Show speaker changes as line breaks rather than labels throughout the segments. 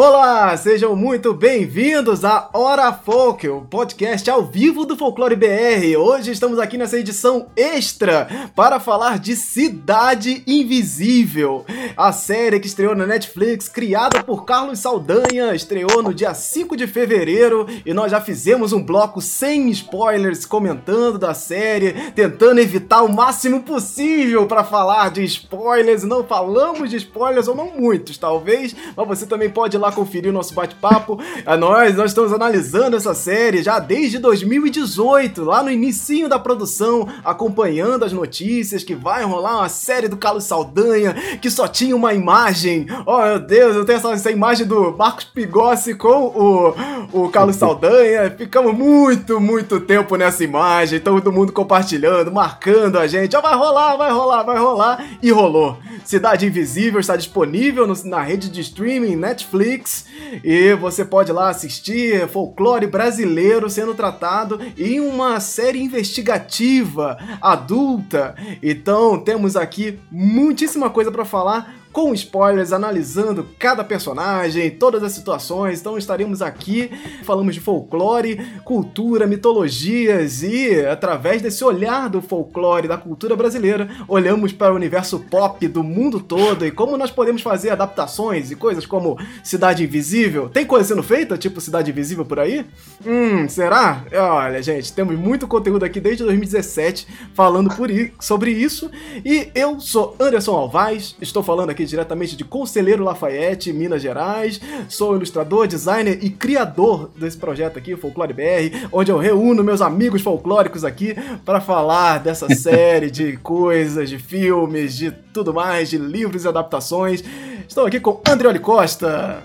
Olá, sejam muito bem-vindos a Hora Folk, o podcast ao vivo do Folclore BR. Hoje estamos aqui nessa edição extra para falar de Cidade Invisível, a série que estreou na Netflix, criada por Carlos Saldanha, estreou no dia 5 de fevereiro e nós já fizemos um bloco sem spoilers comentando da série, tentando evitar o máximo possível para falar de spoilers. Não falamos de spoilers ou não muitos, talvez, mas você também pode ir lá lá conferir o nosso bate-papo. A nós, nós estamos analisando essa série já desde 2018, lá no início da produção, acompanhando as notícias que vai rolar uma série do Carlos Saldanha, que só tinha uma imagem. Oh, meu Deus, eu tenho essa, essa imagem do Marcos Pigossi com o, o Carlos Saldanha. Ficamos muito, muito tempo nessa imagem, todo mundo compartilhando, marcando a gente. Oh, vai rolar, vai rolar, vai rolar. E rolou. Cidade Invisível está disponível no, na rede de streaming Netflix Netflix e você pode lá assistir folclore brasileiro sendo tratado em uma série investigativa adulta. Então temos aqui muitíssima coisa para falar com spoilers, analisando cada personagem, todas as situações. Então estaremos aqui, falamos de folclore, cultura, mitologias e, através desse olhar do folclore, da cultura brasileira, olhamos para o universo pop do mundo todo e como nós podemos fazer adaptações e coisas como Cidade Invisível. Tem coisa sendo feita, tipo Cidade Invisível por aí? Hum, será? Olha, gente, temos muito conteúdo aqui desde 2017 falando por sobre isso. E eu sou Anderson Alvaz, estou falando aqui diretamente de Conselheiro Lafayette, Minas Gerais. Sou ilustrador, designer e criador desse projeto aqui, Folclore BR, onde eu reúno meus amigos folclóricos aqui para falar dessa série de coisas, de filmes, de tudo mais, de livros e adaptações. Estou aqui com Andrioli Costa.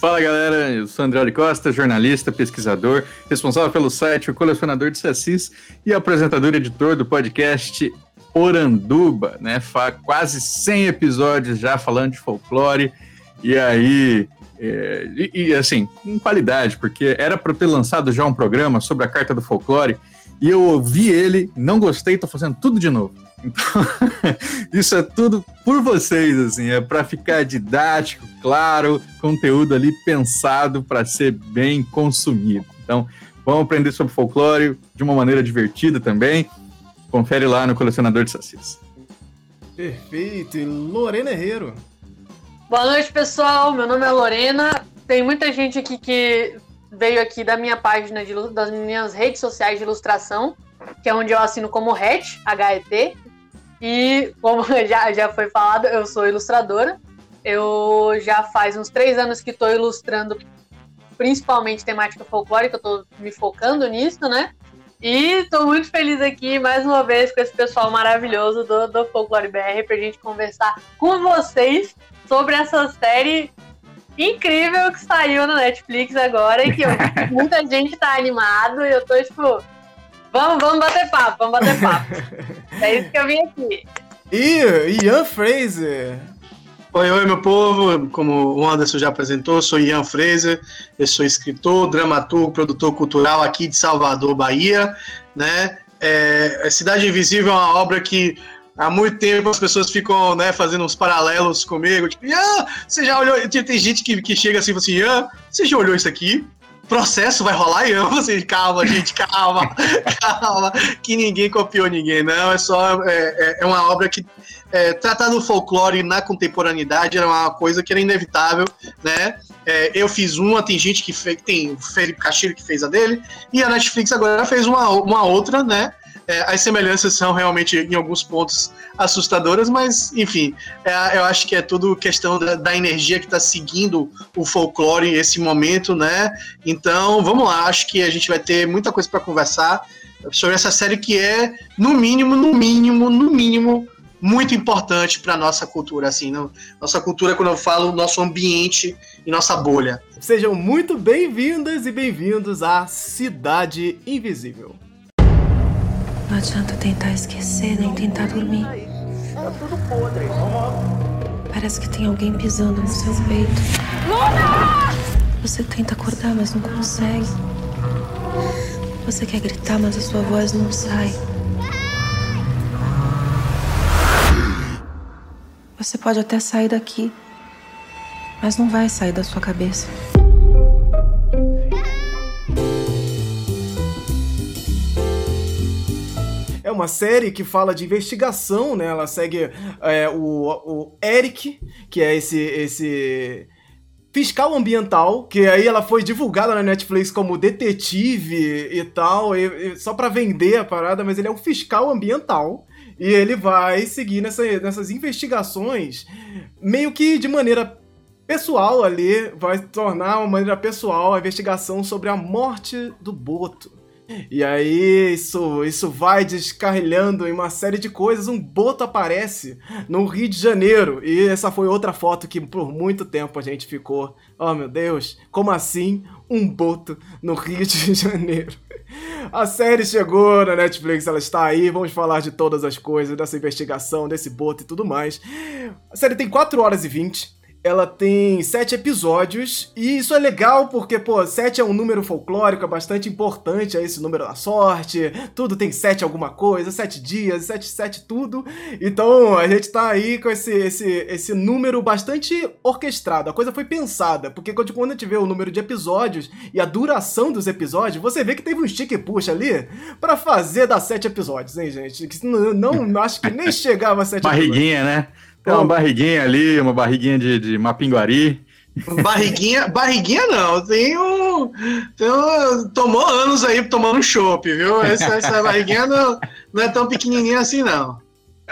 Fala galera, eu sou André Costa, jornalista, pesquisador, responsável pelo site O Colecionador de Sassis e apresentador e editor do podcast Oranduba, né? Fa quase 100 episódios já falando de folclore. E aí, é, e, e, assim, com qualidade, porque era para ter lançado já um programa sobre a carta do folclore, e eu ouvi ele, não gostei, tô fazendo tudo de novo. Então, isso é tudo por vocês, assim, é para ficar didático, claro, conteúdo ali pensado para ser bem consumido. Então, vamos aprender sobre folclore de uma maneira divertida também. Confere lá no colecionador de sacis.
Perfeito. E Lorena Herrero.
Boa noite, pessoal. Meu nome é Lorena. Tem muita gente aqui que veio aqui da minha página, de, das minhas redes sociais de ilustração, que é onde eu assino como HET, H-E-T. E, como já, já foi falado, eu sou ilustradora. Eu já faz uns três anos que estou ilustrando principalmente temática folclórica, eu estou me focando nisso, né? E estou muito feliz aqui mais uma vez com esse pessoal maravilhoso do, do Folclore BR para a gente conversar com vocês sobre essa série incrível que saiu no Netflix agora e que eu, muita gente está animado e eu tô tipo, vamos, vamos bater papo, vamos bater papo. é isso que eu vim aqui.
E Ian Fraser,
Oi, oi, meu povo. Como o Anderson já apresentou, sou Ian Fraser. Eu sou escritor, dramaturgo, produtor cultural aqui de Salvador, Bahia. Né? É, Cidade Invisível é uma obra que há muito tempo as pessoas ficam né, fazendo uns paralelos comigo. Tipo, Ian, você já olhou? Tem gente que, que chega assim e fala assim: Ian, você já olhou isso aqui? processo vai rolar e eu, assim, calma, gente, calma, calma, que ninguém copiou ninguém, não, é só, é, é, é uma obra que é, tratar do folclore na contemporaneidade era uma coisa que era inevitável, né? É, eu fiz uma, tem gente que fez, tem o Felipe Castilho que fez a dele, e a Netflix agora fez uma, uma outra, né? É, as semelhanças são realmente, em alguns pontos, assustadoras, mas, enfim, é, eu acho que é tudo questão da, da energia que está seguindo o folclore esse momento, né? Então, vamos lá, acho que a gente vai ter muita coisa para conversar sobre essa série que é, no mínimo, no mínimo, no mínimo, muito importante para nossa cultura, assim, não, nossa cultura quando eu falo nosso ambiente e nossa bolha.
Sejam muito bem-vindas e bem-vindos à Cidade Invisível.
Não adianta tentar esquecer nem tentar dormir. Tá tudo podre. Parece que tem alguém pisando no seu peito. Luna! Você tenta acordar, mas não consegue. Você quer gritar, mas a sua voz não sai. Você pode até sair daqui, Mas não vai sair da sua cabeça.
É uma série que fala de investigação, né? Ela segue é, o, o Eric, que é esse, esse fiscal ambiental, que aí ela foi divulgada na Netflix como detetive e tal, e, e, só para vender a parada, mas ele é um fiscal ambiental. E ele vai seguir nessa, nessas investigações meio que de maneira pessoal ali, vai tornar uma maneira pessoal a investigação sobre a morte do Boto. E aí isso, isso vai descarrilhando em uma série de coisas. Um boto aparece no Rio de Janeiro. E essa foi outra foto que por muito tempo a gente ficou. Oh meu Deus, como assim um boto no Rio de Janeiro? A série chegou na Netflix, ela está aí. Vamos falar de todas as coisas, dessa investigação, desse boto e tudo mais. A série tem 4 horas e 20 ela tem sete episódios, e isso é legal porque, pô, sete é um número folclórico, é bastante importante, é esse número da sorte, tudo tem sete alguma coisa, sete dias, sete, sete tudo. Então a gente tá aí com esse, esse, esse número bastante orquestrado, a coisa foi pensada, porque quando a gente vê o número de episódios e a duração dos episódios, você vê que teve um stick push ali para fazer dar sete episódios, hein, gente? Não, não acho que nem chegava a sete
Barriguinha, episódios. né? Tem uma barriguinha ali, uma barriguinha de, de mapinguari.
Barriguinha, barriguinha não, tem um, tem um, Tomou anos aí tomando chopp, viu? Essa, essa barriguinha não, não é tão pequenininha assim, não.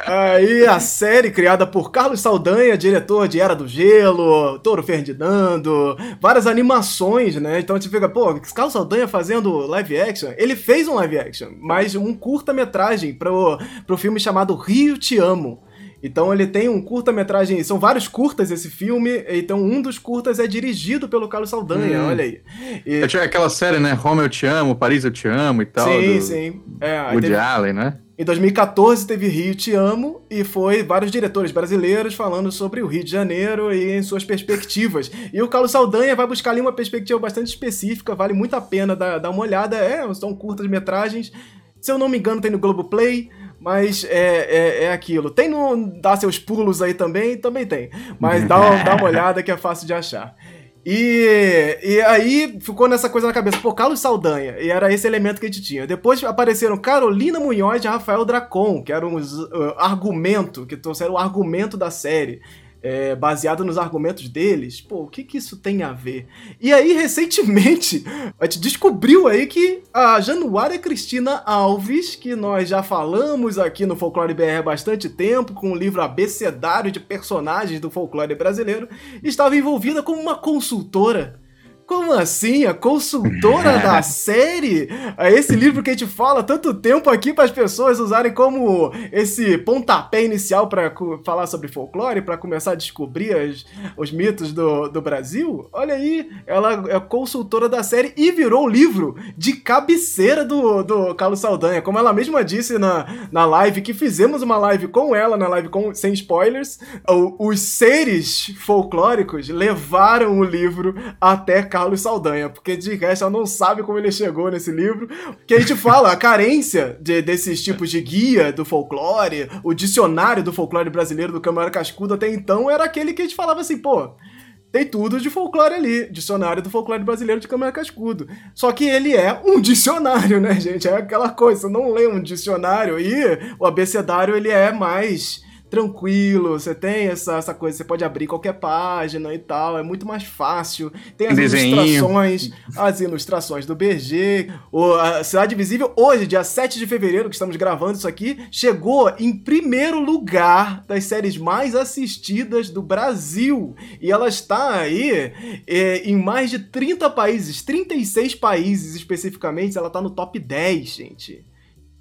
Aí a série criada por Carlos Saldanha, diretor de Era do Gelo, Toro Ferdinando, várias animações, né? Então a gente fica, pô, Carlos Saldanha fazendo live action. Ele fez um live action, mas um curta-metragem pro, pro filme chamado Rio Te Amo. Então ele tem um curta-metragem, são vários curtas esse filme, então um dos curtas é dirigido pelo Carlos Saldanha, hum. olha aí.
E... Eu tinha aquela série, né, Roma eu te amo, Paris eu te amo e tal.
Sim, do... sim.
É, Woody teve... Allen, né?
Em 2014 teve Rio Te Amo e foi vários diretores brasileiros falando sobre o Rio de Janeiro e em suas perspectivas. E o Carlos Saldanha vai buscar ali uma perspectiva bastante específica, vale muito a pena dar, dar uma olhada. É, são curtas metragens. Se eu não me engano, tem no Globoplay. Mas é, é, é, aquilo. Tem no Dá Seus Pulos aí também? Também tem. Mas dá, dá uma olhada que é fácil de achar. E, e aí ficou nessa coisa na cabeça, pô, Carlos Saldanha, e era esse elemento que a gente tinha. Depois apareceram Carolina Munhoz e Rafael Dracon, que eram os uh, argumento, que trouxeram o argumento da série é, baseado nos argumentos deles, pô, o que que isso tem a ver? E aí, recentemente, a gente descobriu aí que a Januária Cristina Alves, que nós já falamos aqui no Folclore BR há bastante tempo, com o livro Abecedário de Personagens do Folclore Brasileiro, estava envolvida como uma consultora como assim? A consultora da série? É esse livro que a gente fala tanto tempo aqui para as pessoas usarem como esse pontapé inicial para falar sobre folclore, para começar a descobrir as, os mitos do, do Brasil? Olha aí, ela é consultora da série e virou o livro de cabeceira do, do Carlos Saldanha. Como ela mesma disse na, na live, que fizemos uma live com ela, na live com, sem spoilers, os seres folclóricos levaram o livro até Carlos Carlos Saldanha, porque de resto ela não sabe como ele chegou nesse livro. Que a gente fala, a carência de, desses tipos de guia do folclore, o dicionário do folclore brasileiro do Câmara Cascudo até então era aquele que a gente falava assim, pô, tem tudo de folclore ali, dicionário do folclore brasileiro de Câmara Cascudo. Só que ele é um dicionário, né, gente? É aquela coisa, não lê um dicionário e o abecedário ele é mais tranquilo, você tem essa, essa coisa, você pode abrir qualquer página e tal, é muito mais fácil. Tem as ilustrações, as ilustrações do BG. O, a Cidade Invisível, hoje, dia 7 de fevereiro, que estamos gravando isso aqui, chegou em primeiro lugar das séries mais assistidas do Brasil. E ela está aí é, em mais de 30 países, 36 países especificamente, ela está no top 10, gente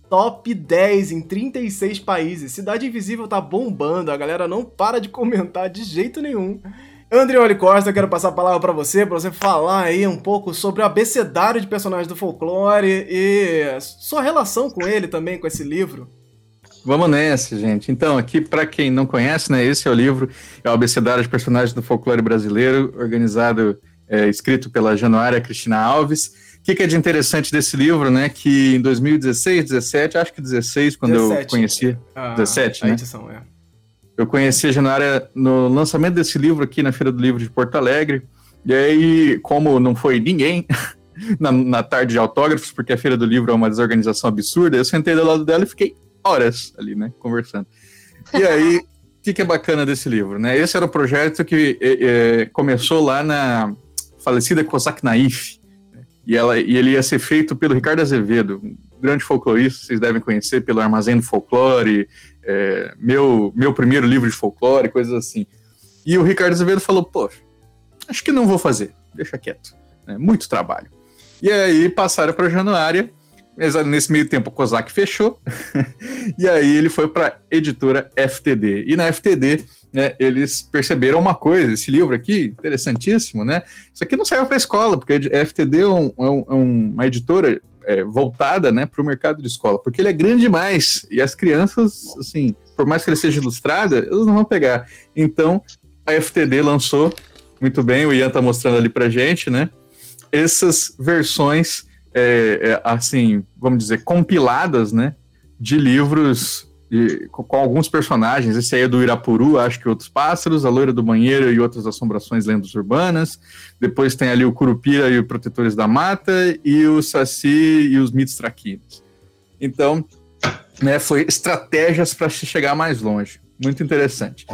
top 10 em 36 países. Cidade Invisível tá bombando, a galera não para de comentar de jeito nenhum. Andrioli Costa, eu quero passar a palavra para você, para você falar aí um pouco sobre o abecedário de personagens do folclore e sua relação com ele também, com esse livro.
Vamos nessa, gente. Então, aqui, para quem não conhece, né, esse é o livro, é o abecedário de personagens do folclore brasileiro, organizado, é, escrito pela Januária Cristina Alves que, que é de interessante desse livro, né? Que em 2016, 17, acho que 16, quando 17, eu conheci. A, 17,
a
né?
edição, é.
Eu conheci a Januária no lançamento desse livro aqui na Feira do Livro de Porto Alegre. E aí, como não foi ninguém na, na, tarde de autógrafos, porque a Feira do Livro é uma desorganização absurda, eu sentei do lado dela e fiquei horas ali, né, conversando. E aí, o que, que, é bacana desse livro, né? Esse era um projeto que é, é, começou lá na falecida Cossack Naif? E, ela, e ele ia ser feito pelo Ricardo Azevedo, um grande folclorista, vocês devem conhecer pelo Armazém do Folclore, é, meu, meu primeiro livro de folclore, coisas assim. E o Ricardo Azevedo falou, pô, acho que não vou fazer, deixa quieto, né? muito trabalho. E aí passaram para Januária, nesse meio tempo o Kozak fechou, e aí ele foi para editora FTD. E na FTD, né, eles perceberam uma coisa, esse livro aqui, interessantíssimo, né? Isso aqui não serve para escola, porque a FTD é, um, é, é uma editora é, voltada né, para o mercado de escola, porque ele é grande demais e as crianças, assim, por mais que ele seja ilustrada, elas não vão pegar. Então, a FTD lançou, muito bem, o Ian está mostrando ali para gente, né? Essas versões, é, é, assim, vamos dizer, compiladas, né? De livros de, com, com, alguns personagens. Esse aí é do Irapuru, acho que outros pássaros, a loira do banheiro e outras assombrações lendas urbanas. Depois tem ali o Curupira e os Protetores da Mata e o Saci e os mitos traquinos. Então, né, foi estratégias para se chegar mais longe. Muito interessante.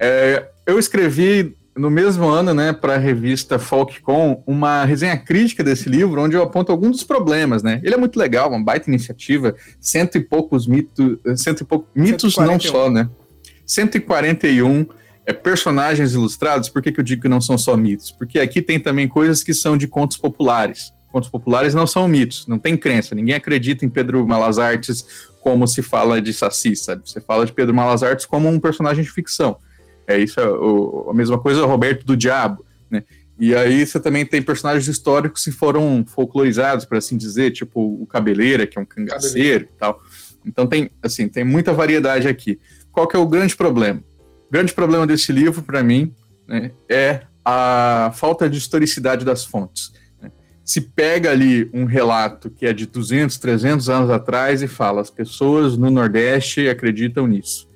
É, eu escrevi no mesmo ano, né, para a revista Folkcom, uma resenha crítica desse livro, onde eu aponto alguns dos problemas, né? Ele é muito legal, uma baita iniciativa, cento e poucos mitos, cento e poucos mitos 141. não só, né? 141 é, personagens ilustrados, por que, que eu digo que não são só mitos? Porque aqui tem também coisas que são de contos populares. Contos populares não são mitos, não tem crença, ninguém acredita em Pedro Malazartes como se fala de Saci, sabe? Você fala de Pedro Malazartes como um personagem de ficção. É isso, é o, a mesma coisa, Roberto do Diabo, né? E aí você também tem personagens históricos que foram folclorizados, por assim dizer, tipo o Cabeleira, que é um cangaceiro e tal. Então tem, assim, tem muita variedade aqui. Qual que é o grande problema? O grande problema desse livro, para mim, né, é a falta de historicidade das fontes. Né? Se pega ali um relato que é de 200, 300 anos atrás e fala, as pessoas no Nordeste acreditam nisso.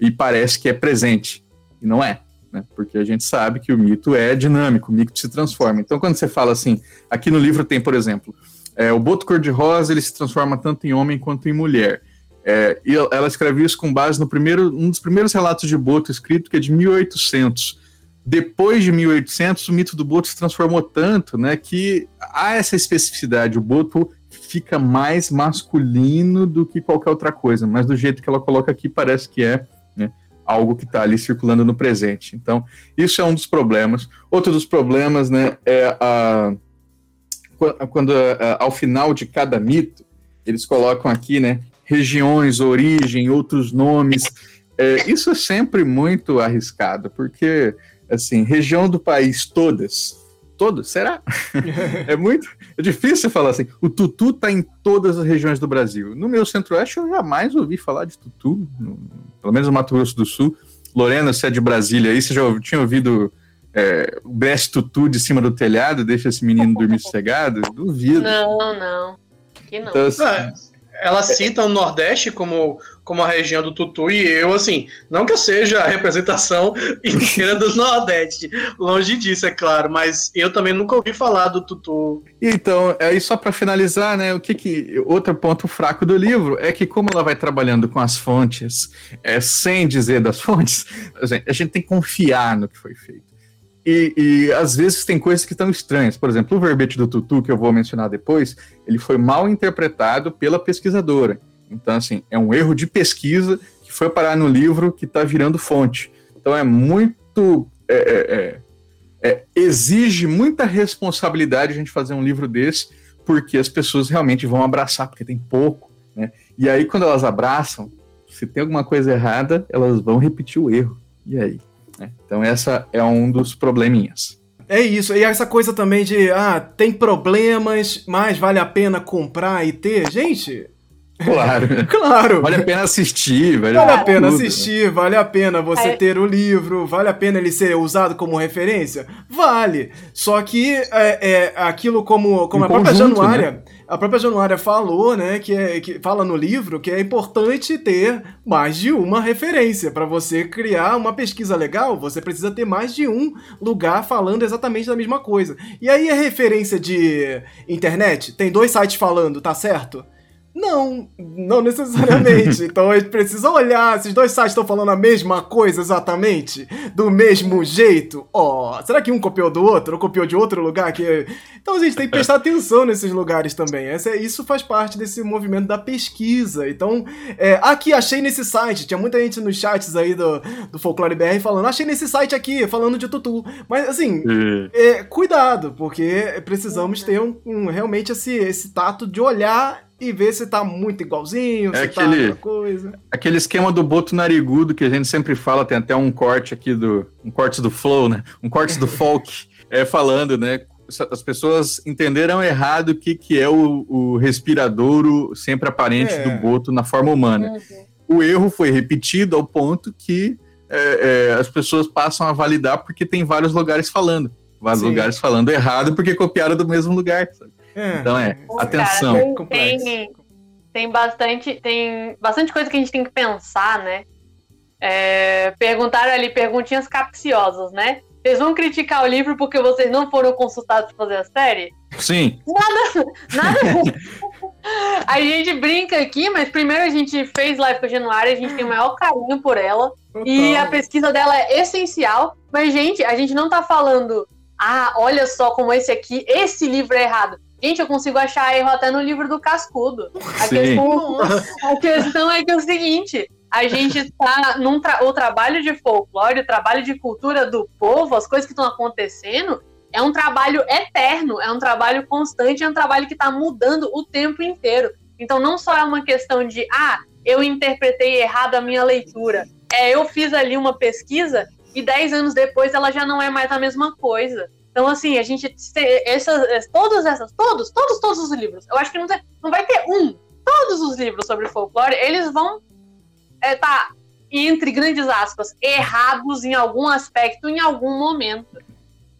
E parece que é presente. E não é, né? Porque a gente sabe que o mito é dinâmico, o mito se transforma. Então, quando você fala assim, aqui no livro tem, por exemplo, é, o boto cor-de-rosa ele se transforma tanto em homem quanto em mulher. É, e ela escreve isso com base no primeiro, um dos primeiros relatos de Boto escrito, que é de 1800. Depois de 1800, o mito do Boto se transformou tanto, né, que há essa especificidade. O Boto fica mais masculino do que qualquer outra coisa, mas do jeito que ela coloca aqui parece que é algo que está ali circulando no presente. Então, isso é um dos problemas. Outro dos problemas, né, é a, quando a, ao final de cada mito, eles colocam aqui, né, regiões, origem, outros nomes. É, isso é sempre muito arriscado, porque, assim, região do país todas, todas, será? é muito é difícil falar assim. O tutu está em todas as regiões do Brasil. No meu centro-oeste, eu jamais ouvi falar de tutu, no, pelo menos no Mato Grosso do Sul. Lorena, você é de Brasília aí, você já tinha ouvido é, o Best Tutu de cima do telhado, deixa esse menino dormir sossegado? Duvido.
Não, não. Que não.
Então, assim, é, ela cita o Nordeste como como a região do Tutu e eu, assim, não que eu seja a representação inteira do Nordeste, longe disso, é claro, mas eu também nunca ouvi falar do Tutu.
Então, aí só para finalizar, né, o que que outro ponto fraco do livro é que como ela vai trabalhando com as fontes, é, sem dizer das fontes, a gente tem que confiar no que foi feito. E, e, às vezes tem coisas que estão estranhas. Por exemplo, o verbete do Tutu, que eu vou mencionar depois, ele foi mal interpretado pela pesquisadora. Então, assim, é um erro de pesquisa que foi parar no livro que está virando fonte. Então, é muito. É, é, é, é, exige muita responsabilidade a gente fazer um livro desse, porque as pessoas realmente vão abraçar, porque tem pouco. Né? E aí, quando elas abraçam, se tem alguma coisa errada, elas vão repetir o erro. E aí? Né? Então, essa é um dos probleminhas.
É isso, e essa coisa também de, ah, tem problemas, mas vale a pena comprar e ter. Gente,
Claro.
claro.
Vale a pena assistir.
Vale, vale a pena tudo. assistir, vale a pena você é. ter o livro, vale a pena ele ser usado como referência? Vale. Só que é, é aquilo como, como a própria Januária. Né? A própria Januária falou, né, que, é, que fala no livro que é importante ter mais de uma referência. para você criar uma pesquisa legal, você precisa ter mais de um lugar falando exatamente da mesma coisa. E aí a referência de internet, tem dois sites falando, tá certo? Não, não necessariamente. então a gente precisa olhar. Esses dois sites estão falando a mesma coisa exatamente? Do mesmo jeito? Ó, oh, será que um copiou do outro? Ou copiou de outro lugar? Que... Então a gente tem que prestar atenção nesses lugares também. Essa, isso faz parte desse movimento da pesquisa. Então, é, aqui achei nesse site. Tinha muita gente nos chats aí do, do Folclore BR falando: achei nesse site aqui, falando de tutu. Mas assim, é, cuidado, porque precisamos ter um, um realmente esse, esse tato de olhar e ver se tá muito igualzinho, é se tá aquele, tá coisa.
Aquele esquema do boto narigudo que a gente sempre fala, tem até um corte aqui do. Um corte do flow, né? Um corte do folk é, falando, né? As pessoas entenderam errado o que, que é o, o respiradouro sempre aparente é. do boto na forma humana. Uhum. O erro foi repetido ao ponto que é, é, as pessoas passam a validar porque tem vários lugares falando. Vários Sim. lugares falando errado porque copiaram do mesmo lugar. Sabe? É. Então é, atenção.
Cara, tem, tem, tem, bastante, tem bastante coisa que a gente tem que pensar, né? É, perguntaram ali perguntinhas capciosas, né? Vocês vão criticar o livro porque vocês não foram consultados para fazer a série?
Sim.
Nada, nada. a gente brinca aqui, mas primeiro a gente fez live com a Januária, a gente tem o maior carinho por ela. Total. E a pesquisa dela é essencial. Mas, gente, a gente não tá falando, ah, olha só como esse aqui, esse livro é errado. Gente, eu consigo achar erro até no livro do Cascudo. A, questão, a questão, é que é o seguinte: a gente está num tra o trabalho de folclore, o trabalho de cultura do povo, as coisas que estão acontecendo, é um trabalho eterno, é um trabalho constante, é um trabalho que está mudando o tempo inteiro. Então, não só é uma questão de, ah, eu interpretei errado a minha leitura. É, eu fiz ali uma pesquisa e dez anos depois ela já não é mais a mesma coisa. Então, assim, a gente. Essas, todas essas, todos, todos, todos os livros. Eu acho que não, tem, não vai ter um. Todos os livros sobre folclore, eles vão é, tá, entre grandes aspas, errados em algum aspecto, em algum momento.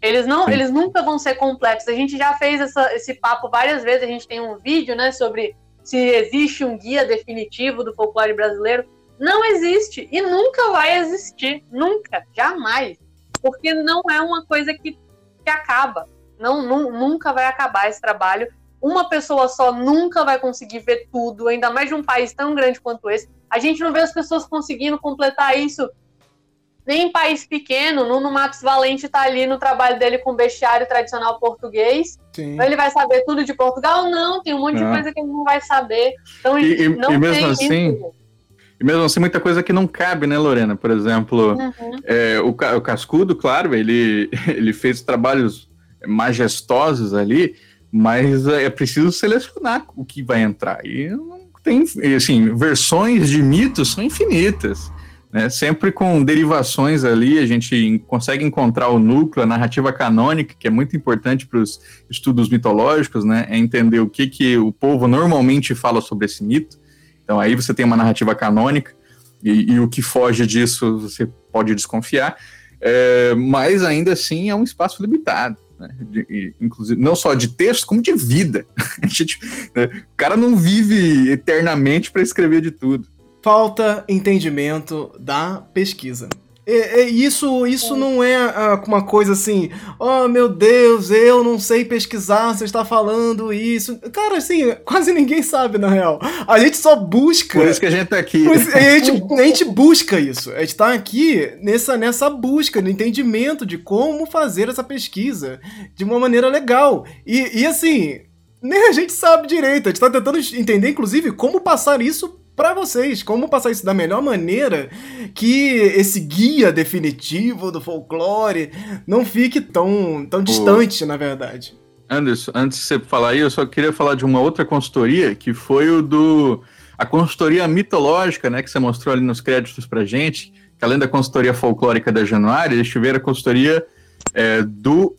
Eles não, eles nunca vão ser completos. A gente já fez essa, esse papo várias vezes. A gente tem um vídeo, né, sobre se existe um guia definitivo do folclore brasileiro. Não existe e nunca vai existir, nunca, jamais, porque não é uma coisa que que acaba. Não, nunca vai acabar esse trabalho. Uma pessoa só nunca vai conseguir ver tudo, ainda mais de um país tão grande quanto esse. A gente não vê as pessoas conseguindo completar isso nem em país pequeno. Nuno Matos Valente está ali no trabalho dele com bestiário tradicional português. Sim. Ele vai saber tudo de Portugal? Não, tem um monte não. de coisa que ele não vai saber. Então,
e, não e mesmo assim, isso. E mesmo assim, muita coisa que não cabe, né, Lorena? Por exemplo, uhum. é, o, o, Cascudo, claro, ele, ele fez trabalhos majestosos ali, mas é preciso selecionar o que vai entrar. E não tem, assim, versões de mitos são infinitas. Né? Sempre com derivações ali, a gente consegue encontrar o núcleo, a narrativa canônica, que é muito importante para os estudos mitológicos, né? É entender o que, que o povo normalmente fala sobre esse mito. Então aí você tem uma narrativa canônica, e, e o que foge disso você pode desconfiar, é, mas ainda assim é um espaço limitado. Né? De, inclusive, não só de texto, como de vida. gente, né? O cara não vive eternamente para escrever de tudo.
Falta entendimento da pesquisa. É, é, isso isso é. não é uh, uma coisa assim, oh meu Deus, eu não sei pesquisar, você está falando isso. Cara, assim, quase ninguém sabe, na real. A gente só busca.
Por isso que a gente tá aqui.
a, gente, a gente busca isso. A gente tá aqui nessa, nessa busca, no entendimento de como fazer essa pesquisa de uma maneira legal. E, e assim, nem a gente sabe direito. A gente tá tentando entender, inclusive, como passar isso para vocês, como passar isso da melhor maneira que esse guia definitivo do folclore não fique tão, tão distante, na verdade.
Anderson, antes de você falar aí, eu só queria falar de uma outra consultoria, que foi o do a consultoria mitológica, né, que você mostrou ali nos créditos pra gente, que além da consultoria folclórica da Januária, eles tiveram a consultoria é, do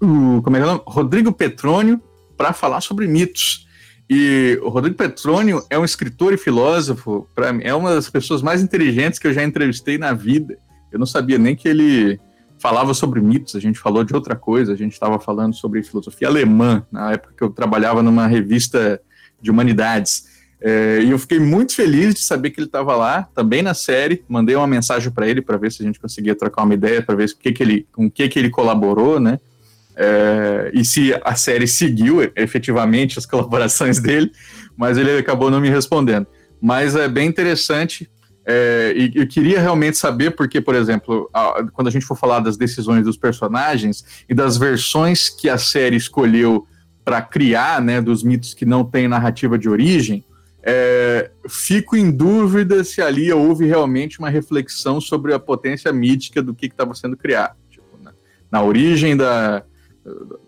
o, como é que é o nome? Rodrigo Petrônio para falar sobre mitos. E o Rodrigo Petrônio é um escritor e filósofo, para mim, é uma das pessoas mais inteligentes que eu já entrevistei na vida. Eu não sabia nem que ele falava sobre mitos, a gente falou de outra coisa, a gente estava falando sobre filosofia alemã, na época que eu trabalhava numa revista de humanidades. É, e eu fiquei muito feliz de saber que ele estava lá, também na série. Mandei uma mensagem para ele para ver se a gente conseguia trocar uma ideia, para ver o que que ele, com o que, que ele colaborou, né? É, e se a série seguiu efetivamente as colaborações dele, mas ele acabou não me respondendo. Mas é bem interessante é, e eu queria realmente saber, porque, por exemplo, a, quando a gente for falar das decisões dos personagens e das versões que a série escolheu para criar, né, dos mitos que não têm narrativa de origem, é, fico em dúvida se ali houve realmente uma reflexão sobre a potência mítica do que estava sendo criado. Tipo, na, na origem da,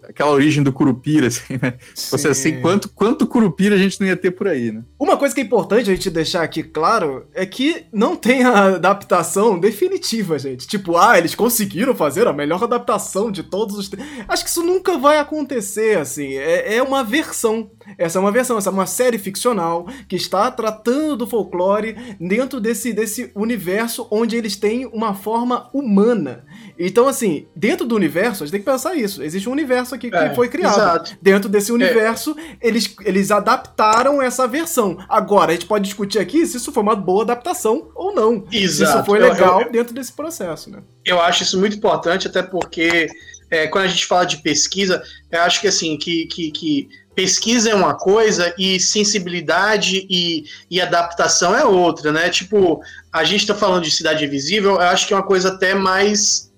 aquela origem do Curupira, assim, né? Você assim, quanto, quanto Curupira a gente não ia ter por aí, né?
Uma coisa que é importante a gente deixar aqui claro é que não tem a adaptação definitiva, gente. Tipo, ah, eles conseguiram fazer a melhor adaptação de todos os. Acho que isso nunca vai acontecer, assim. É, é uma versão. Essa é uma versão, essa é uma série ficcional que está tratando do folclore dentro desse, desse universo onde eles têm uma forma humana. Então, assim, dentro do universo, a gente tem que pensar isso. Existe um universo aqui que é, foi criado. Exato. Dentro desse universo, é. eles, eles adaptaram essa versão. Agora, a gente pode discutir aqui se isso foi uma boa adaptação ou não. Exato. Se isso foi legal eu, eu, dentro desse processo, né?
Eu acho isso muito importante, até porque é, quando a gente fala de pesquisa, eu acho que assim, que, que, que pesquisa é uma coisa e sensibilidade e, e adaptação é outra, né? Tipo, a gente está falando de cidade invisível, eu acho que é uma coisa até mais.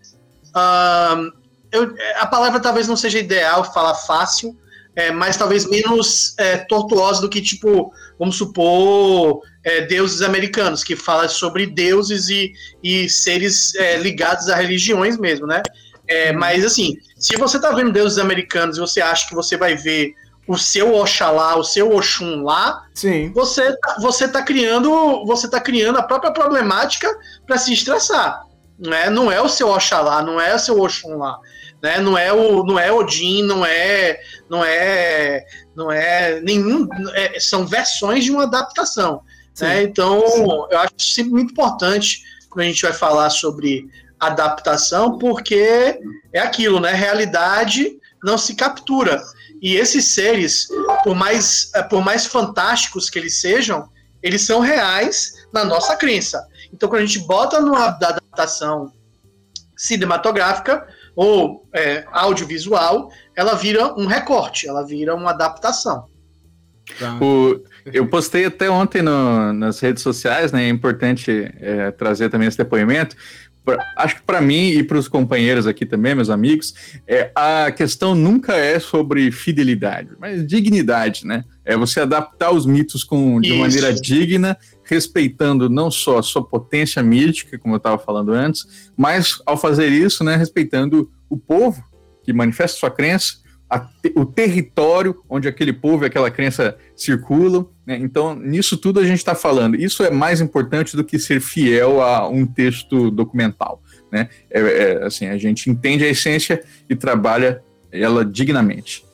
Uh, eu, a palavra talvez não seja ideal, falar fácil, é, mas talvez menos é, tortuosa do que, tipo, vamos supor, é, deuses americanos, que fala sobre deuses e, e seres é, ligados a religiões mesmo, né? É, mas, assim, se você tá vendo deuses americanos e você acha que você vai ver o seu Oxalá, o seu Oxum lá,
Sim.
você tá, você tá criando, você tá criando a própria problemática para se estressar, né? Não é o seu Oxalá, não é o seu Oxum lá, né? Não é o não é Odin, não é não é não é nenhum, é, são versões de uma adaptação, né? Então, Sim. eu acho sempre muito importante quando a gente vai falar sobre adaptação, porque é aquilo, né? Realidade não se captura. E esses seres, por mais, por mais fantásticos que eles sejam, eles são reais na nossa crença. Então, quando a gente bota numa adaptação cinematográfica ou é, audiovisual, ela vira um recorte, ela vira uma adaptação.
Tá. O, eu postei até ontem no, nas redes sociais, né? É importante é, trazer também esse depoimento acho que para mim e para os companheiros aqui também, meus amigos, é, a questão nunca é sobre fidelidade, mas dignidade, né? É você adaptar os mitos com, de uma maneira digna, respeitando não só a sua potência mítica, como eu estava falando antes, mas ao fazer isso, né, respeitando o povo que manifesta sua crença, o território onde aquele povo e aquela crença circulam. Né? Então, nisso tudo a gente está falando. Isso é mais importante do que ser fiel a um texto documental. Né? É, é, assim, a gente entende a essência e trabalha ela dignamente.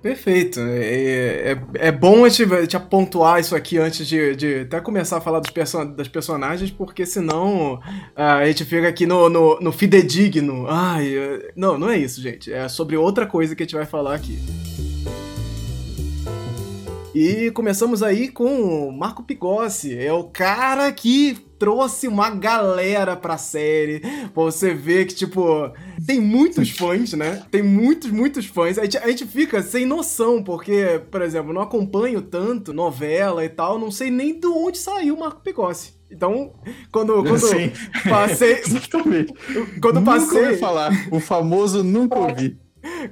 Perfeito. É, é, é bom a gente, a gente pontuar isso aqui antes de, de até começar a falar dos perso das personagens, porque senão a gente fica aqui no, no, no fidedigno. Ai, não, não é isso, gente. É sobre outra coisa que a gente vai falar aqui. E começamos aí com o Marco Pigossi. É o cara que trouxe uma galera pra série. Pra você ver que, tipo, tem muitos fãs, né? Tem muitos, muitos fãs. A gente, a gente fica sem noção, porque, por exemplo, não acompanho tanto novela e tal, não sei nem de onde saiu o Marco Pigossi. Então, quando, quando Sim. passei. quando
nunca
passei.
Ouvi falar. O famoso nunca ouvi.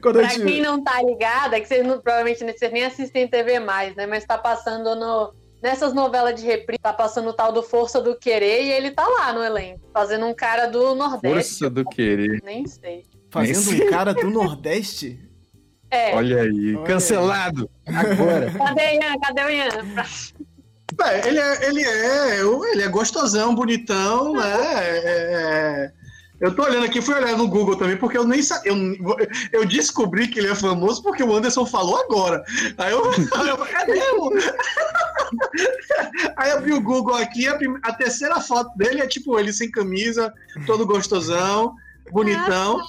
Quando pra quem não tá ligado, é que vocês não, provavelmente vocês nem assistem TV mais, né? Mas tá passando no, nessas novelas de reprise, tá passando o tal do Força do Querer e ele tá lá no elenco, fazendo um cara do Nordeste.
Força do Querer.
Nem sei.
Fazendo um cara do Nordeste?
É. Olha aí, Olha cancelado aí. agora.
Cadê o Ian? Cadê o Ian?
É, ele, é, ele, é, ele é gostosão, bonitão, né? É, é, Eu tô olhando aqui, fui olhar no Google também, porque eu nem sabia. Eu, eu descobri que ele é famoso porque o Anderson falou agora. Aí eu, cadê? Aí eu vi o Google aqui, a, a, terceira foto dele é tipo ele sem camisa, todo gostosão, bonitão.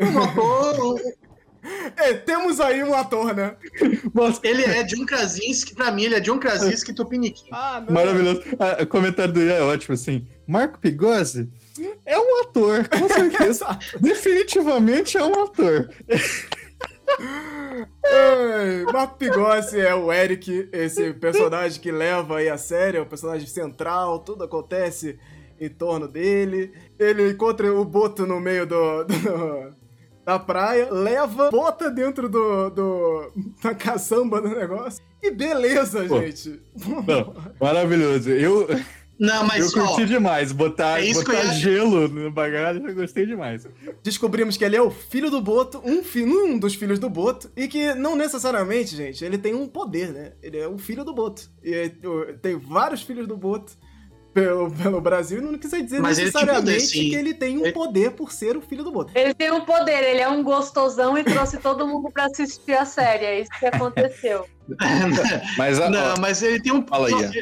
Notou,
é, temos aí um ator, né?
Ele é John Krasinski, pra mim ele é John Krasinski Tupiniquim.
Ah, Maravilhoso. Ah, o comentário do Ian é ótimo, assim. Marco Pigozzi é um ator, com certeza. Definitivamente é um ator.
Ei, Marco Pigossi é o Eric, esse personagem que leva aí a sério, é o personagem central, tudo acontece em torno dele. Ele encontra o Boto no meio do, do da praia, leva, bota dentro do, do da caçamba do negócio. E beleza, Pô, gente.
Não, maravilhoso. Eu.
Não, mas
eu curti ó, demais. Botar, é botar gelo no bagagem, eu gostei demais.
Descobrimos que ele é o filho do Boto, um, fi, um dos filhos do Boto, e que não necessariamente, gente, ele tem um poder, né? Ele é o filho do Boto. E tem vários filhos do Boto pelo, pelo Brasil não quis dizer Mas necessariamente ele poder, que ele tem um poder por ser o filho do Boto.
Ele tem um poder, ele é um gostosão e trouxe todo mundo para assistir a série. É isso que aconteceu.
mas, a, não, mas ele tem um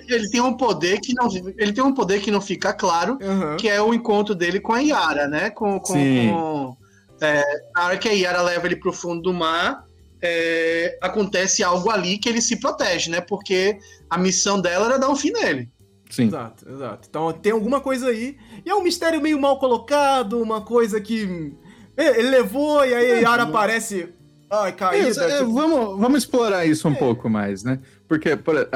ele tem um poder que não ele tem um poder que não fica claro, uhum. que é o encontro dele com a Yara, né? Com, com, com é, a hora que a Yara leva ele pro fundo do mar, é, acontece algo ali que ele se protege, né? Porque a missão dela era dar um fim nele.
Sim. Exato, exato. Então tem alguma coisa aí. E é um mistério meio mal colocado, uma coisa que. É, ele levou e aí a Yara aparece. Ai, caída. Isso,
é, tipo... vamos, vamos explorar isso um é. pouco mais, né? Porque por, uh,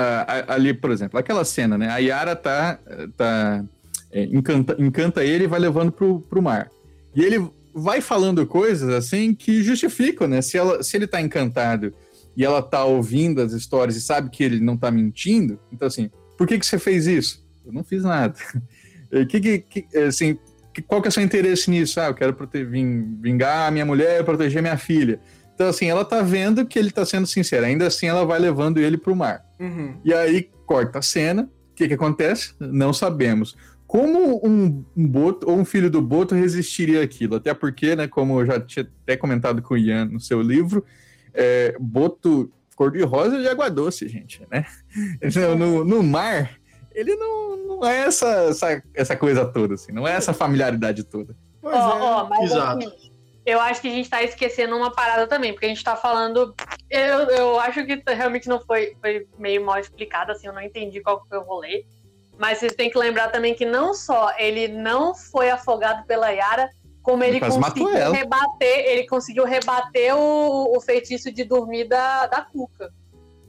ali, por exemplo, aquela cena, né? A Yara tá. tá é, encanta, encanta ele e vai levando pro, pro mar. E ele vai falando coisas assim que justificam, né? Se, ela, se ele tá encantado e ela tá ouvindo as histórias e sabe que ele não tá mentindo, então assim, por que, que você fez isso? Eu não fiz nada. que, que, que, assim, qual que é o seu interesse nisso? Ah, eu quero vingar a minha mulher, proteger minha filha. Então, assim, ela tá vendo que ele tá sendo sincero. Ainda assim, ela vai levando ele pro mar. Uhum. E aí, corta a cena. O que que acontece? Não sabemos. Como um, um Boto ou um filho do Boto resistiria aquilo? Até porque, né, como eu já tinha até comentado com o Ian no seu livro, é, Boto cor de rosa de água doce, gente, né? No, no mar, ele não, não é essa, essa, essa coisa toda, assim, não é essa familiaridade toda.
Pois oh, é. Oh, mas Exato. Assim, eu acho que a gente tá esquecendo uma parada também, porque a gente tá falando. Eu, eu acho que realmente não foi, foi meio mal explicado, assim, eu não entendi qual foi o rolê. Mas vocês têm que lembrar também que não só ele não foi afogado pela Yara, como ele conseguiu rebater, ele conseguiu rebater o, o feitiço de dormir da, da Cuca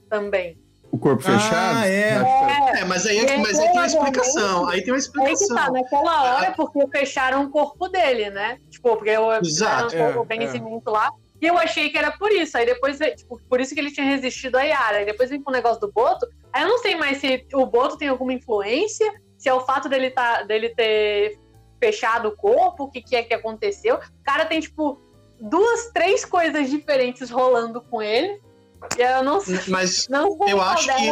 também.
O corpo ah, fechado?
É. é. é mas aí, é, mas aí tem uma explicação. Aí tem uma explicação. Aí que tá,
naquela hora, porque fecharam o corpo dele, né? Tipo, porque eu
Exato.
o conhecimento é, lá. E eu achei que era por isso. Aí depois, tipo, por isso que ele tinha resistido a Yara. Aí depois vem com o negócio do Boto. Aí eu não sei mais se o Boto tem alguma influência, se é o fato dele, tá, dele ter fechado o corpo, o que, que é que aconteceu. O cara tem, tipo, duas, três coisas diferentes rolando com ele. E eu não sei.
Mas
não
eu acho que.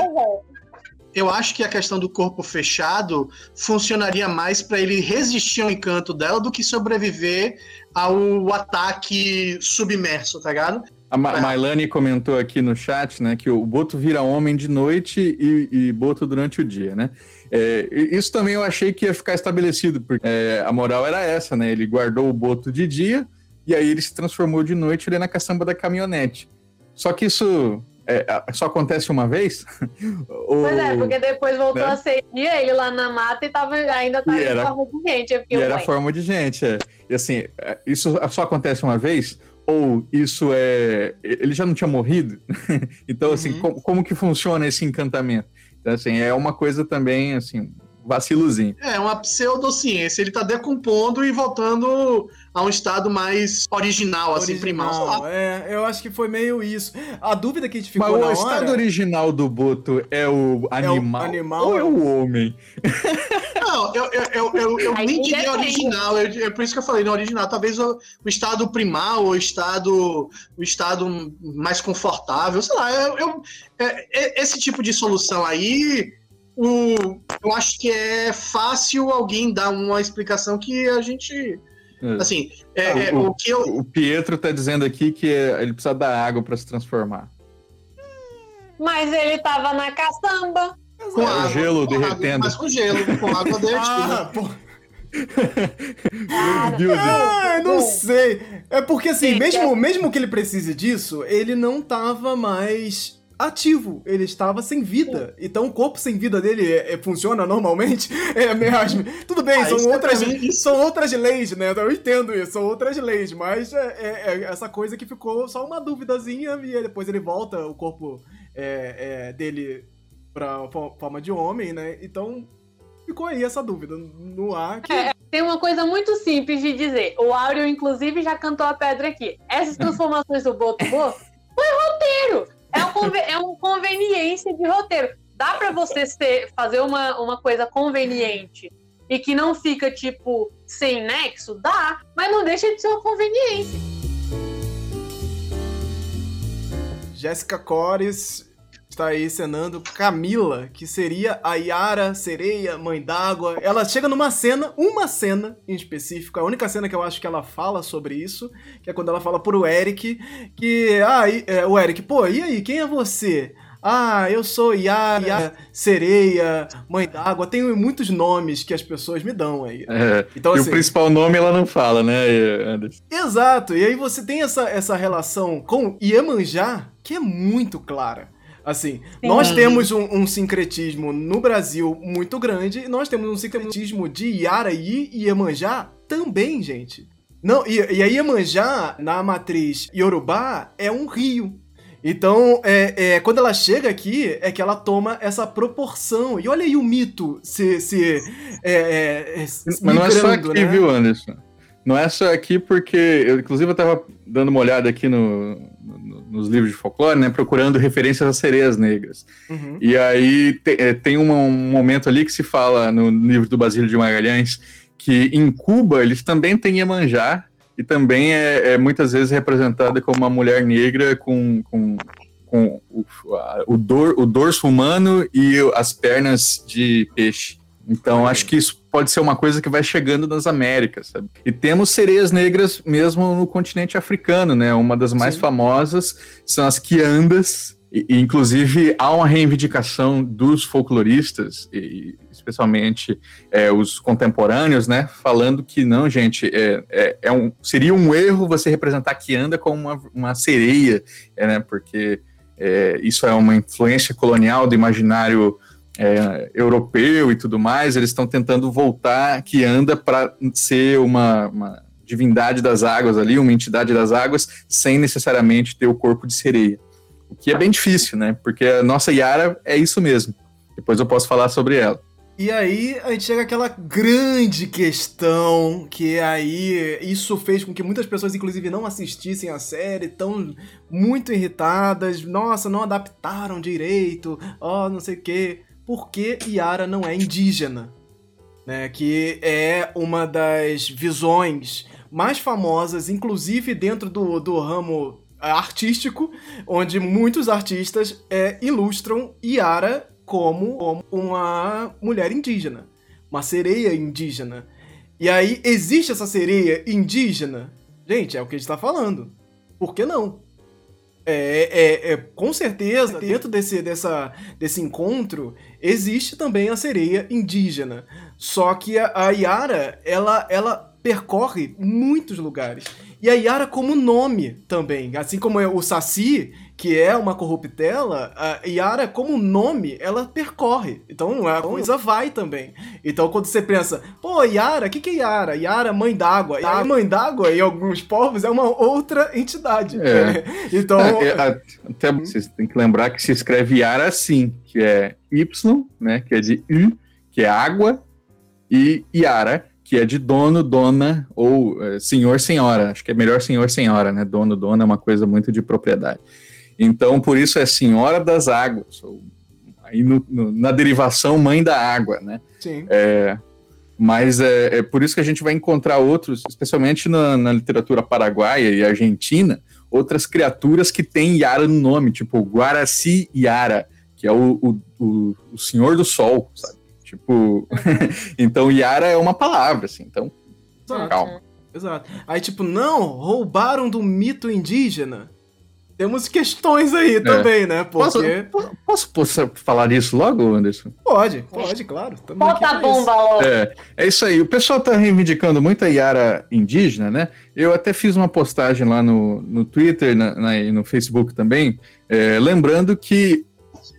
Eu acho que a questão do corpo fechado funcionaria mais para ele resistir ao encanto dela do que sobreviver ao ataque submerso, tá ligado?
A Ma Mailane comentou aqui no chat, né, que o Boto vira homem de noite e, e Boto durante o dia, né? É, isso também eu achei que ia ficar estabelecido, porque é, a moral era essa, né? Ele guardou o Boto de dia e aí ele se transformou de noite ali na caçamba da caminhonete. Só que isso é, só acontece uma vez?
pois é, porque depois voltou né? a ser dia, ele lá na mata e tava, ainda estava em forma de gente.
e era forma de gente, é. E assim, é, isso só acontece uma vez? Ou isso é. Ele já não tinha morrido? então, assim, uhum. como, como que funciona esse encantamento? Então, assim, é uma coisa também, assim, vacilozinho.
É, uma pseudociência. Ele tá decompondo e voltando a um estado mais original, original assim, primal.
É, eu acho que foi meio isso. A dúvida que a gente ficou
Mas
o
hora... estado original do Boto é o animal, é o animal ou é o homem?
Não, eu, eu, eu, eu, eu nem diria original. é por isso que eu falei, no original. Talvez o, o, estado primal, o estado, o estado mais confortável, sei lá. Eu, eu, é, é esse tipo de solução aí o, eu acho que é fácil alguém dar uma explicação que a gente É. Assim, é,
o, o, que eu... o Pietro tá dizendo aqui que ele precisa da água para se transformar.
Mas ele tava na caçamba.
Com é, água, gelo
com
derretendo. Água,
mas com gelo, com água derretida. ah, pô.
ah, não sei. É porque assim, mesmo, mesmo que ele precise disso, ele não tava mais ativo, ele estava sem vida. Então o corpo sem vida dele é, é, funciona normalmente? É mesmo. Tudo bem, ah, são, outras, é são outras leis, né? Eu entendo isso, são outras leis, mas é, é, é essa coisa que ficou só uma duvidazinha e depois ele volta, o corpo é, dele pra forma de homem, né? Então ficou aí essa dúvida no ar. Que...
É, tem uma coisa muito simples de dizer. O Áureo, inclusive, já cantou a pedra aqui. Essas transformações do Boto Bo foi roteiro. É um, conveniência de roteiro. Dá para você ser, fazer uma, uma coisa conveniente e que não fica, tipo, sem nexo? Dá, mas não deixa de ser uma conveniência.
Jéssica Cores está aí cenando Camila, que seria a Yara, sereia, mãe d'água. Ela chega numa cena, uma cena em específico, a única cena que eu acho que ela fala sobre isso, que é quando ela fala pro Eric, que, ah, e, é, o Eric, pô, e aí, quem é você? Ah, eu sou Yara, sereia, mãe d'água. Tenho muitos nomes que as pessoas me dão aí.
É, então, e assim, o principal nome ela não fala, né, Anderson?
Exato. E aí você tem essa, essa relação com Iemanjá que é muito clara. Assim, Sim. nós temos um, um, sincretismo no Brasil muito grande nós temos um sincretismo de Iaraí e Iemanjá também, gente. Não, e, e a Iemanjá, na matriz Yorubá, é um rio. Então, é, é, quando ela chega aqui, é que ela toma essa proporção. E olha aí o mito se. se é, é, é
Mas não é só aqui, né? viu, Anderson? Não é só aqui porque. Eu, inclusive, eu tava dando uma olhada aqui no, nos livros de folclore, né, procurando referências às sereias negras. Uhum. E aí te, é, tem um, um, momento ali que se fala no livro do Basílio de Magalhães que em Cuba eles também têm Iemanjá e também é, é muitas vezes representada como uma mulher negra com, com, com o, a, o, dor, o dorso humano e as pernas de peixe. Então, acho que isso pode ser uma coisa que vai chegando nas Américas, sabe? E temos sereias negras mesmo no continente africano, né? Uma das mais Sim. famosas são as quiandas, e, e, inclusive há uma reivindicação dos folcloristas, e, especialmente é, os contemporâneos, né? Falando que não, gente, é, é, é um, seria um erro você representar a quianda como uma, uma sereia, é, né? Porque é, isso é uma influência colonial do imaginário é, europeu e tudo mais, eles estão tentando voltar que anda para ser uma, uma, divindade das águas ali, uma entidade das águas, sem necessariamente ter o corpo de sereia. O que é bem difícil, né? Porque a nossa Yara é isso mesmo. Depois eu posso falar sobre ela.
E aí a gente chega àquela grande questão que aí isso fez com que muitas pessoas, inclusive, não assistissem a série, tão muito irritadas. Nossa, não adaptaram direito, ó, oh, não sei o quê por que Yara não é indígena, né? Que é uma das visões mais famosas, inclusive dentro do, do ramo artístico, onde muitos artistas é, ilustram Yara como, como uma mulher indígena, uma sereia indígena. E aí existe essa sereia indígena? Gente, é o que a gente está falando. Por que não? É, é, é, com certeza, dentro desse, dessa, desse encontro, existe também a sereia indígena. Só que a, a Yara, ela, ela percorre muitos lugares. E a Yara como nome também. Assim como é o Saci, que é uma corruptela, a Yara como nome, ela percorre. Então a coisa vai também. Então quando você pensa, pô, Yara, o que, que é Yara? Yara, mãe d'água. A mãe d'água, em alguns povos, é uma outra entidade.
É. então... É, é, até vocês têm que lembrar que se escreve Yara assim, que é Y, né, que é de U, que é água, e Yara, que é de dono, dona, ou é, senhor, senhora. Acho que é melhor senhor, senhora, né? Dono, dona é uma coisa muito de propriedade. Então, por isso é senhora das águas, ou aí no, no, na derivação mãe da água, né?
Sim.
É, mas é, é, por isso que a gente vai encontrar outros, especialmente na, na literatura paraguaia e argentina, outras criaturas que têm Yara no nome, tipo Guaraci Yara, que é o, o, o, o Senhor do Sol, sabe? Tipo, então Yara é uma palavra, assim, então calma.
Exato. Aí, tipo, não, roubaram do mito indígena. Temos questões aí é. também, né?
Porque... Posso, posso, posso, falar isso logo, Anderson?
Pode, pode, claro.
Bota a bomba logo.
É, é isso aí. O pessoal tá reivindicando muito a Yara indígena, né? Eu até fiz uma postagem lá no, no Twitter na, na, e no Facebook também, é, lembrando que,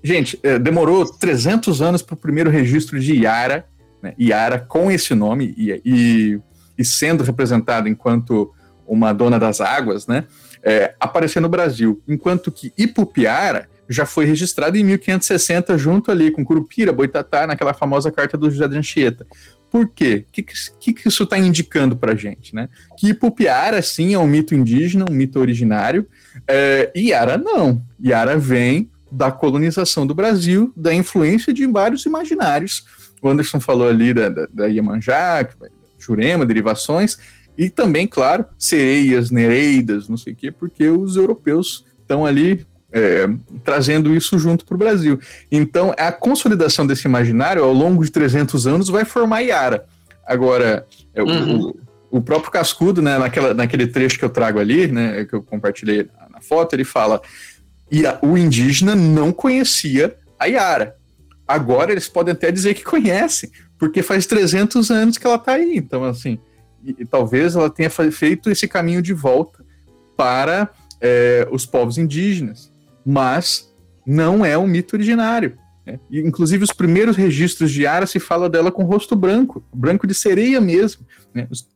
gente, é, demorou 300 anos para o primeiro registro de Yara, né? Yara com esse nome e, e, e sendo representada enquanto uma dona das águas, né? é, aparecer no Brasil, enquanto que Ipupiara já foi registrado em 1560 junto ali com Curupira, Boitatá, naquela famosa carta do José de Anchieta. Por quê? O que, que, que, isso está indicando para gente? Né? Que Ipupiara, sim, é um mito indígena, um mito originário, é, e Yara não. Yara vem da colonização do Brasil, da influência de vários imaginários. O Anderson falou ali da, da, da Iemanjá, Jurema, derivações, e também, claro, sereias, nereidas, não sei o quê, porque os europeus estão ali é, trazendo isso junto para o Brasil. Então, a consolidação desse imaginário ao longo de 300 anos vai formar Iara. Agora, é, uhum. o, o, próprio Cascudo, né, naquela, naquele trecho que eu trago ali, né, que eu compartilhei na foto, ele fala: e a, o indígena não conhecia a Iara. Agora eles podem até dizer que conhecem, porque faz 300 anos que ela está aí. Então, assim, e, talvez ela tenha feito esse caminho de volta para é, os povos indígenas, mas não é um mito originário. Né? E, inclusive, os primeiros registros de Ara se fala dela com rosto branco, branco de sereia mesmo. Né? Os,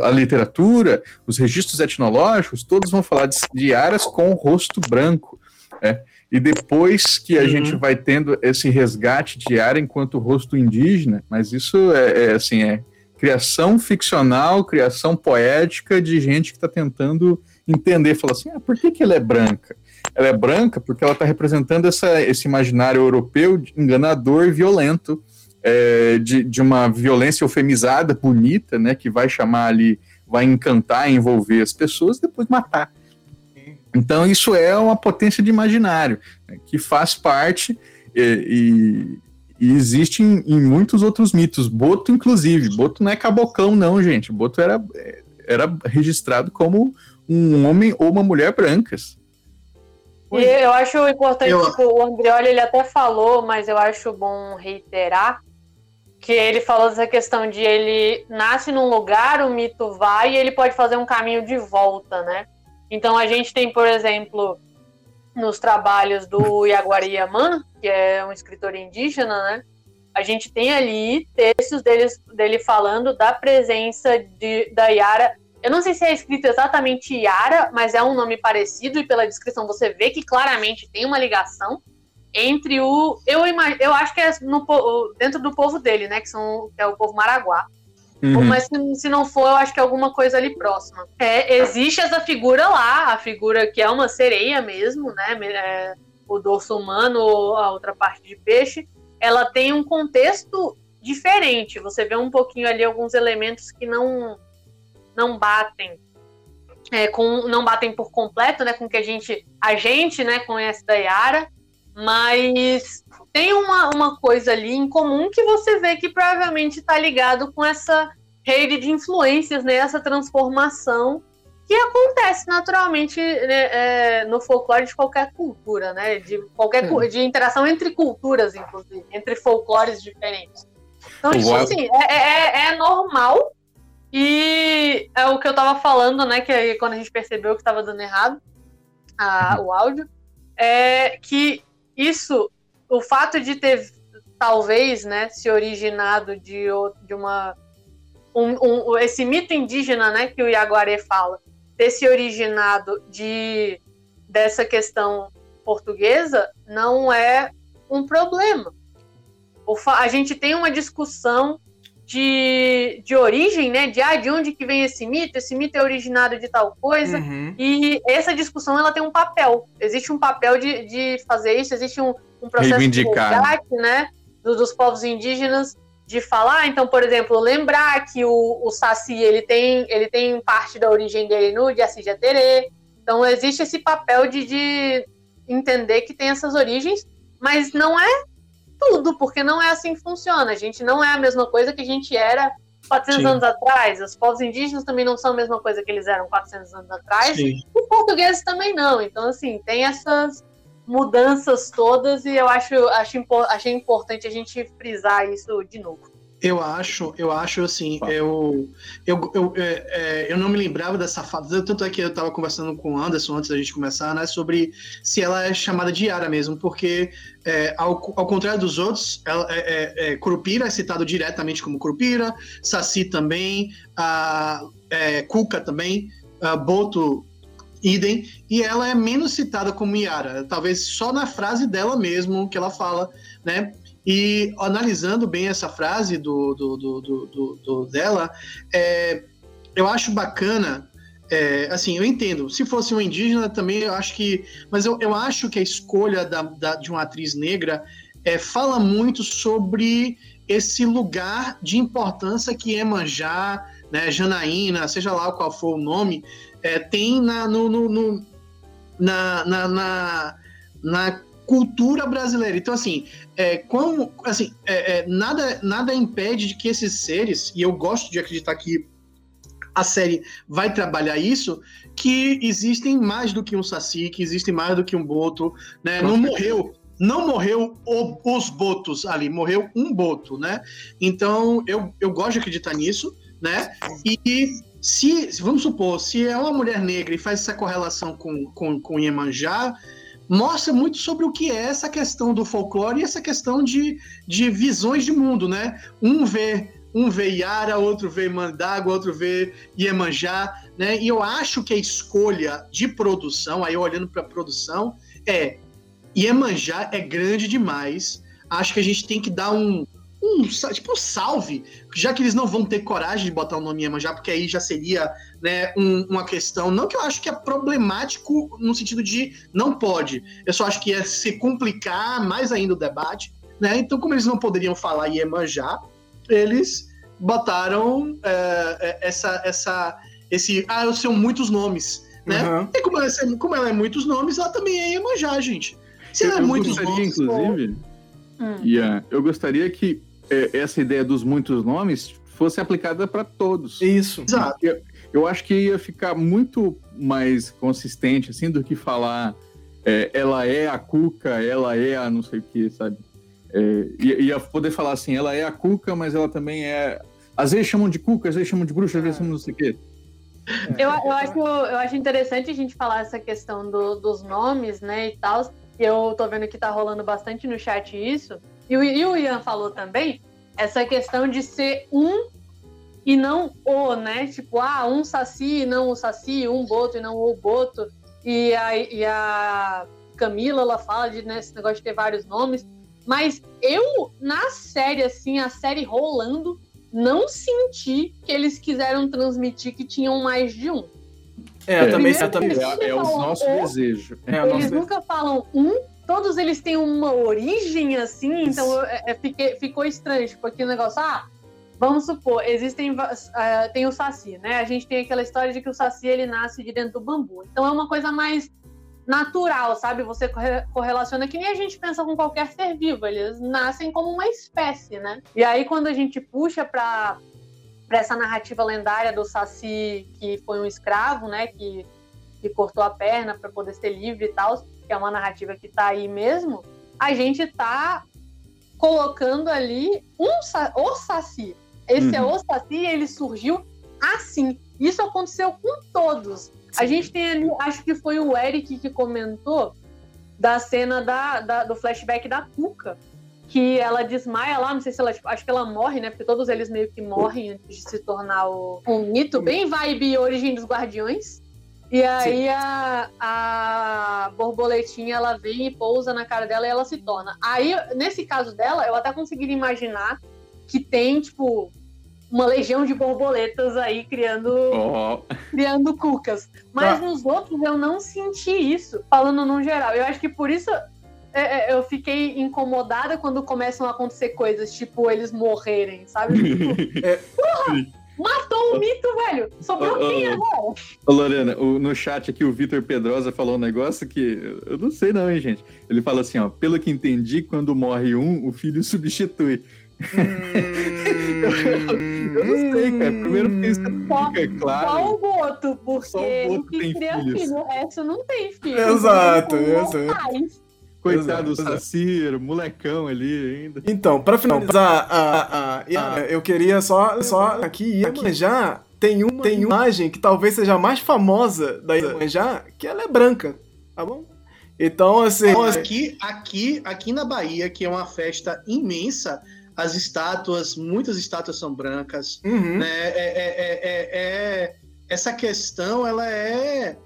a, a, literatura, os registros etnológicos, todos vão falar de, de aras com rosto branco. Né? E depois que a uhum. gente vai tendo esse resgate de Ara enquanto rosto indígena, mas isso é, é assim, é criação ficcional, criação poética de gente que está tentando entender, falar assim, ah, por que, que ela é branca? Ela é branca porque ela está representando essa, esse imaginário europeu enganador e violento, é, de, de uma violência eufemizada, bonita, né, que vai chamar ali, vai encantar, envolver as pessoas, e depois matar. Então isso é uma potência de imaginário né, que faz parte e, e existe em, em, muitos outros mitos. Boto, inclusive. Boto não é cabocão, não, gente. Boto era, era registrado como um homem ou uma mulher brancas.
E eu acho importante, eu... tipo, o Andrioli ele até falou, mas eu acho bom reiterar que ele falou dessa questão de ele nasce num lugar, o mito vai e ele pode fazer um caminho de volta, né? Então a gente tem, por exemplo, nos trabalhos do Yaguari Yaman, que é um escritor indígena, né? A gente tem ali textos dele, dele falando da presença de, da Yara. Eu não sei se é escrito exatamente Yara, mas é um nome parecido e pela descrição você vê que claramente tem uma ligação entre o. Eu, imag, eu acho que é no, dentro do povo dele, né? Que, são, que é o povo Maraguá. Uhum. Mas se, se, não for, eu acho que é alguma coisa ali próxima. É, existe essa figura lá, a figura que é uma sereia mesmo, né? É, o dorso humano ou a outra parte de peixe. Ela tem um contexto diferente. Você vê um pouquinho ali alguns elementos que não não batem. É, com, não batem por completo, né, com que a gente, a gente, né, conhece da Yara, mas tem uma, uma coisa ali em comum que você vê que provavelmente está ligado com essa rede de influências, né? Essa transformação que acontece naturalmente né, é, no folclore de qualquer cultura, né? De qualquer de interação entre culturas, inclusive, entre folclores diferentes. Então, isso assim, é, é, é, normal. E é o que eu estava falando, né? Que quando a gente percebeu que estava dando errado a, o áudio, é que isso o fato de ter talvez, né, se originado de, de uma um, um, esse mito indígena, né, que o Iaguaré fala, ter se originado de dessa questão portuguesa não é um problema. O, a gente tem uma discussão de, de origem, né? De, ah, de onde que vem esse mito? Esse mito é originado de tal coisa. Uhum. E essa discussão ela tem um papel. Existe um papel de, de fazer isso, existe um, um processo de resgate, né? Dos, dos povos indígenas de falar, então, por exemplo, lembrar que o, o Saci ele tem, ele tem parte da origem dele no Jaci-Jaterê. Então, existe esse papel de, de entender que tem essas origens, mas não é tudo, porque não é assim que funciona. A gente não é a mesma coisa que a gente era 400
Sim.
anos atrás, os povos indígenas também não são a mesma coisa que eles eram 400 anos atrás,
Sim.
os portugueses também não. Então, assim, tem essas mudanças todas e eu acho, acho achei importante a gente frisar isso de novo.
Eu acho, eu acho assim,
Fala.
eu, eu, eu, é, é, eu não me lembrava dessa fala, tanto é que eu tava conversando com o Anderson antes da gente começar, né, sobre se ela é chamada de Yara mesmo, porque é, ao, ao contrário dos outros, ela, é, é, Curupira é citado diretamente como Curupira, Saci também, a, é, Cuca também, a Boto idem, e ela é menos citada como Yara, talvez só na frase dela mesmo que ela fala, né, e analisando bem essa frase do, do, do, do- do- dela, é, eu acho bacana. é, assim, eu entendo. Se fosse um indígena também, eu acho que. Mas eu, eu acho que a escolha da, da- de uma atriz negra é, fala muito sobre esse lugar de importância que Emanjá, né, Janaína, seja lá qual for o nome, é, tem na, no, no- no- na, na, na, na cultura brasileira. Então, assim, é, como, assim, é, é, nada, nada impede de que esses seres, e eu gosto de acreditar que a série vai trabalhar isso, que existem mais do que um Saci, que existem mais do que um Boto, né? Não morreu, não morreu o- os Botos ali, morreu um Boto, né? Então, eu, eu gosto de acreditar nisso, né? E se, se- vamos supor, se é uma mulher negra e faz essa correlação com, com, com Iemanjá, mostra muito sobre o que é essa questão do folclore e essa questão de, de visões de mundo, né? Um vê um vê Yara, outro vê Mandago, outro vê Iemanjá, né? E eu acho que a escolha de produção, aí olhando para a produção, é Iemanjá é grande demais. Acho que a gente tem que dar um, um tipo um salve, já que eles não vão ter coragem de botar o nome Iemanjá, porque aí já seria né, um- uma questão, não que eu acho que é problemático no sentido de não pode, eu só acho que ia se complicar mais ainda o debate, né? Então, como eles não poderiam falar Iemanjá, eles botaram é, é, essa, essa, esse, ah, eu sei muitos nomes, né?
Aham.
E como ela, é- como ela é muitos nomes, ela também é Iemanjá, gente. Se
Eu,
ela é
eu
muitos
gostaria,
nomes,
inclusive,
Hum.
Ian, eu gostaria que é, essa ideia dos muitos nomes fosse aplicada para todos.
Isso.
exato.
Eu, eu acho que ia ficar muito mais consistente, assim, do que falar é, ela é a Cuca, ela é a não sei o que, sabe? É, ia, poder falar assim, ela é a Cuca, mas ela também é. Às vezes chamam de Cuca, às vezes chamam de bruxa, às vezes chamam não sei o quê.
Eu, eu, acho, eu acho interessante a gente falar essa questão do- dos nomes, né, e tal. Eu tô vendo que tá rolando bastante no chat isso. E o, e o Ian falou também, essa questão de ser um e não o, né? Tipo, ah, um saci e não o saci, um boto e não o boto. E a, e a Camila, ela fala de, né, esse negócio de ter vários nomes. Mas eu, na série, assim, a série rolando, não senti que eles quiseram transmitir que tinham mais de um.
É, eu também, eu também.
É, é o nosso
É.
desejo.
É, o
Eles
nosso-
nunca falam um, todos eles têm uma origem assim, então eu- é, é, fiquei- ficou estranho, tipo aquele negócio, ah, vamos supor, existem, ah, tem o Saci, né? A gente tem aquela história de que o Saci ele nasce de dentro do bambu, então é uma coisa mais natural, sabe? Você corre- correlaciona que nem a gente pensa com qualquer ser vivo, eles nascem como uma espécie, né? E aí quando a gente puxa pra, pra essa narrativa lendária do Saci que foi um escravo, né? Que que cortou a perna para poder ser livre e tal, que é uma narrativa que tá aí mesmo, a gente tá colocando ali um o Saci. Esse é
Uhum.
o Saci ele surgiu assim. Isso aconteceu com todos. A gente tem ali, acho que foi o Eric que comentou da cena da, da- do flashback da Cuca, que ela desmaia lá, não sei se ela, tipo, acho que ela morre, né? Porque todos eles meio que morrem antes de se tornar o, um mito, bem vibe Origem dos Guardiões. E aí a, a borboletinha ela vem e pousa na cara dela e ela se torna. Aí, nesse caso dela, eu até consegui imaginar que tem, tipo, uma legião de borboletas aí criando
Ó,
criando cucas. Mas
Tá.
nos outros eu não senti isso, falando no geral. Eu acho que por isso é, é, eu fiquei incomodada quando começam a acontecer coisas, tipo eles morrerem, sabe? Tipo,
É.
Porra! Matou um mito, velho! Sobrou
ô,
quem agora?
Ô, Lorena, o- no chat aqui o Vitor Pedrosa falou um negócio que eu não sei não, hein, gente. Ele fala assim, ó, pelo que entendi, quando morre um, o filho substitui. Eu não sei, cara. Primeiro porque isso
Só,
fica claro.
só o Boto, porque
Só o Boto tem filhos.
filho, o resto não tem filho.
Exato,
Então,
exato.
Coitado do. Saciro, molecão ali ainda.
Então, pra finalizar, a, a, a- eu queria só, só aqui já tem uma, tem uma imagem que talvez seja a mais famosa da já, que ela é branca, tá bom? Então, assim,
Aqui, aqui, aqui na Bahia, que é uma festa imensa, as estátuas, muitas estátuas são brancas,
uhum,
né? É, é- é- é- é- essa questão, ela é,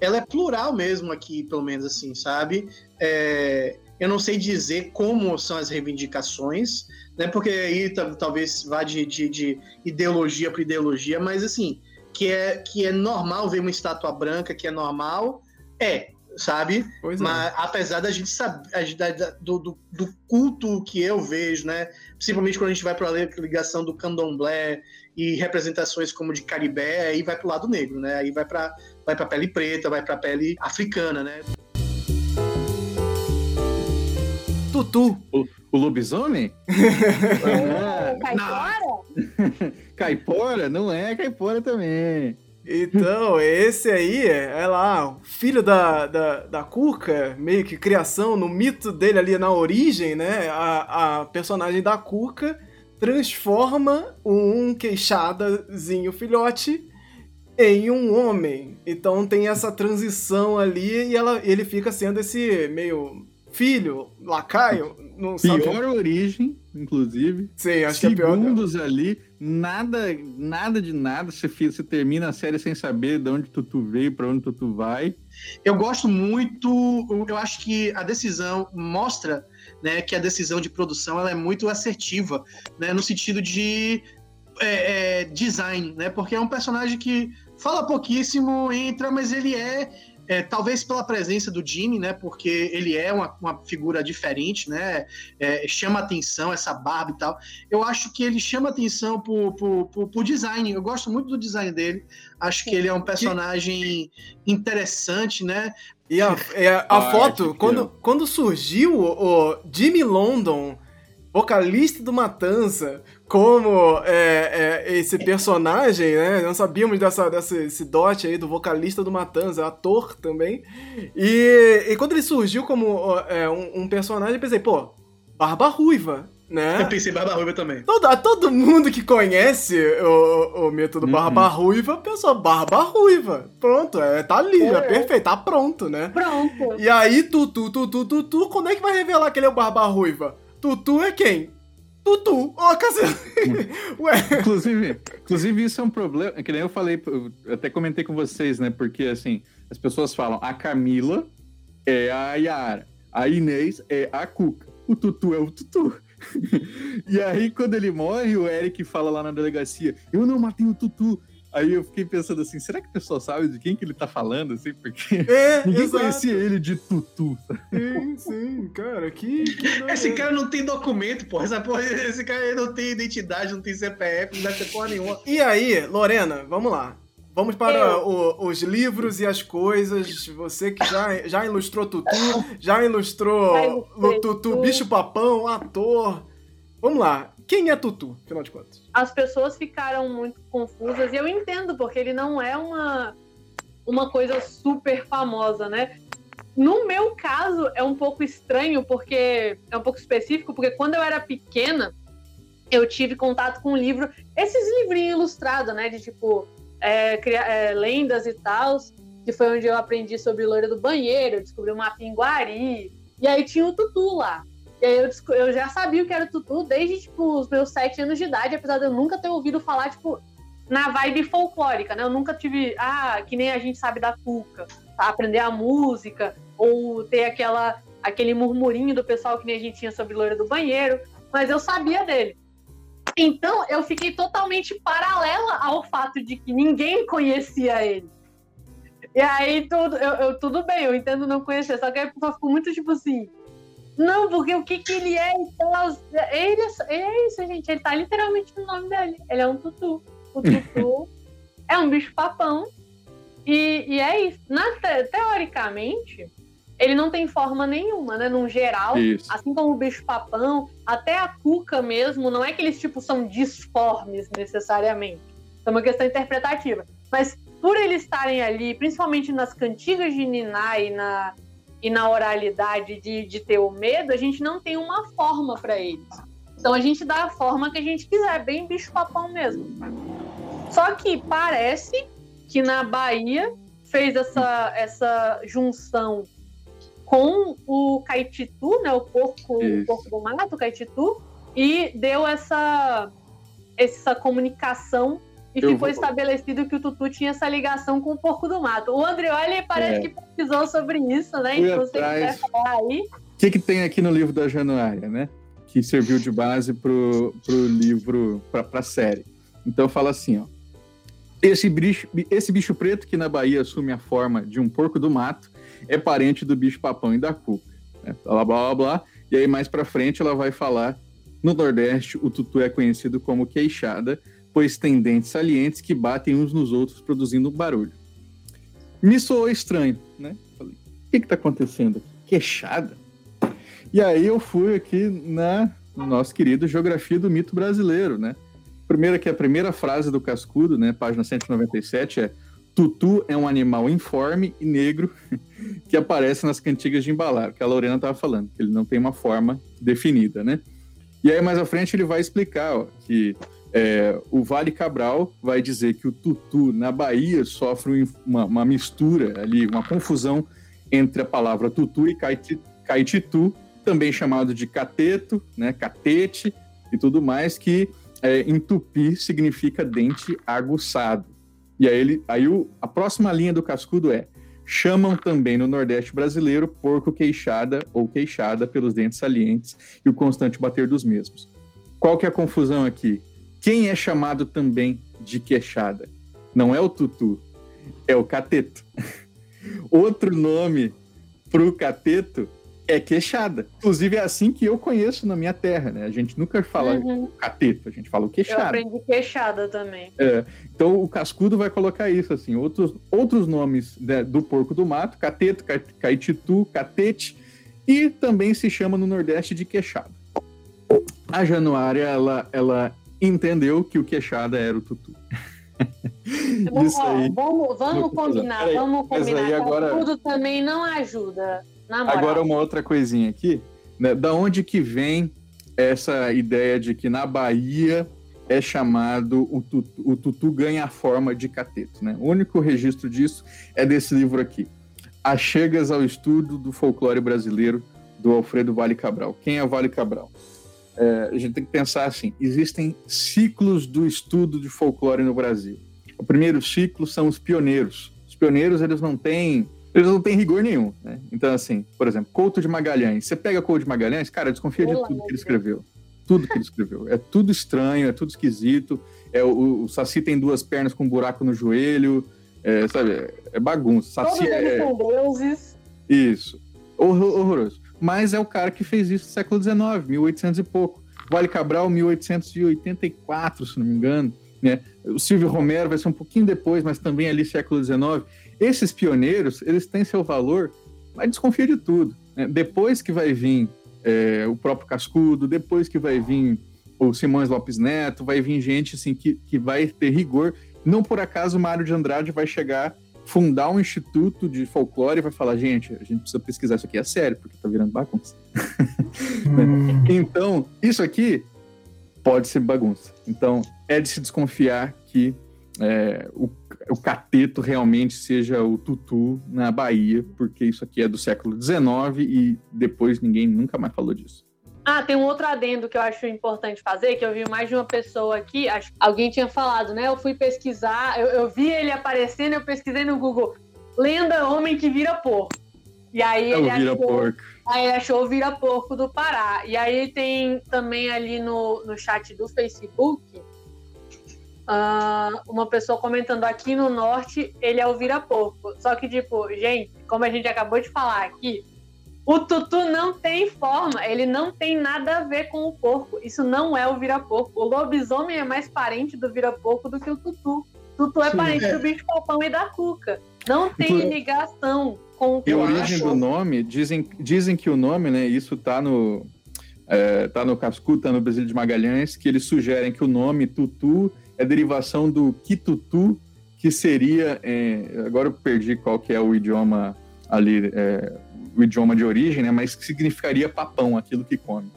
ela é plural mesmo aqui, pelo menos assim, sabe? É, eu não sei dizer como são as reivindicações, né? Porque aí ta- talvez vá de, de, de ideologia para ideologia, mas assim, que é, que é normal ver uma estátua branca, que é normal, é, sabe?
pois é.
Mas apesar da gente saber da- da- do, do, do culto que eu vejo, né? Principalmente quando a gente vai para a ligação do candomblé e representações como de caribé, aí vai para o lado negro, né? Aí vai para vai para pele preta, vai para pele africana, né?
Tutu,
O lobisomem?
É,
é.
Caipora?
Caipora? Não é caipora também.
Então, esse aí é lá, o filho da, da, da Cuca, meio que criação, no mito dele ali na origem, né? A, a personagem da Cuca transforma um queixadazinho filhote em um homem. Então tem essa transição ali e ela, ele fica sendo esse meio filho, lacaio, não sabe.
Pior origem, inclusive.
Sim, acho que é pior.
Segundos ali, nada, nada de nada. Você, você termina a série sem saber de onde Tutu veio, pra onde Tutu vai.
Eu gosto muito, eu acho que a decisão mostra, né, que a decisão de produção ela é muito assertiva, né, no sentido de é, é, design, né, porque é um personagem que fala pouquíssimo, entra, mas ele é, é, talvez pela presença do Jimmy, né, porque ele é uma, uma figura diferente, né, é, chama atenção essa barba e tal. Eu acho que ele chama atenção por, por, por, por design. Eu gosto muito do design dele. Acho que ele é um personagem interessante, né?
E a, é, a
Ah,
foto,
que
quando, quando surgiu o Jimmy London, vocalista do Matanza, como é, é, esse personagem, né? Não sabíamos dessa, dessa, esse dote aí do vocalista do Matanza, ator também. E, e quando ele surgiu como é, um, um personagem, eu pensei, pô, Barba Ruiva, né?
Eu pensei Barba Ruiva também.
Todo, todo mundo que conhece o, o método
Uhum.
Barba Ruiva pensou Barba Ruiva. Pronto, é, tá ali, é
É.
perfeito, tá pronto, né?
Pronto.
E aí, Tutu, Tutu, Tutu, quando é que vai revelar que ele é o Barba Ruiva? Tutu é quem? Tutu. Ô, cacete. Ué.
Inclusive, inclusive, isso é um problema. Que nem eu falei, eu até comentei com vocês, né? Porque assim, as pessoas falam, a Camila é a Yara, a Inês é a Cuca, o Tutu é o Tutu. e aí, quando ele morre, o Eric fala lá na delegacia: Eu não matei o Tutu. Aí eu fiquei pensando assim, será que a pessoa sabe de quem que ele tá falando, assim? Porque
É,
ninguém
exato.
conhecia ele de Tutu. sabe?
Sim, sim, cara, que... que
Esse cara não tem documento, porra. Essa porra. Esse cara não tem identidade, não tem CPF, não deve ter porra nenhuma.
E aí, Lorena, vamos lá. Vamos para o- os livros e as coisas. Você que já, já ilustrou Tutu, já ilustrou o Tutu,
Tutu.
bicho papão, ator. Vamos lá. Quem é Tutu, afinal de contas?
As pessoas ficaram muito confusas e eu entendo porque ele não é uma uma coisa super famosa, né? No meu caso é um pouco estranho porque é um pouco específico porque quando eu era pequena eu tive contato com um livro, esses livrinhos ilustrados, né? De tipo é, cria- é, lendas e tal, que foi onde eu aprendi sobre loira do banheiro, descobri uma pinguari e aí tinha o tutu lá. E aí eu, eu já sabia o que era tutu desde, tipo, os meus sete anos de idade, apesar de eu nunca ter ouvido falar, tipo, na vibe folclórica, né? Eu nunca tive, ah, que nem a gente sabe da cuca, aprender a música, ou ter aquela, aquele murmurinho do pessoal que nem a gente tinha sobre loira do banheiro, mas eu sabia dele. Então, eu fiquei totalmente paralela ao fato de que ninguém conhecia ele. E aí, tudo, eu, eu- tudo bem, eu entendo não conhecer, só que a pessoa ficou muito tipo assim, não, porque o que que ele é e tal. Ele, é- é isso, gente. Ele tá literalmente no nome dele. Ele é um tutu. O tutu é um bicho papão. E, e é isso. Na te- teoricamente, ele não tem forma nenhuma, né? Num geral,
Isso.
assim como o bicho-papão, até a cuca mesmo, não é que eles, tipo, são disformes necessariamente. É uma questão interpretativa. Mas por eles estarem ali, principalmente nas cantigas de Niná e na, e na oralidade de, de ter o medo, a gente não tem uma forma para eles. Então a gente dá a forma que a gente quiser, bem bicho-papão mesmo. Só que parece que na Bahia fez essa, essa junção com o Caititu, né, o porco, o porco do mato, o Caititu, e deu essa, essa comunicação e
Eu
ficou
vou-
estabelecido que o Tutu tinha essa ligação com o porco do mato. O Andreoli parece
É.
que pesquisou sobre isso, né?
Fui
Então, se você
atrás.
quiser falar aí.
O que, que tem aqui no livro da Januária, né? Que serviu de base pro, pro livro, pra, pra série. Então fala assim, ó. Esse bicho, esse bicho preto que na Bahia assume a forma de um porco do mato é parente do bicho papão e da cuca. Né? Blá, blá, blá, blá. E aí mais pra frente ela vai falar, no Nordeste o tutu é conhecido como queixada, pois tem dentes salientes que batem uns nos outros produzindo barulho. Me soou estranho, né? Falei, o que que tá acontecendo aqui? Queixada? E aí eu fui aqui na no nosso querido Geografia do Mito Brasileiro, né? Primeiro que a primeira frase do Cascudo, né, página 197 é Tutu é um animal informe e negro que aparece nas cantigas de embalar, que a Lorena estava falando, que ele não tem uma forma definida, né? E aí mais à frente ele vai explicar ó, que é, o Vale Cabral vai dizer que o tutu na Bahia sofre um- uma, uma mistura ali, uma confusão entre a palavra tutu e caiti- caititu, também chamado de cateto, né, catete e tudo mais, que é, em tupi significa dente aguçado. E aí, ele, aí o, a próxima linha do cascudo é chamam também no Nordeste brasileiro porco queixada ou queixada pelos dentes salientes e o constante bater dos mesmos. Qual que é a confusão aqui? Quem é chamado também de queixada? Não é o tutu, é o cateto. Outro nome pro cateto é queixada. Inclusive é assim que eu conheço na minha terra, né? A gente nunca fala
Uhum.
cateto, a gente fala o
Eu
queixada.
aprendi queixada também.
Então o Cascudo vai colocar isso, assim, outros, outros nomes né, do porco do mato, cateto, ca- caititu, catete, e também se chama no Nordeste de queixada. A Januária, ela, ela entendeu que o queixada era o tutu.
Vamos,
isso aí.
vamos, vamos combinar,
Peraí,
vamos combinar.
aí agora-
Tudo também não ajuda.
Agora uma outra coisinha aqui, né? Da onde que vem essa ideia de que na Bahia é chamado o tutu, o tutu ganha a forma de cateto, né? O único registro disso é desse livro aqui, As Chegas ao Estudo do Folclore Brasileiro, do Alfredo Vale Cabral. Quem é o Vale Cabral? É, a gente tem que pensar assim: existem ciclos do estudo de folclore no Brasil. O primeiro ciclo são os pioneiros. Os pioneiros eles não têm eles não têm rigor nenhum, né? Então, assim, por exemplo, Couto de Magalhães. Você pega Couto de Magalhães, cara, desconfia de
Olá,
tudo que ele escreveu. Tudo que ele escreveu. É tudo estranho, é tudo esquisito. É, o, o Saci tem duas pernas com um buraco no joelho. É, sabe, é- bagunça.
Todos
Saci
eles
é.
são deuses.
Isso. Horror- horroroso. Mas é o cara que fez isso no século XIX, 1800 e pouco. Vale Cabral, 1884, se não me engano. Né? O Silvio Romero vai ser um pouquinho depois, mas também ali século XIX. Esses pioneiros, eles têm seu valor, mas desconfia de tudo. né? Depois que vai vir é, o próprio Cascudo, depois que vai vir o Simões Lopes Neto, vai vir gente assim que, que vai ter rigor. Não por acaso o Mário de Andrade vai chegar fundar um instituto de folclore e vai falar, gente, a gente precisa pesquisar isso aqui a sério, porque tá virando bagunça.
Hum.
Então, isso aqui pode ser bagunça. Então, é de se desconfiar que é, o, o cateto realmente seja o tutu na Bahia, porque isso aqui é do século XIX e depois ninguém nunca mais falou disso.
Ah, tem um outro adendo que eu acho importante fazer, que eu vi mais de uma pessoa aqui, acho, alguém tinha falado, né? Eu fui pesquisar, eu, eu vi ele aparecendo, eu pesquisei no Google, lenda homem que vira porco. E aí
É
ele
vira
achou,
porco.
aí ele achou o vira porco do Pará. E aí tem também ali no, no chat do Facebook ah, uma pessoa comentando aqui no norte ele é o vira porco. Só que, tipo, gente, como a gente acabou de falar aqui, o tutu não tem forma, ele não tem nada a ver com o porco. Isso não é o vira-porco. O lobisomem é mais parente do vira-porco do que o tutu. Tutu é
Sim,
parente
é.
do bicho-papão e da cuca. Não tem ligação com
E a
o
origem do nome, dizem, dizem que o nome, né, isso tá no, é, tá no Cascu, tá no Brasil de Magalhães, que eles sugerem que o nome Tutu é derivação do Kitutu, que seria, é, agora eu perdi qual que é o idioma ali, é, o idioma de origem, né, mas que significaria papão, aquilo que come.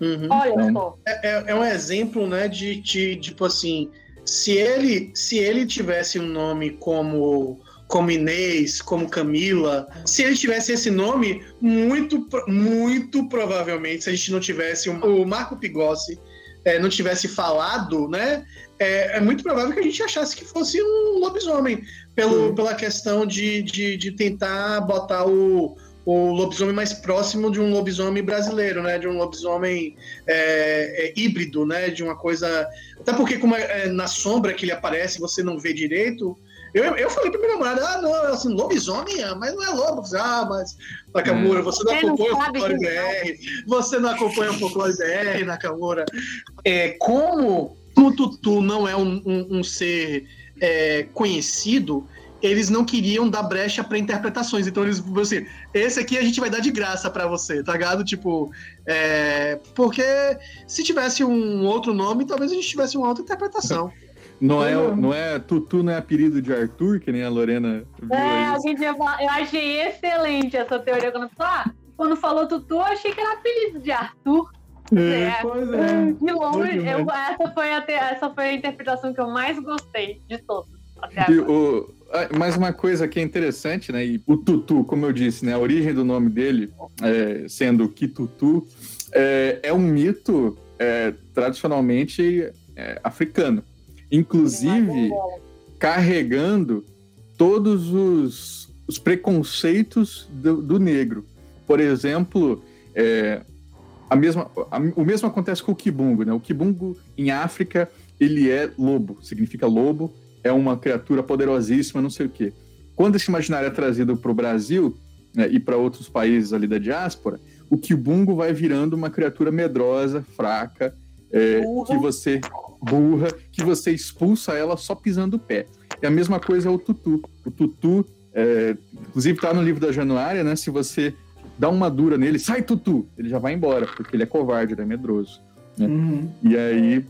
Uhum.
Olha
Então,
só.
É, é- é um exemplo, né, de, de tipo assim, se ele se ele tivesse um nome como como Inês, como Camila, se ele tivesse esse nome, muito muito provavelmente, se a gente não tivesse o, o Marco Pigossi é, não tivesse falado, né, é, é muito provável que a gente achasse que fosse um lobisomem, pelo, pela questão de, de, de tentar botar o, o lobisomem mais próximo de um lobisomem brasileiro, né, de um lobisomem é, é, híbrido, né? De uma coisa. Até porque, como é, é na sombra que ele aparece, você não vê direito. Eu, eu falei pra minha namorada, ah, não, assim, lobisomem, ah, mas não é lobo. Ah, mas, Nakamura, você não
Você não
acompanha o Folclore BR, você não acompanha o Folclore BR, Nakamura. É, como o Tutu não é um, um- um ser é, conhecido, eles não queriam dar brecha para interpretações. Então eles, assim, esse aqui a gente vai dar de graça para você, tá ligado? Tipo, é, porque se tivesse um outro nome, talvez a gente tivesse uma outra interpretação.
Não é, não é Tutu, não é apelido de Arthur, que nem a Lorena viu
É,
aí.
alguém tinha falado- eu achei excelente essa teoria quando falou, ah, quando falou Tutu, eu achei que era apelido de Arthur. É,
pois é.
De longe, eu- essa, foi a essa foi a interpretação que eu mais gostei de todas. Até
E o- mais uma coisa que é interessante, né? E o Tutu, como eu disse, né? A origem do nome dele, é, sendo Kitutu, é, é um mito é, tradicionalmente é, africano. Inclusive carregando todos os, os preconceitos do, do negro. Por exemplo, é, a mesma, a- o mesmo acontece com o kibungo, né? O kibungo em África ele é lobo, significa lobo, é uma criatura poderosíssima, não sei o quê. Quando esse imaginário é trazido para o Brasil né, e para outros países ali da diáspora, o kibungo vai virando uma criatura medrosa, fraca, é, que você burra, que você expulsa ela só pisando o pé. E a mesma coisa é o tutu. O tutu, é, inclusive tá no livro da Januária, né? Se você dá uma dura nele, sai tutu, ele já vai embora, porque ele é covarde, ele é medroso.
Uhum.
E aí,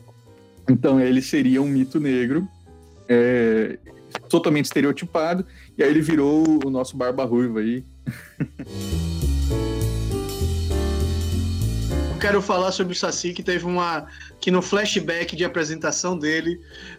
então ele seria um mito negro, é, totalmente estereotipado, e aí ele virou o nosso barba ruiva aí.
Eu quero falar sobre o Saci, que teve uma. que no flashback de apresentação dele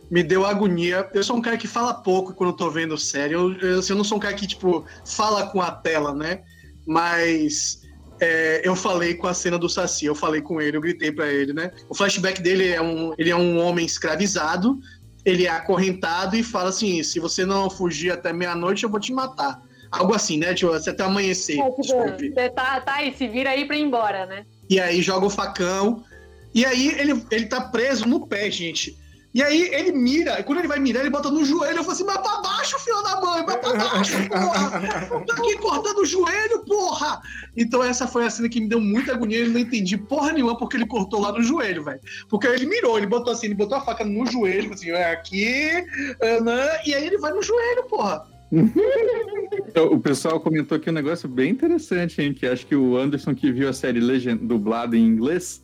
me deu agonia. Eu sou um cara que fala pouco quando eu tô vendo série. Eu, eu, assim, eu não sou um cara que, tipo, fala com a tela, né? Mas. é, eu falei com a cena do Saci, eu falei com ele, eu gritei pra ele, né? O flashback dele é um, ele é um homem escravizado, ele é acorrentado e fala assim: se você não fugir até meia-noite, eu vou te matar. Algo assim, né? Tipo, até amanhecer.
É, tipo, você tá, tá aí, se vira aí pra ir embora, né?
E aí joga o facão. E aí ele, ele tá preso no pé, gente. E aí ele mira, e quando ele vai mirar, ele bota no joelho. Eu falo assim, mas pra baixo, filho da mãe, mas pra baixo, porra! Tá aqui cortando o joelho, porra! Então essa foi a cena que me deu muita agonia, eu não entendi porra nenhuma porque ele cortou lá no joelho, velho. Porque ele mirou, ele botou assim, ele botou a faca no joelho, assim, é aqui, e aí ele vai no joelho, porra.
Então, O pessoal comentou aqui um negócio bem interessante, hein? Que acho que o Anderson que viu a série legend... dublada em inglês,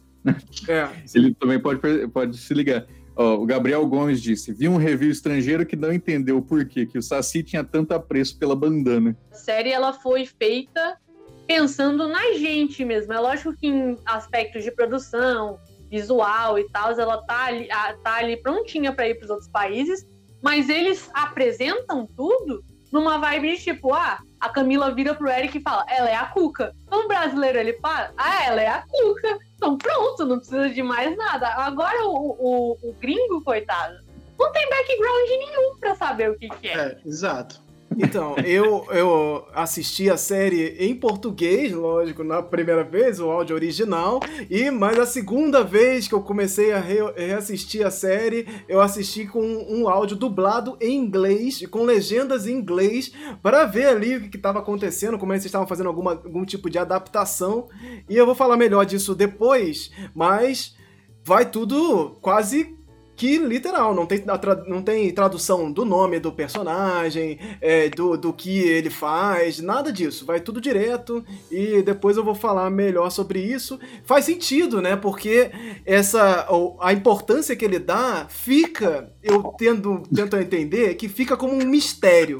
É.
ele também pode, pode se ligar. O Gabriel Gomes disse: vi um review estrangeiro que não entendeu o porquê que o Saci tinha tanto apreço pela bandana.
A série ela foi feita pensando na gente mesmo. É lógico que em aspectos de produção, visual e tal, ela tá ali, tá ali prontinha para ir para os outros países, mas eles apresentam tudo numa vibe de tipo, ah, a Camila vira pro Eric e fala, ela é a Cuca. Então o brasileiro ele fala, ah, ela é a Cuca. Então pronto, não precisa de mais nada. Agora o, o, o gringo, coitado, não tem background nenhum pra saber o que, que é.
É, exato.
Então, eu, eu assisti a série em português, lógico, na primeira vez, o áudio original, e mas a segunda vez que eu comecei a re- reassistir a série, eu assisti com um áudio dublado em inglês, com legendas em inglês, para ver ali o que estava acontecendo, como eles estavam fazendo alguma, algum tipo de adaptação, e eu vou falar melhor disso depois, mas vai tudo quase que literal, não tem, não tem tradução do nome do personagem, é, do, do que ele faz, nada disso. Vai tudo direto e depois eu vou falar melhor sobre isso. Faz sentido, né? Porque essa a importância que ele dá fica, eu tendo, tento entender, que fica como um mistério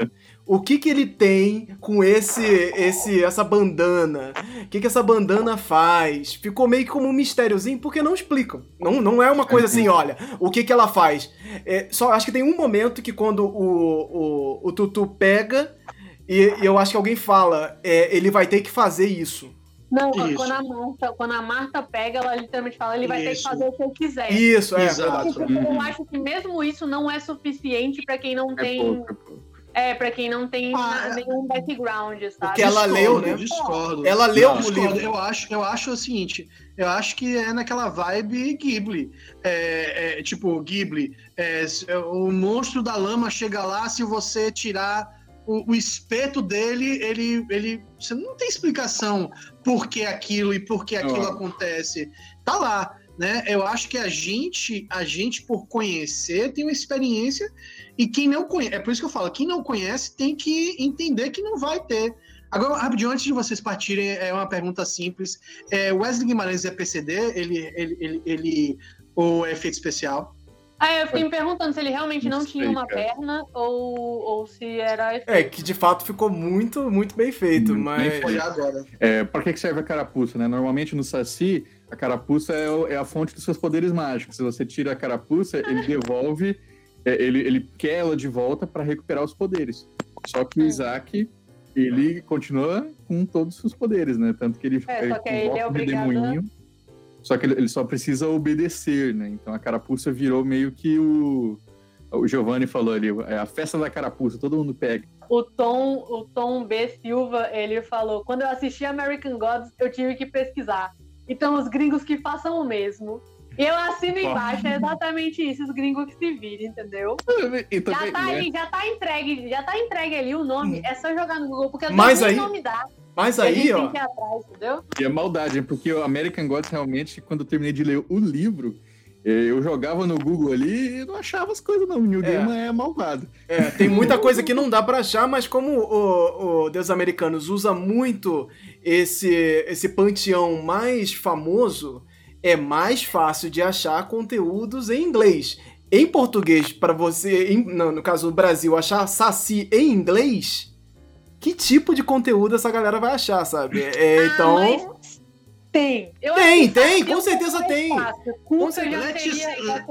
o que que ele tem com esse esse essa bandana? O que que essa bandana faz? Ficou meio que como um mistériozinho porque não explicam. Não, não é uma coisa assim, olha, o que que ela faz? É, só acho que tem um momento que quando o, o, o Tutu pega e, e eu acho que alguém fala, é, ele vai ter que fazer isso.
Não, quando a, Marta, quando a Marta pega, ela literalmente fala, ele vai isso. ter que fazer o que ele quiser.
Isso, é.
Exato. Eu acho que mesmo isso não é suficiente para quem não é tem pouco, é pouco. É, pra quem não tem ah, nenhum background, sabe?
Porque ela discordo, leu, né?
Discordo.
Ela leu o livro.
Eu acho, eu acho o seguinte, eu acho que é naquela vibe Ghibli. É, é, tipo, Ghibli, é, o monstro da lama chega lá, se você tirar o, o, espeto dele, ele, ele. Você não tem explicação por que aquilo e por que aquilo oh. acontece. Tá lá né? Eu acho que a gente, a gente por conhecer, tem uma experiência e quem não conhece, é por isso que eu falo, quem não conhece tem que entender que não vai ter. Agora, rapidinho, antes de vocês partirem, é uma pergunta simples. É, Wesley Guimarães é PCD? Ele, ele, ele, ele ou é efeito especial?
Ah, eu fiquei me perguntando se ele realmente não, não tinha uma perna ou, ou se era efeito.
É, que de fato ficou muito, muito bem feito, muito mas... Bem
agora. É, pra que serve a carapuça, né? Normalmente no Saci, a carapuça é, é, a fonte dos seus poderes mágicos. Se você tira a carapuça, ele devolve, é, ele, ele quer ela de volta para recuperar os poderes. Só que o é. Isaac, ele continua com todos os poderes, né? Tanto que ele,
é, ele, que ele é obrigado...
Só que ele, ele só precisa obedecer, né? Então a carapuça virou meio que o. O Giovanni falou ali, é a festa da carapuça, todo mundo pega.
O Tom, o Tom B. Silva, ele falou: quando eu assisti American Gods, eu tive que pesquisar. Então, os gringos que façam o mesmo. Eu assino embaixo, é exatamente isso, os gringos que se virem, entendeu? já tá né? já tá entregue, já tá entregue ali o nome, hum. é só jogar no Google, porque
Mas aí,
nome dá.
Mas aí, ó.
Atrás?
E é maldade, porque o American Gods realmente, quando eu terminei de ler o livro, eu jogava no Google ali e não achava as coisas, não. O New é. Game é malvado.
É, tem muita coisa que não dá para achar, mas como o, o Deus Americanos usa muito esse, esse panteão mais famoso, é mais fácil de achar conteúdos em inglês. Em português, para você, em, no, no caso do Brasil, achar Saci em inglês, que tipo de conteúdo essa galera vai achar, sabe? É,
ah,
então.
Mas... Tem.
Eu tem, tem, com certeza tem.
Com certeza.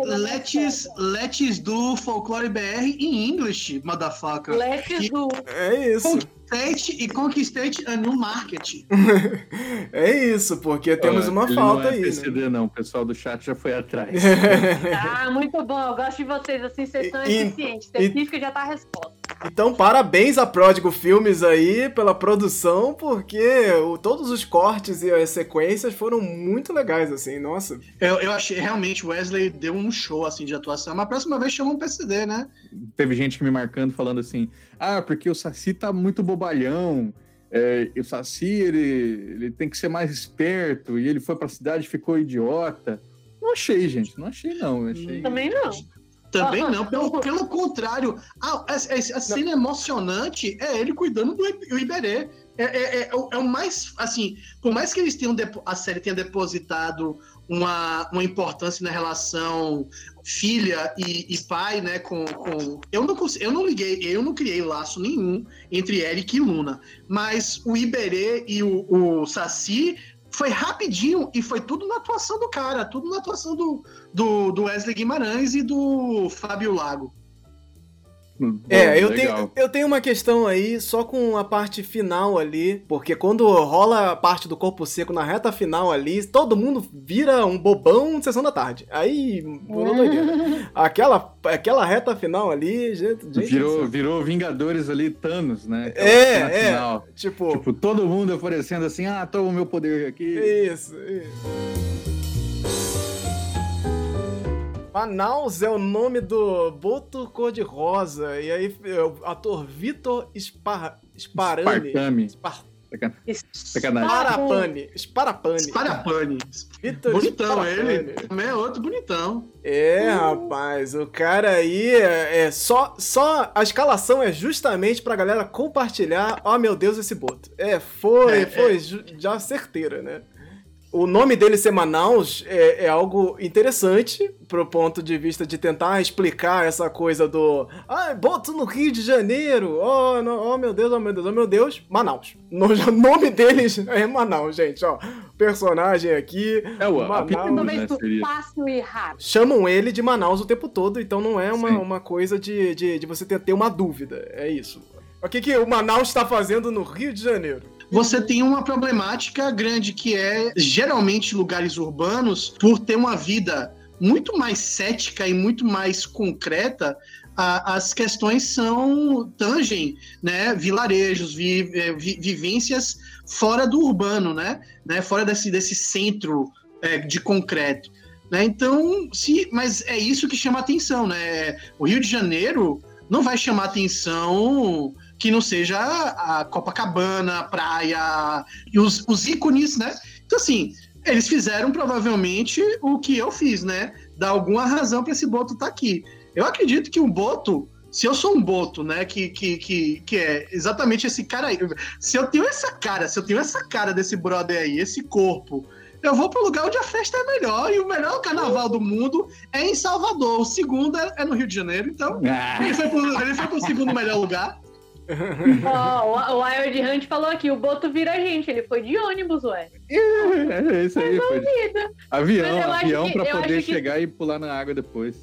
Let's, let's do folclore BR em English, motherfucker.
Let's do.
É isso.
Conquiste e conquiste a new market.
é isso, porque temos uma
Ele
falta
não é
aí.
PCD, né? não, o pessoal do chat já foi atrás.
ah, muito bom. Eu gosto de vocês, assim, vocês são eficientes. Científica já tá a resposta.
Então, parabéns a Pródigo Filmes aí pela produção, porque o, todos os cortes e as sequências foram muito legais, assim, nossa.
Eu, eu achei, realmente, Wesley deu um show, assim, de atuação. Mas a próxima vez chama um PCD, né?
Teve gente me marcando, falando assim, ah, porque o Saci tá muito bobalhão. É, o Saci, ele, ele tem que ser mais esperto, e ele foi pra cidade e ficou idiota. Não achei, gente, não achei não. Achei...
Também não.
Também não, pelo, pelo contrário. A, a, a cena emocionante é ele cuidando do Iberê. É, é, é, é, o mais, assim, por mais que eles tenham, a série tenha depositado uma, uma importância na relação filha e, e pai, né, com, com... Eu, não eu não liguei, eu não criei laço nenhum entre Eric e Luna, mas o Iberê e o, o Saci foi rapidinho e foi tudo na atuação do cara, tudo na atuação do, do, do Wesley Guimarães e do Fábio Lago.
É, eu tenho, eu tenho uma questão aí só com a parte final ali, porque quando rola a parte do corpo seco na reta final ali, todo mundo vira um bobão de sessão da tarde. Aí, virou doideira. aquela, aquela reta final ali, gente. gente
virou, virou Vingadores ali, Thanos, né?
Aquela é, é. Final.
Tipo, tipo, todo mundo oferecendo assim, ah, toma o meu poder aqui.
Isso, isso. Manaus é o nome do Boto Cor-de-Rosa. E aí, é o ator Vitor Spar... Sparami.
Spartami.
Spar...
Sacanagem.
Sparapane. Sparapane.
Sparapane.
Vitor
Bonitão
Sparapane.
ele. Também é outro bonitão.
É, rapaz, o cara aí é, é só, só a escalação é justamente pra galera compartilhar. Oh, meu Deus, esse boto. É, foi,
É,
foi ju- já certeira, né? O nome dele ser Manaus é, é algo interessante pro ponto de vista de tentar explicar essa coisa do ah, boto no Rio de Janeiro, oh, no- oh meu Deus, oh meu Deus, oh meu Deus, Manaus. No, o nome deles é Manaus, gente, ó. Personagem aqui,
É o
Manaus.
né?
Fácil e rápido.
chamam ele de Manaus o tempo todo, então não é uma,
Sim.
uma coisa de, de, de você ter, ter uma dúvida. É isso. O que, que o Manaus está fazendo no Rio de Janeiro?
Você tem uma problemática grande que é geralmente lugares urbanos, por ter uma vida muito mais cética e muito mais concreta, a- as questões são tangem, né, vilarejos, vi- eh, vi- vivências fora do urbano, né, né, fora desse, desse centro eh, de concreto. Né? Então, se, mas é isso que chama atenção, né? O Rio de Janeiro não vai chamar atenção que não seja a Copacabana, a praia e os, os ícones, né? Então, assim, eles fizeram provavelmente o que eu fiz, né? Dar alguma razão para esse Boto estar aqui. Eu acredito que o Boto, se eu sou um Boto, né? Que, que, que, que é exatamente esse cara aí. Se eu tenho essa cara, se eu tenho essa cara desse brother aí, esse corpo, eu vou pro lugar onde a festa é melhor. E o melhor carnaval do mundo é em Salvador. O segundo é, é no Rio de Janeiro. Então,
Ah,
ele foi pro, ele foi pro segundo melhor lugar.
Ó, o Wild Hunt falou aqui, o Boto vira gente, ele foi de ônibus, ué.
é isso aí, foi.
Vida.
Avião, avião
que-
pra poder
acho que-
chegar e pular na água depois.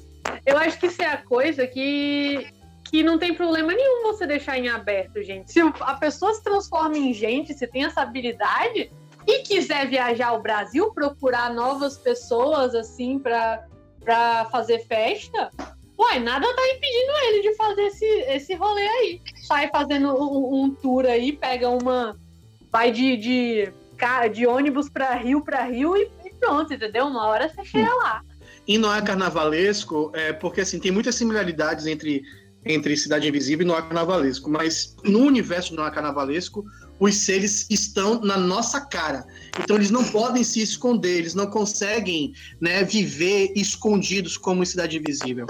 Eu acho que isso é a coisa que, que não tem problema nenhum você deixar em aberto, gente. Se a pessoa se transforma em gente, se tem essa habilidade e quiser viajar ao Brasil, procurar novas pessoas, assim, pra, pra fazer festa, uai, nada tá impedindo ele de fazer esse, esse rolê aí. Sai fazendo um, um tour aí, pega uma. Vai de, de, de ônibus pra Rio pra Rio e, e pronto, entendeu? Uma hora você chega lá.
E não é carnavalesco, é, porque assim, tem muitas similaridades entre, entre Cidade Invisível e é carnavalesco, mas no universo é carnavalesco, os seres estão na nossa cara. Então eles não podem se esconder, eles não conseguem né, viver escondidos como em Cidade Invisível.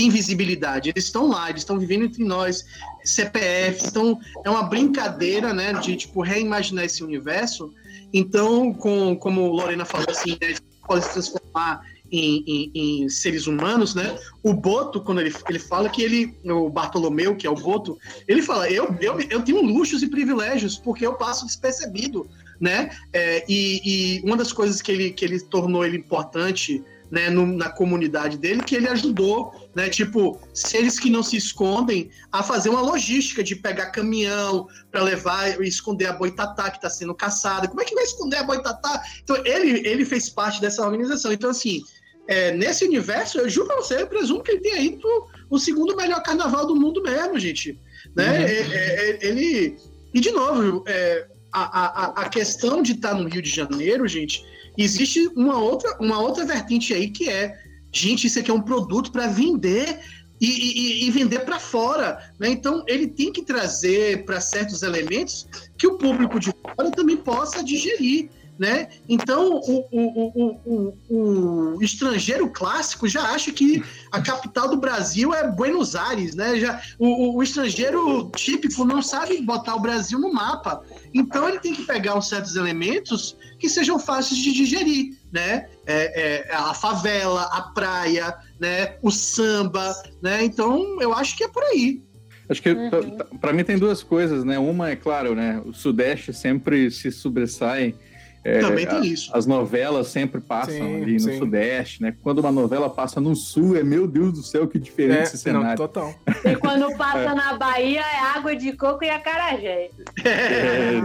Invisibilidade, eles estão lá, eles estão vivendo entre nós, CPF, então é uma brincadeira, né, de tipo reimaginar esse universo. Então, com, como Lorena falou assim, né, pode se transformar em, em- em seres humanos, né? O Boto, quando ele, ele fala que ele, o Bartolomeu, que é o Boto, ele fala: eu, eu, eu tenho luxos e privilégios porque eu passo despercebido, né? É, e, e uma das coisas que ele, que ele tornou ele importante né, no- na comunidade dele, que ele ajudou, né? Tipo, seres que não se escondem a fazer uma logística de pegar caminhão para levar e esconder a boitatá que está sendo caçada. Como é que vai esconder a boitatá? Então, ele, ele fez parte dessa organização. Então, assim, é, nesse universo, eu juro pra você, eu presumo que ele tenha ido o segundo melhor carnaval do mundo mesmo, gente. Né?
Uhum.
É, é, é, ele. E, de novo, é, a, a, a questão de estar no Rio de Janeiro, gente, existe uma outra, uma outra vertente aí que é, gente, isso aqui é um produto para vender e, e- e vender para fora, né? Então ele tem que trazer para certos elementos que o público de fora também possa digerir, né? Então o, o, o, o, o estrangeiro clássico já acha que a capital do Brasil é Buenos Aires, né? Já o, o- o estrangeiro típico não sabe botar o Brasil no mapa, então ele tem que pegar uns certos elementos que sejam fáceis de digerir, né? É, é, a favela, a praia, né? O samba, né? Então eu acho que é por aí.
Acho que
Uhum.
pra mim tem duas coisas, né? Uma é claro, né? O Sudeste sempre se sobressai. É,
Também tem
a-
isso.
As novelas sempre passam
Sim,
ali no
sim.
Sudeste, né? Quando uma novela passa no Sul, é meu Deus do céu, que diferente esse
É, não,
cenário.
total.
E quando passa na Bahia é água de coco e acarajé.
É,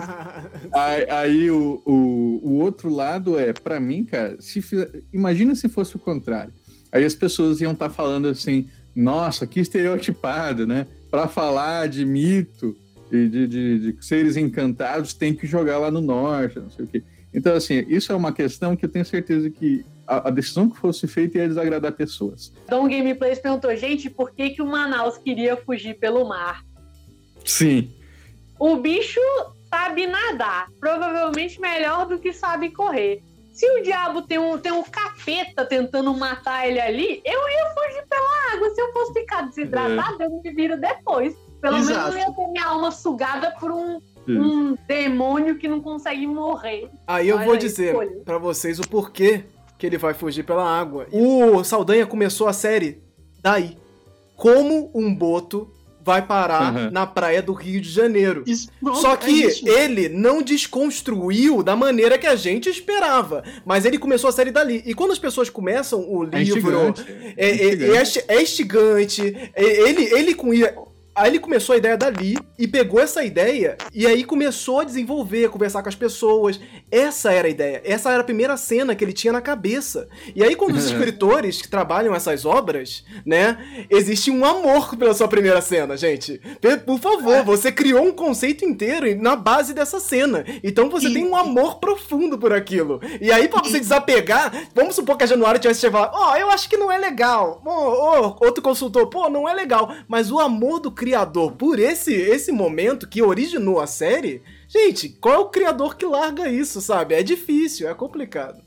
Aí, aí o, o, o outro lado é, pra mim, cara, se imagina se fosse o contrário. Aí as pessoas iam estar falando assim, nossa, que estereotipado, né? Pra falar de mito e de, de- de seres encantados, tem que jogar lá no norte, não sei o quê. Então, assim, isso é uma questão que eu tenho certeza que a, a decisão que fosse feita ia desagradar pessoas.
Dom Gameplays perguntou, gente, por que, que o Manaus queria fugir pelo mar?
Sim.
O bicho sabe nadar. Provavelmente melhor do que sabe correr. Se o diabo tem um, tem um capeta tentando matar ele ali, eu ia fugir pela água. Se eu fosse ficar desidratado, é. eu me viro depois. Pelo Exato. menos eu ia ter minha alma sugada por um, um demônio que não consegue morrer.
Aí eu Olha vou dizer para vocês o porquê que ele vai fugir pela água. O Saldanha começou a série daí. Como um boto vai parar uhum. na praia do Rio de Janeiro. Isso, Só é que é ele não desconstruiu da maneira que a gente esperava. Mas ele começou a série dali. E quando as pessoas começam o é livro. É, é, é, é, instigante. Ele, ele com Aí ele começou a ideia dali e pegou essa ideia e aí começou a desenvolver, a conversar com as pessoas. Essa era a ideia. Essa era a primeira cena que ele tinha na cabeça. E aí, quando os escritores que trabalham essas obras, né, existe um amor pela sua primeira cena, gente. Por favor, você criou um conceito inteiro na base dessa cena. Então você e... tem um amor profundo por aquilo. E aí, pra você desapegar, vamos supor que a Januário tivesse chegado ó, oh, eu acho que não é legal. Oh, oh, outro consultor, pô, não é legal. Mas o amor do criador por esse, esse momento que originou a série, gente, qual é o criador que larga isso, sabe? É difícil, é complicado.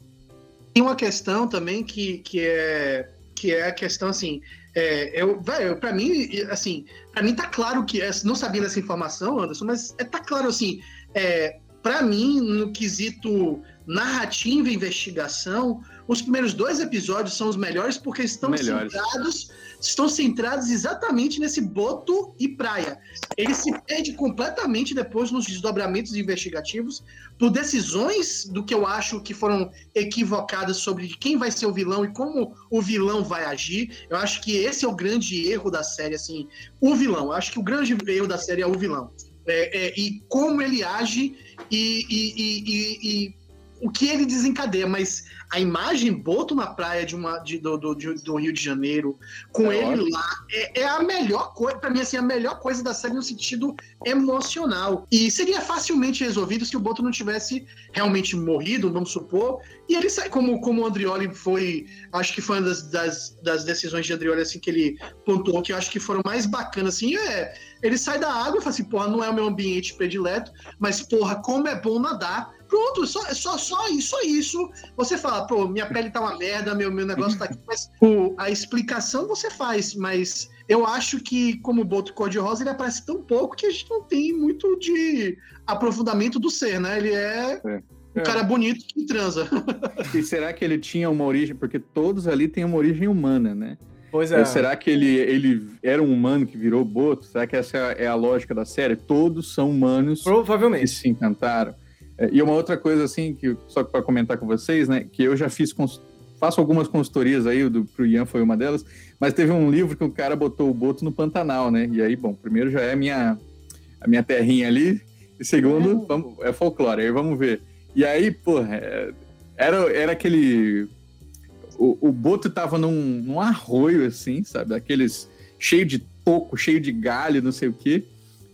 Tem uma questão também que, que é que é a questão assim, é, eu, velho, para mim, assim, para mim tá claro que é, não sabia dessa informação, Anderson, mas é, tá claro assim, é, para mim no quesito narrativa e investigação, os primeiros dois episódios são os melhores porque estão melhores. centrados estão centrados exatamente nesse boto e praia. Ele se perde completamente depois nos desdobramentos investigativos por decisões do que eu acho que foram equivocadas sobre quem vai ser o vilão e como o vilão vai agir. Eu acho que esse é o grande erro da série, assim, o vilão. Eu acho que o grande erro da série é o vilão. É, é, e como ele age e, e, e, e o que ele desencadeia, mas a imagem Boto na praia de uma, de, do, do, do, Rio de Janeiro, com é ele lá, é, é, a melhor coisa, pra mim, assim, a melhor coisa da série no sentido emocional. E seria facilmente resolvido se o Boto não tivesse realmente morrido, vamos supor. E ele sai, como, como o Andrioli foi, acho que foi uma das, das, das decisões de Andrioli, assim, que ele pontuou, que eu acho que foram mais bacanas, assim, é. Ele sai da água e fala assim, porra, não é o meu ambiente predileto, mas, porra, como é bom nadar Pronto, só, só, só isso, só isso. Você fala, pô, minha pele tá uma merda, meu, meu negócio tá aqui, mas o, a explicação você faz, mas eu acho que, como o Boto Cor-de-Rosa, ele aparece tão pouco que a gente não tem muito de aprofundamento do ser, né? Ele é. é. Um cara bonito que transa.
E será que ele tinha uma origem? Porque todos ali têm uma origem humana, né?
Pois é.
Será que ele, ele era um humano que virou boto? Será que essa é a lógica da série? Todos são humanos
Provavelmente. que
se encantaram. É, e uma outra coisa, assim, que só para comentar com vocês, né, que eu já fiz, faço algumas consultorias aí, do, pro Ian foi uma delas, mas teve um livro que o cara botou o boto no Pantanal, né, e aí, bom, primeiro já é a minha, a minha terrinha ali, e segundo, é. vamos, é folclore, aí vamos ver. E aí, porra, é, era, era aquele... O, o boto tava num, num arroio, assim, sabe, aqueles cheio de toco, cheio de galho, não sei o quê,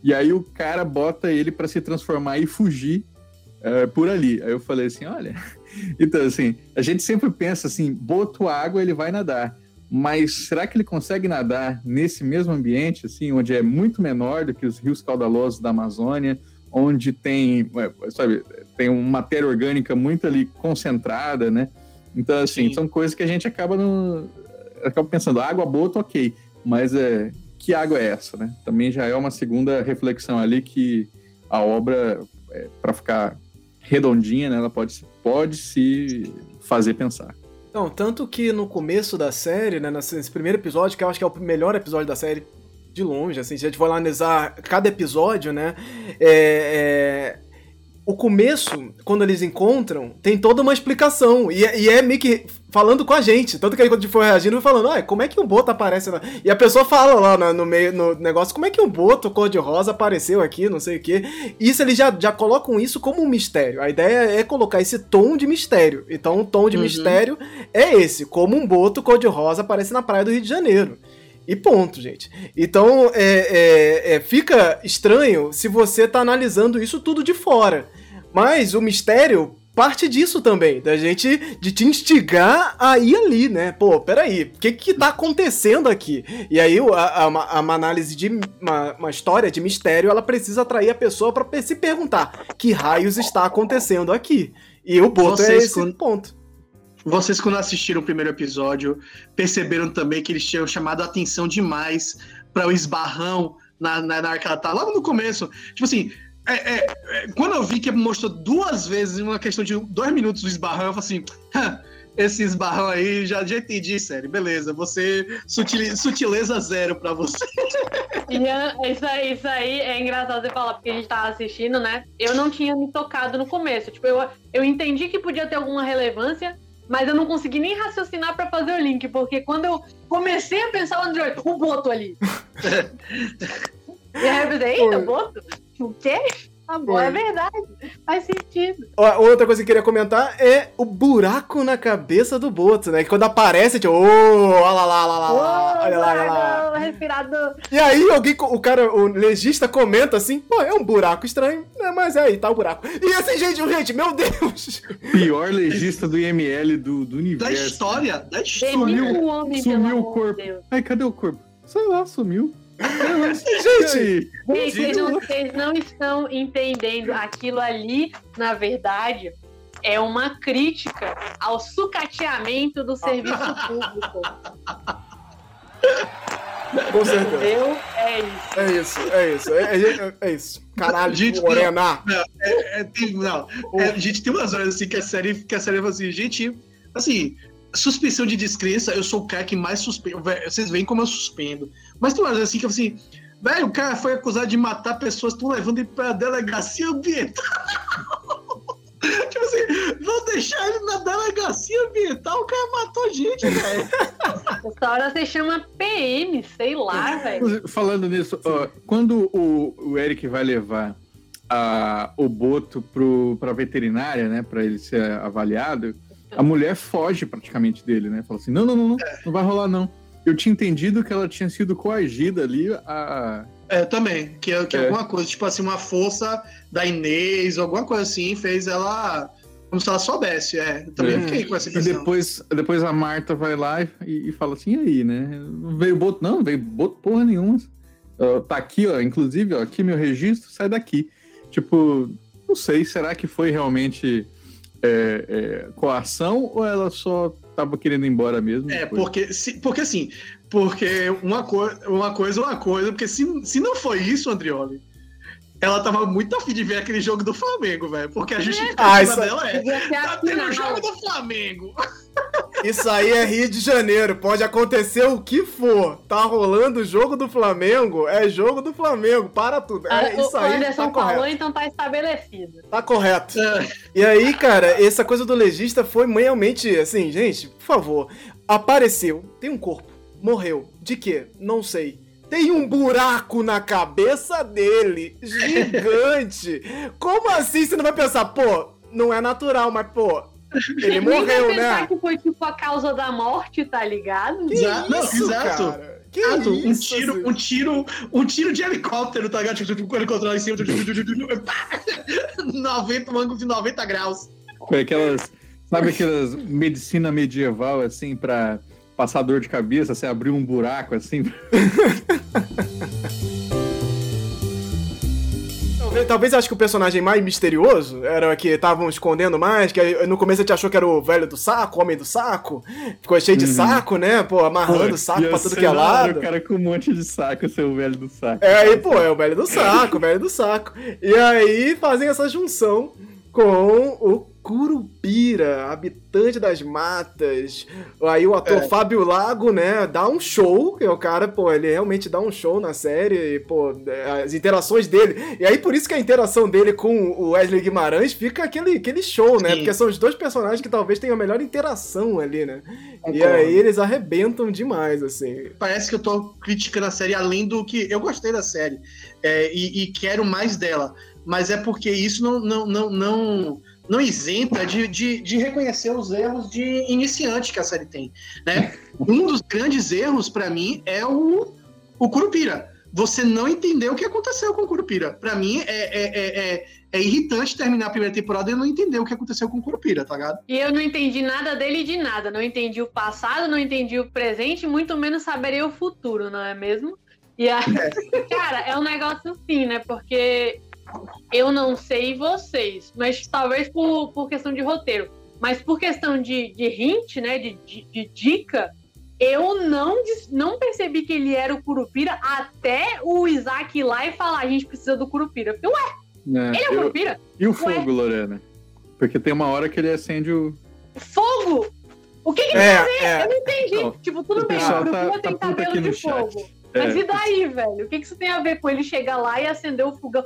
e aí o cara bota ele para se transformar e fugir é, por ali. Aí eu falei assim, olha, então assim, a gente sempre pensa assim, boto água, ele vai nadar. Mas será que ele consegue nadar nesse mesmo ambiente, assim, onde é muito menor do que os rios caudalosos da Amazônia, onde tem, sabe, tem uma matéria orgânica muito ali concentrada, né? Então, assim, Sim. são coisas que a gente acaba no, acaba pensando, água boto, ok, mas é, que água é essa, né? Também já é uma segunda reflexão ali que a obra, é, para ficar redondinha, né? Ela pode, pode se fazer pensar.
Não, tanto que no começo da série, né, nesse primeiro episódio, que eu acho que é o melhor episódio da série de longe, assim, se a gente for analisar cada episódio, né, é, é, o começo, quando eles encontram, tem toda uma explicação. E, é, e é meio que falando com a gente. Tanto que aí quando a gente foi reagindo, falando, ah, como é que um boto aparece lá? E a pessoa fala lá no, no, meio no negócio, como é que um boto cor-de-rosa apareceu aqui, não sei o quê. Isso eles já, já colocam isso como um mistério. A ideia é colocar esse tom de mistério. Então o tom de uhum. mistério é esse, como um boto cor-de-rosa aparece na praia do Rio de Janeiro. E ponto, gente. Então, é, é, é, fica estranho se você tá analisando isso tudo de fora. Mas o mistério parte disso também, da gente, de te instigar a ir ali, né? Pô, peraí, o que que tá acontecendo aqui? E aí, a, a, a uma análise de uma, uma, história de mistério, ela precisa atrair a pessoa para se perguntar que raios está acontecendo aqui. E o Boto é esse quando... ponto.
Vocês, quando assistiram o primeiro episódio, perceberam também que eles tinham chamado a atenção demais para o esbarrão na, na, na Arcata, logo no começo. Tipo assim, é, é, é, quando eu vi que mostrou duas vezes, em uma questão de dois minutos, o esbarrão, eu falei assim: esse esbarrão aí, já, já entendi, sério. Beleza, você. Sutil, sutileza zero pra você.
Ian, isso aí, isso aí é engraçado você falar, porque a gente tava assistindo, né? Eu não tinha me tocado no começo. Tipo, eu, eu entendi que podia ter alguma relevância, mas eu não consegui nem raciocinar para fazer o link, porque quando eu comecei a pensar o Android, o Boto ali. e aí eu pensei, eita, Boto? O quê? Tá bom, é verdade. Faz sentido.
Outra coisa que eu queria comentar é o buraco na cabeça do Boto, né? Que quando aparece, tipo, ô, oh, olha lá, lá, lá, lá, olha lá, olha lá.
Respirador.
E aí alguém, o cara, o legista comenta assim, pô, é um buraco estranho, né? Mas é aí, tá o buraco. E assim, gente, gente, meu Deus.
Pior legista do IML do, do universo.
Da história, da história.
Sumiu,
homem,
sumiu o corpo. Ai, cadê o corpo? Sei lá, sumiu.
Gente,
vocês não, vocês não estão entendendo. Aquilo ali, na verdade, é uma crítica ao sucateamento do serviço público.
Com certeza.
Entendeu? É isso.
É isso, é isso. É, é, é isso. Caralho, gente, Morena.
Não, é, é, tem, não. É, a gente tem umas horas assim que a série, que a série fala assim, gente, assim, suspensão de descrença, eu sou o cara que mais suspendo. Vocês veem como eu suspendo. Mas tem umas assim que assim, velho, o cara foi acusado de matar pessoas, estão levando ele pra delegacia ambiental. tipo assim, vão deixar ele na delegacia ambiental, o cara matou gente, velho.
Essa hora você chama PM, sei lá, velho.
Falando nisso, ó, quando o, o Eric vai levar a, o Boto pro, pra veterinária, né, pra ele ser avaliado, a mulher foge praticamente dele, né? Fala assim: não, não, não, não, não vai rolar, não. Eu tinha entendido que ela tinha sido coagida ali a.
É, também. Que, que é. alguma coisa, tipo assim, uma força da Inês, alguma coisa assim, fez ela. Como se ela soubesse, é. Eu também é. fiquei com essa
questão. E depois, depois a Marta vai lá e, e fala assim: e aí, né? Não veio boto, não, não veio boto porra nenhuma. Uh, tá aqui, ó, inclusive, ó, aqui meu registro, sai daqui. Tipo, não sei, será que foi realmente é, é, coação ou ela só tava querendo ir embora mesmo?
É, porque, se, porque assim, porque uma, co uma coisa é uma coisa, porque se, se não foi isso, Andrioli, ela tava muito afim de ver aquele jogo do Flamengo, velho. Porque a justificativa ah, dela é. Tá tendo jogo do Flamengo.
Isso aí é Rio de Janeiro, pode acontecer o que for. Tá rolando o jogo do Flamengo, é jogo do Flamengo, para tudo. É,
ah, isso o aí Anderson tá falou, então tá estabelecido.
Tá correto. É. E aí, cara, essa coisa do legista foi realmente assim, gente, por favor, apareceu, tem um corpo, morreu. De quê? Não sei. Tem um buraco na cabeça dele, gigante. Como assim você não vai pensar, pô, não é natural, mas pô, ele morreu, né?
que foi tipo a causa da morte, tá ligado?
Que
Exato,
isso,
exato.
Cara? Que exato.
um tiro, assim? um tiro, um tiro de helicóptero, tá ligado? Tipo, quando controla em cima, 90, ângulo de 90 graus.
Foi aquelas, sabe aquelas medicina medieval assim para passar dor de cabeça, você abrir um buraco assim.
talvez acho que o personagem mais misterioso era o que estavam escondendo mais, que no começo a gente achou que era o velho do saco, o homem do saco. Ficou cheio de uhum. saco, né? Pô, amarrando o saco pra tudo que é lado.
O cara com um monte de saco, ser o velho do saco.
É, aí, pô, é o velho do saco, o velho do saco. E aí fazem essa junção com o Curupira, habitante das matas. Aí o ator é. Fábio Lago, né, dá um show, é o cara, pô, ele realmente dá um show na série, e, pô, as interações dele. E aí por isso que a interação dele com o Wesley Guimarães fica aquele, aquele show, né? Sim. Porque são os dois personagens que talvez tenham a melhor interação ali, né? Concordo. E aí eles arrebentam demais, assim.
Parece que eu tô criticando a série além do que. Eu gostei da série é, e, e quero mais dela. Mas é porque isso não, não, não, não não isenta de, de, de, reconhecer os erros de iniciante que a série tem. Né? Um dos grandes erros, para mim, é o, o Curupira. você não entendeu o que aconteceu com o Curupira. Pra mim, é, é, é, é, é irritante terminar a primeira temporada e não entender o que aconteceu com o Curupira, tá ligado?
E eu não entendi nada dele de nada. Não entendi o passado, não entendi o presente, muito menos saberia o futuro, não é mesmo? E aí, cara, é um negócio assim, né? Porque eu não sei vocês, mas talvez por, por questão de roteiro. Mas por questão de, de hint, né? De, de, de dica, eu não, não percebi que ele era o Curupira até o Isaac ir lá e falar: a gente precisa do Curupira. Eu falei, ué,
É,
ele é o
eu-
Curupira?
E o
Ué.
fogo, Lorena? Porque tem uma hora que ele acende o.
Fogo! O que que
É,
Eu
é.
não entendi.
Não,
tipo, tudo bem, o
pessoal tá-
Curupira
tá
tem
aqui
cabelo de
chat.
fogo. Mas
É.
e daí, velho? O que, que isso tem a ver com ele chegar lá e acender o fogão?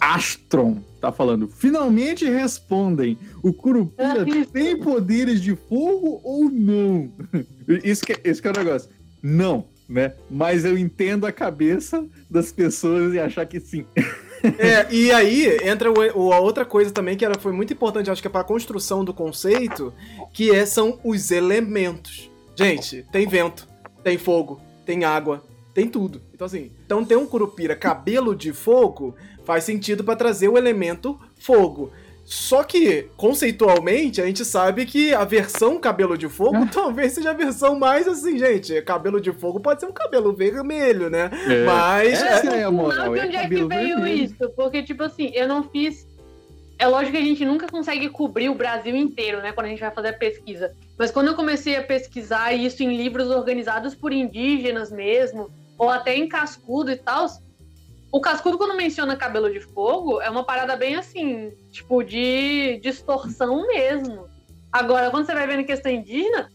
Astron tá falando. Finalmente respondem. O Curupira
Ah,
tem poderes de fogo ou não? Isso que, isso que é o negócio. Não, né? Mas eu entendo a cabeça das pessoas e achar que sim.
É, e aí entra o, o- a outra coisa também que era, foi muito importante, acho que é para a construção do conceito, que é, são os elementos. Gente, tem vento, tem fogo, tem água, tem tudo. Então assim, então ter um curupira cabelo de fogo faz sentido para trazer o elemento fogo. Só que, conceitualmente, a gente sabe que a versão cabelo de fogo talvez seja a versão mais assim, gente. Cabelo de fogo pode ser um cabelo vermelho, né?
É,
Mas.
essa
é-
é a
Não,
moral.
de
É
onde é que
cabelo
veio
vermelho.
isso? Porque, tipo assim, eu não fiz. É lógico que a gente nunca consegue cobrir o Brasil inteiro, né? Quando a gente vai fazer a pesquisa. Mas quando eu comecei a pesquisar isso em livros organizados por indígenas mesmo, ou até em cascudo e tal, o cascudo, quando menciona cabelo de fogo, é uma parada bem assim, tipo, de distorção mesmo. Agora, quando você vai em questão indígena,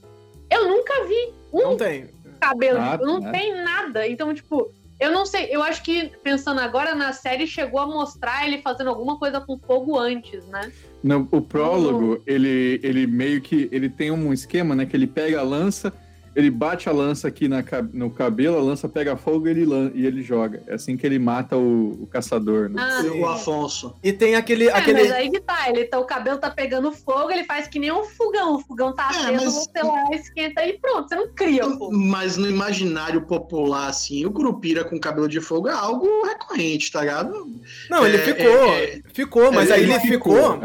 eu nunca vi um
Não tem.
cabelo,
Nada,
não
né?
tem nada. Então, tipo, eu não sei, eu acho que pensando agora na série chegou a mostrar ele fazendo alguma coisa com fogo antes, né?
No, o prólogo, ele, ele meio que ele tem um esquema, né? Que ele pega a lança, ele bate a lança aqui na, no cabelo, a lança pega fogo e ele, e ele joga. É assim que ele mata o, o caçador. Né?
Ah.
O Afonso.
E tem aquele.
É,
aquele...
mas aí que tá, ele tá, o cabelo tá pegando fogo, ele faz que nem um fogão, o fogão tá
É,
aceso,
mas-
você lá esquenta e pronto, você não cria fogo.
Mas no imaginário popular, assim, o Curupira com cabelo de fogo é algo recorrente, tá ligado?
Não, ele
É,
ficou.
é, é.
Ficou, mas
É,
aí
ele
ele ficou.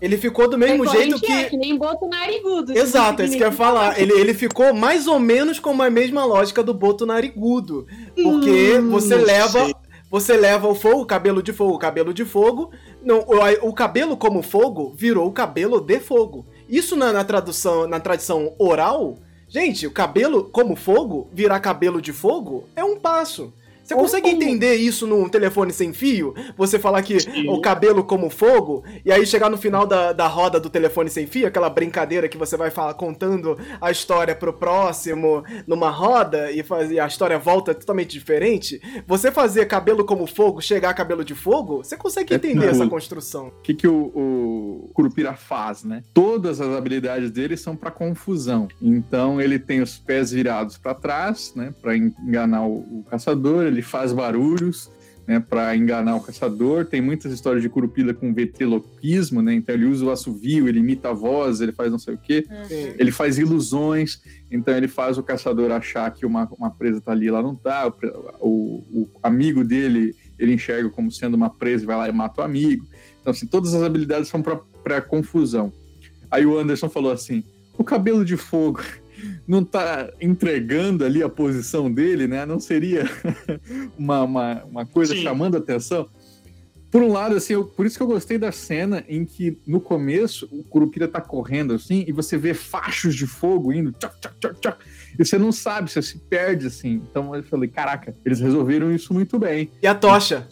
É.
Ele ficou do mesmo jeito que.
É, que nem boto narigudo.
Exato, é isso que eu ia falar. Ele, ele ficou mais ou menos com a mesma lógica do boto narigudo. Porque
Hum,
você leva.
sei.
Você leva o fogo, o cabelo de fogo, o cabelo de fogo. Não, o, o cabelo como fogo virou o cabelo de fogo. Isso na, na tradução, na tradição oral, gente, o cabelo como fogo virar cabelo de fogo é um passo. Você consegue entender isso num telefone sem fio? Você falar que
Sim.
o cabelo como fogo, e aí chegar no final da, da roda do telefone sem fio, aquela brincadeira que você vai falar contando a história pro próximo numa roda e, faz, e a história volta totalmente diferente. Você fazer cabelo como fogo, chegar a cabelo de fogo, você consegue
É
entender
tudo.
essa construção.
O que, que o, o Curupira faz, né? Todas as habilidades dele são para confusão. Então ele tem os pés virados para trás, né? Para enganar o, o caçador. Ele faz barulhos, né? Para enganar o caçador. Tem muitas histórias de Curupira com ventriloquismo, né? Então ele usa o assovio, ele imita a voz, ele faz não sei o quê.
Sim.
Ele faz ilusões, então ele faz o caçador achar que uma, uma presa tá ali e ela não tá. O, o amigo dele, ele enxerga como sendo uma presa e vai lá e mata o amigo. Então, assim, todas as habilidades são para confusão. Aí o Anderson falou assim: o cabelo de fogo não tá entregando ali a posição dele, né? Não seria uma, uma, uma coisa
Sim.
chamando a atenção? Por um lado, assim, eu- por isso que eu gostei da cena em que no começo o Curupira tá correndo assim e você vê fachos de fogo indo, tchac, tchac, tchac, tchac, e você não sabe, você se perde assim. Então eu falei, caraca, eles resolveram isso muito bem.
E a tocha.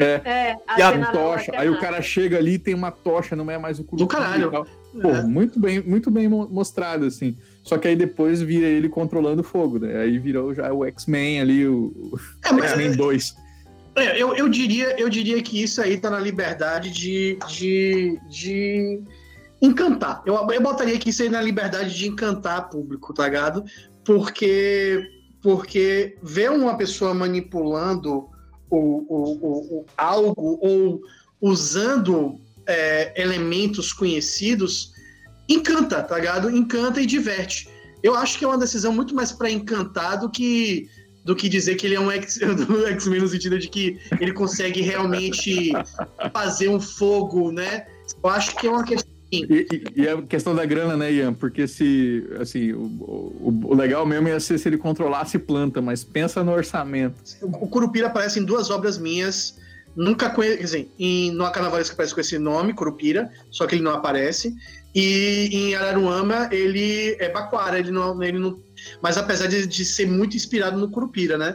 É,
E a
cena da
Tocha, aí o cara chega ali e tem uma tocha, não é mais o Curupira.
Do caralho.
e. Pô,
É.
muito bem, muito bem mo- mostrado, assim. Só que aí depois vira ele controlando o fogo, né? Aí virou já o X-Men ali, o, o
É, mas-
X-Men 2.
É, eu, eu, diria, eu diria que isso aí tá na liberdade de, de, de encantar. Eu, eu botaria que isso aí na liberdade de encantar público, tá ligado? Porque, porque ver uma pessoa manipulando o, o, o, o algo ou usando é, elementos conhecidos encanta, tá ligado? Encanta e diverte. Eu acho que é uma decisão muito mais para encantar do que do que dizer que ele é um X-Men no sentido de que ele consegue realmente fazer um fogo, né? Eu acho que é uma questão.
E, e, e, a questão da grana, né, Ian? Porque se, assim, o, o, o, legal mesmo ia ser se ele controlasse planta, mas pensa no orçamento.
O, o Curupira aparece em duas obras minhas, nunca conheço, quer dizer, em, no Carnavalesco aparece com esse nome, Curupira, só que ele não aparece. E em Araruama ele é Baquara, ele não, ele não mas apesar de, de ser muito inspirado no Curupira, né?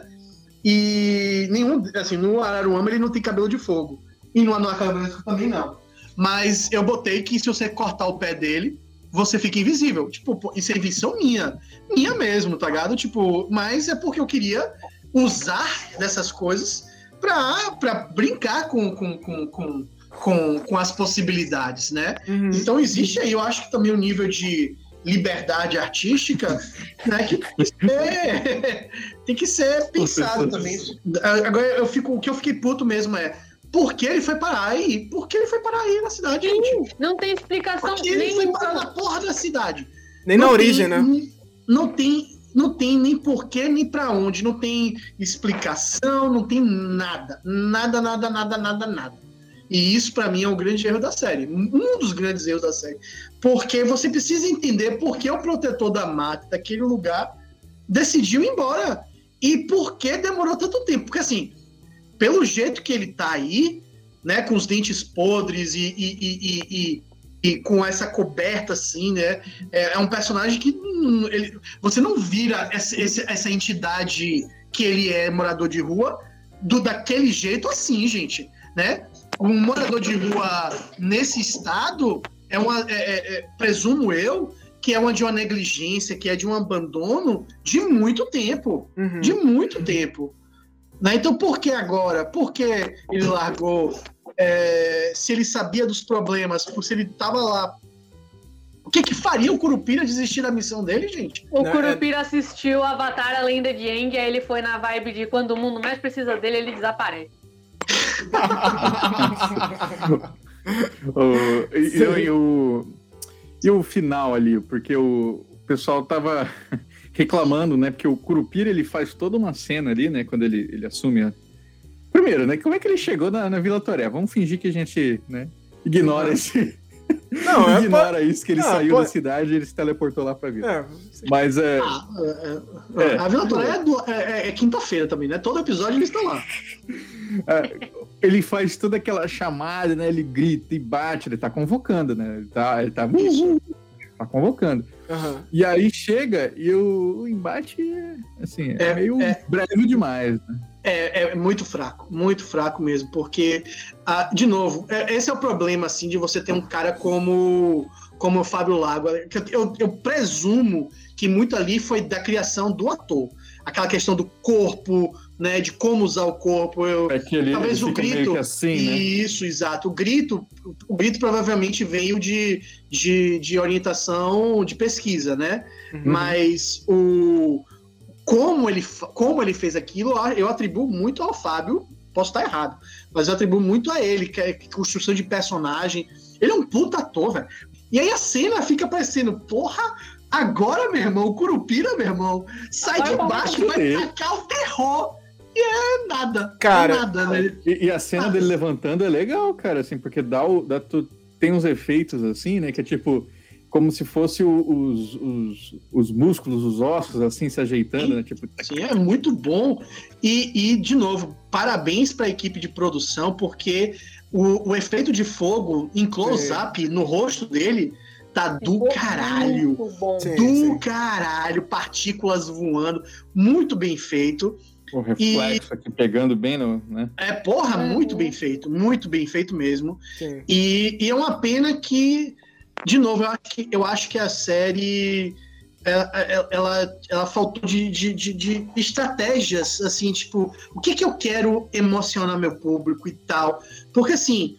E nenhum, assim, no Araruama ele não tem cabelo de fogo. E no Anuacabalesco também não. Mas eu botei que se você cortar o pé dele, você fica invisível. Tipo, isso é invenção minha. Minha mesmo, tá ligado? Tipo, mas é porque eu queria usar dessas coisas pra, pra brincar com, com, com, com, com, com as possibilidades, né? Uhum. Então existe aí, eu acho que também o um nível de liberdade artística, né, que tem que ser, tem que ser pensado também. Agora eu fico, o que eu fiquei puto mesmo é por que ele foi parar aí? Por que ele foi parar aí na cidade, gente?
Não tem explicação
Por que ele foi parar na porra da cidade?
Nem não na origem, né?
Não tem, não tem nem porquê, nem para onde, não tem explicação, não tem nada. Nada, nada, nada, nada, nada. E isso, para mim, é o grande erro da série. Um dos grandes erros da série. Porque você precisa entender por que o protetor da mata daquele lugar decidiu ir embora. E por que demorou tanto tempo. Porque, assim, pelo jeito que ele tá aí, né, com os dentes podres e, e, e, e, e com essa coberta, assim, né, é, é um personagem que hum, ele, você não vira essa, essa entidade que ele é morador de rua do daquele jeito assim, gente, né? Um morador de rua nesse estado é uma, é, é, é, presumo eu, que é uma de uma negligência, que é de um abandono de muito tempo, uhum. de muito tempo. Né? Então, por que agora? Por que ele largou? É, se ele sabia dos problemas, se ele estava lá o que que faria o Curupira desistir da missão dele, gente?
O é- Curupira assistiu Avatar, a lenda de Aang, aí ele foi na vibe de quando o mundo mais precisa dele, ele desaparece
o, e, e, o, e o final ali, porque o, o pessoal tava reclamando, né? Porque o Curupira ele faz toda uma cena ali, né? Quando ele, ele assume a. Primeiro, né? Como é que ele chegou na, na Vila Toré? Vamos fingir que a gente né, ignora esse. Não, é Ignora isso, que ele não, saiu pode... da cidade e ele se teleportou lá pra Vila. É, Mas é. Ah,
é, é, é. a Vila Toré é, é, é quinta-feira também, né? Todo episódio ele está lá.
ele faz toda aquela chamada, né? Ele grita e bate, ele tá convocando, né? Ele tá, ele tá, tá convocando. Uhum. E aí chega e o, o embate, assim, é, meio breve demais, né?
É, é, muito fraco, muito fraco mesmo, porque, ah, de novo, é, esse é o problema, assim, de você ter um cara como, como o Fábio Lago. Eu, eu presumo que muito ali foi da criação do ator. Aquela questão do corpo, né, de como usar o corpo. Eu,
é que ele, talvez ele o grito. Assim, né?
Isso, exato. O grito, o grito provavelmente veio de, de, de orientação de pesquisa, né? Uhum. Mas o como ele, como ele fez aquilo, eu atribuo muito ao Fábio. Posso estar errado, mas eu atribuo muito a ele, que é construção de personagem. Ele é um puta ator, velho. E aí a cena fica parecendo, porra, agora, meu irmão, o Curupira, meu irmão, sai de baixo e vai tacar o terror. E é nada.
Cara,
é nada,
né? e, e, a cena ah. dele levantando é legal, cara, assim, porque dá o. Dá, tu, tem uns efeitos assim, né? Que é tipo como se fosse os, os, os músculos, os ossos, assim, se ajeitando, sim, né? Tipo...
Sim, é muito bom. E, e de novo, parabéns para a equipe de produção, porque o, o efeito de fogo em close-up é. no rosto dele tá do caralho. Do sim. caralho, partículas voando, muito bem feito.
O reflexo e... aqui pegando bem no. Né?
É, porra, é. muito bem feito, muito bem feito mesmo. E, e, é uma pena que de novo, eu acho que, eu acho que a série ela, ela, ela faltou de, de, de, de, estratégias, assim, tipo, o que, que eu quero emocionar meu público e tal. Porque, assim,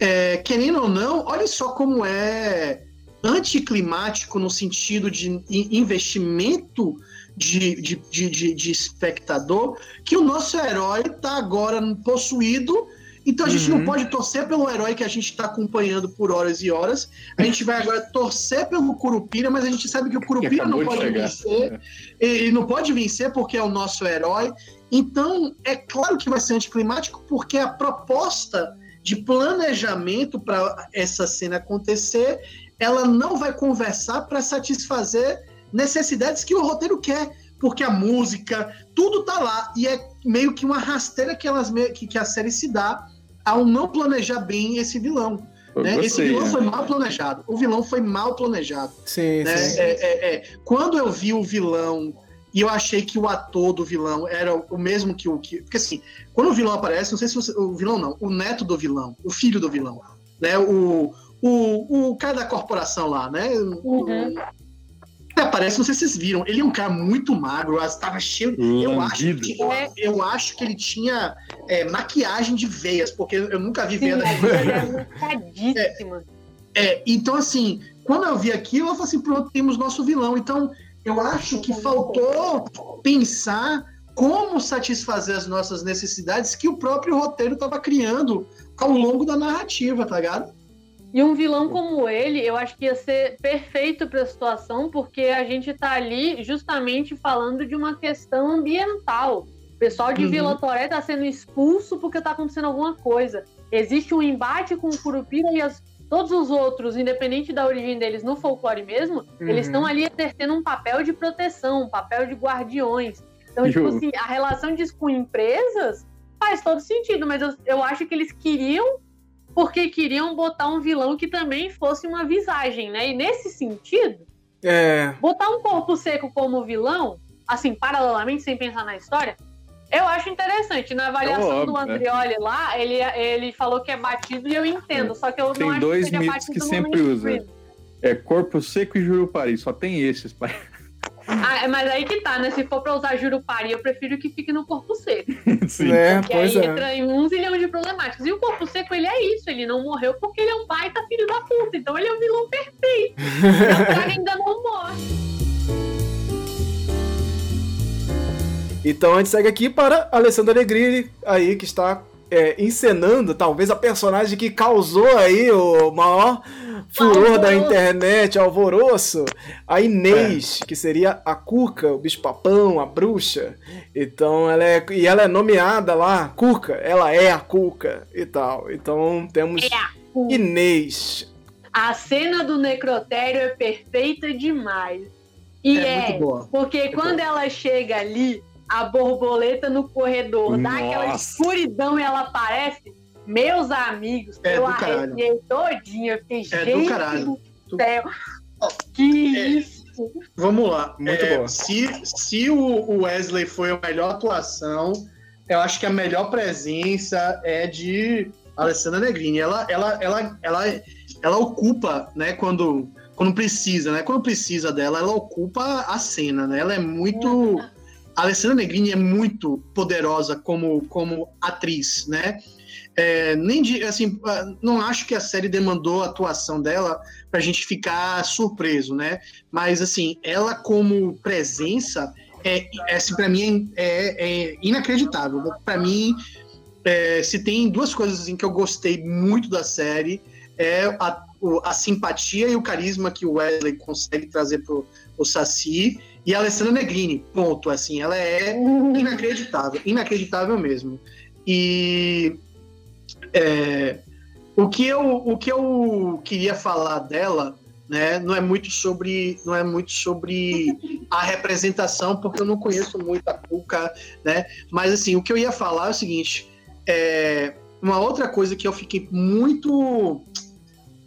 é, querendo ou não, olha só como é anticlimático no sentido de investimento de, de, de, de, espectador, que o nosso herói tá agora possuído Então a gente
Uhum.
não pode torcer pelo herói que a gente está acompanhando por horas e horas. A gente vai agora torcer pelo Curupira, mas a gente sabe que o Curupira não pode
chegar.
vencer. Ele não pode vencer porque é o nosso herói. Então, é claro que vai ser anticlimático, porque a proposta de planejamento para essa cena acontecer, ela não vai conversar para satisfazer necessidades que o roteiro quer, porque a música, tudo tá lá e é meio que uma rasteira que, elas, que, que a série se dá ao não planejar bem esse vilão. Né? Esse
gostei,
vilão
né?
foi mal planejado. O vilão foi mal planejado
Sim,
né?
sim.
É, é, é. Quando eu vi o vilão e eu achei que o ator do vilão era o mesmo que o que. Porque assim, quando o vilão aparece, não sei se você. O vilão não, o neto do vilão, o filho do vilão, né? O, o, o cara da corporação lá, né?
Uhum.
Ele aparece, não sei se vocês viram, ele é um cara muito magro, estava cheio. Eu acho, que, eu, eu acho que ele tinha é, maquiagem de veias, porque eu nunca vi veia
é marcadíssima.
É, então, assim, quando eu vi aquilo, eu falei assim, pronto, temos nosso vilão. Então, eu acho que faltou pensar como satisfazer as nossas necessidades que o próprio roteiro estava criando ao longo da narrativa, tá ligado?
E um vilão como ele, eu acho que ia ser perfeito para a situação, porque a gente tá ali justamente falando de uma questão ambiental. O pessoal de
Uhum.
Vila Toré tá sendo expulso porque tá acontecendo alguma coisa. Existe um embate com o Curupira e as- todos os outros, independente da origem deles no folclore mesmo,
Uhum.
eles estão ali exercendo um papel de proteção, um papel de guardiões. Então, tipo assim, a relação disso com empresas faz todo sentido, mas eu, eu acho que eles queriam porque queriam botar um vilão que também fosse uma visagem, né? E nesse sentido,
É.
botar um corpo seco como vilão, assim, paralelamente, sem pensar na história, eu acho interessante. Na avaliação
óbvio,
do
né?
Andrioli lá, ele, ele falou que é batido e eu entendo, só que eu
Tem
não acho
dois
que seja
mitos
batido
que
no
sempre
mainstream.
usa. É corpo seco e jurupari, só tem esses. pai.
Ah, é, mas aí que tá, né? Se for pra usar jurupari, eu prefiro que fique no corpo seco.
Sim.
Né?
Que
Pois
aí
é.
entra em um zilhão de problemáticas. E o corpo seco, ele é isso. Ele não morreu porque ele é um baita filho da puta. Então ele é um vilão perfeito. E o cara ainda não morre.
Então a gente segue aqui para Alessandra Negrini, aí que está é, encenando talvez a personagem que causou aí o maior furor da internet, alvoroço, a Inês, que seria a Cuca, o bicho-papão, a bruxa. Então ela é e ela é nomeada lá, Cuca, ela é a Cuca e tal. Então temos
É a
Inês.
A cena do necrotério é perfeita demais. E
É
é,
muito boa.
porque quando ela chega ali, a borboleta no corredor dá aquela escuridão e ela aparece. Meus amigos,
É
eu
do
arrepiei todinha. Eu fiquei,
É do
gente
caralho.
do céu. Que
É.
isso?
Vamos lá.
Muito
É,
boa.
Se, se o Wesley foi a melhor atuação, eu acho que a melhor presença é de Alessandra Negrini. Ela, ela, ela, ela, ela ocupa, né, quando, quando precisa, né? Quando precisa dela, ela ocupa a cena, né? Ela é muito. A Alessandra Negrini é muito poderosa como, como atriz, né? É, nem de, assim, ah, não acho que a série demandou a atuação dela pra gente ficar surpreso, né? Mas assim, ela como presença é, é assim, para mim é, é inacreditável. Para mim, é, se tem duas coisas assim, que eu gostei muito da série é a, a simpatia e o carisma que o Wesley consegue trazer pro o Saci e a Alessandra Negrini. Ponto. Assim, ela é inacreditável, inacreditável mesmo. E é, o que eu o que eu queria falar dela, né, não é muito sobre não é muito sobre a representação, porque eu não conheço muito a Cuca, né? Mas assim, o que eu ia falar é o seguinte, é, uma outra coisa que eu fiquei muito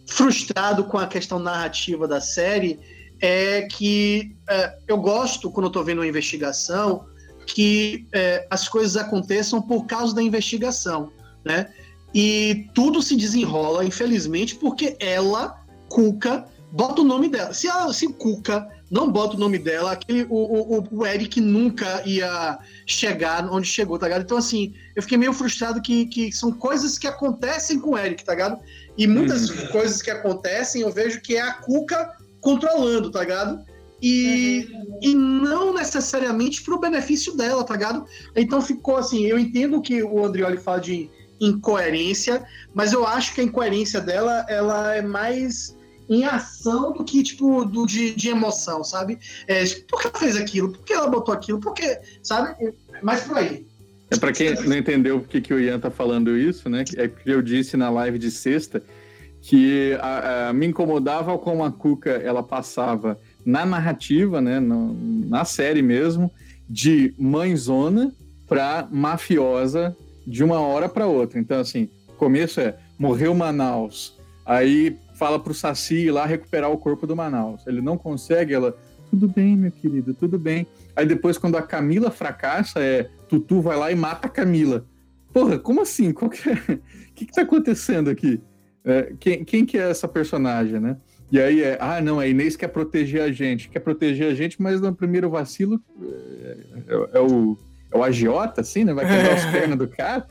frustrado com a questão narrativa da série é que é, eu gosto, quando eu tô vendo uma investigação, que é, as coisas aconteçam por causa da investigação, né? E tudo se desenrola, infelizmente, porque ela, Cuca, bota o nome dela. Se, ela, se Cuca não bota o nome dela, aquele, o, o, o Eric nunca ia chegar onde chegou, tá ligado? Então, assim, eu fiquei meio frustrado que, que são coisas que acontecem com o Eric, tá ligado? E muitas coisas que acontecem eu vejo que é a Cuca controlando, tá ligado? E, e não necessariamente pro benefício dela, tá ligado? Então ficou assim, eu entendo que o Andrioli fala de incoerência, mas eu acho que a incoerência dela ela é mais em ação do que, tipo, do, de, de emoção, sabe? É, por que ela fez aquilo? Por que ela botou aquilo? Por que, sabe? É mais por aí.
É para quem não entendeu por que o Ian tá falando isso, né? É porque eu disse na live de sexta que a, a, me incomodava como a Cuca ela passava na narrativa, né? No, na série mesmo, de mãezona para mafiosa de uma hora para outra. Então, assim, começo é morreu Manaus, aí fala pro Saci ir lá recuperar o corpo do Manaus. Ele não consegue, ela, tudo bem, meu querido, tudo bem. Aí depois, quando a Camila fracassa, é Tutu vai lá e mata a Camila. Porra, como assim? O que, é? que, que tá acontecendo aqui? É, quem, quem que é essa personagem, né? E aí é, ah, não, a Inês quer proteger a gente, quer proteger a gente, mas no primeiro vacilo é, é, é o, é o agiota, assim, né? Vai quebrar as pernas do cara.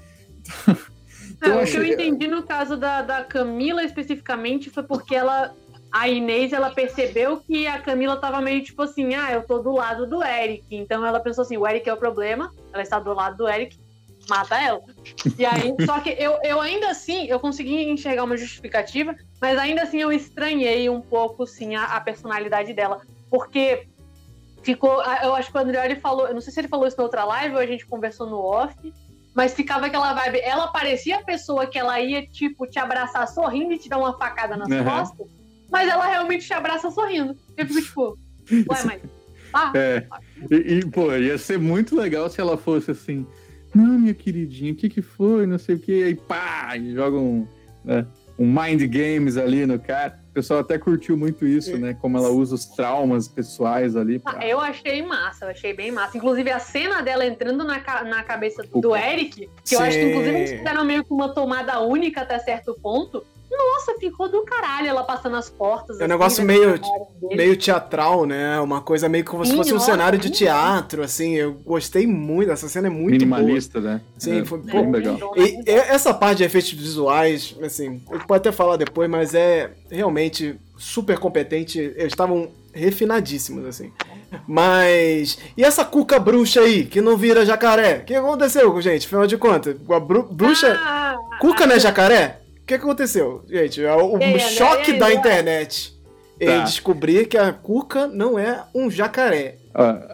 Então, é, o que eu entendi no caso da, da Camila especificamente foi porque ela. A Inês, ela percebeu que a Camila tava meio tipo assim, ah, eu tô do lado do Eric. Então ela pensou assim, o Eric é o problema, ela está do lado do Eric, mata ela. E aí, só que eu, eu ainda assim, eu consegui enxergar uma justificativa, mas ainda assim eu estranhei um pouco, sim, a, a personalidade dela. Porque ficou, eu acho que o André ele falou, eu não sei se ele falou isso na outra live ou a gente conversou no off, mas ficava aquela vibe. Ela parecia a pessoa que ela ia, tipo, te abraçar sorrindo e te dar uma facada nas uhum. costas, mas ela realmente te abraça sorrindo. Eu fico, tipo, ué, mas.
Ah, é. E, e, pô, ia ser muito legal se ela fosse assim. Não, minha queridinha, o que que foi? Não sei o que. Aí pá, e joga um, né, um mind games ali no cara. O pessoal até curtiu muito isso, né? Como ela usa os traumas pessoais ali.
Pra... Eu achei massa, eu achei bem massa. Inclusive, a cena dela entrando na, na cabeça do, do Eric, que Sim. eu acho que, inclusive, eles fizeram meio que uma tomada única até certo ponto. Nossa, ficou do caralho ela passando as portas.
É um assim, negócio né, meio, meio teatral, né? Uma coisa meio como Sim, se fosse um cenário de teatro, assim. Eu gostei muito, essa cena é muito
Minimalista,
boa.
né?
Sim, é, foi pô, bem legal. E, e essa parte de efeitos visuais, assim, eu pode até falar depois, mas é realmente super competente. Eles estavam refinadíssimos, assim. Mas. E essa cuca bruxa aí, que não vira jacaré? O que aconteceu, gente? Afinal de contas, a bru bruxa. Ah, cuca não é jacaré? O que aconteceu, gente? É o choque da internet. Tá. descobrir que a cuca não é um jacaré.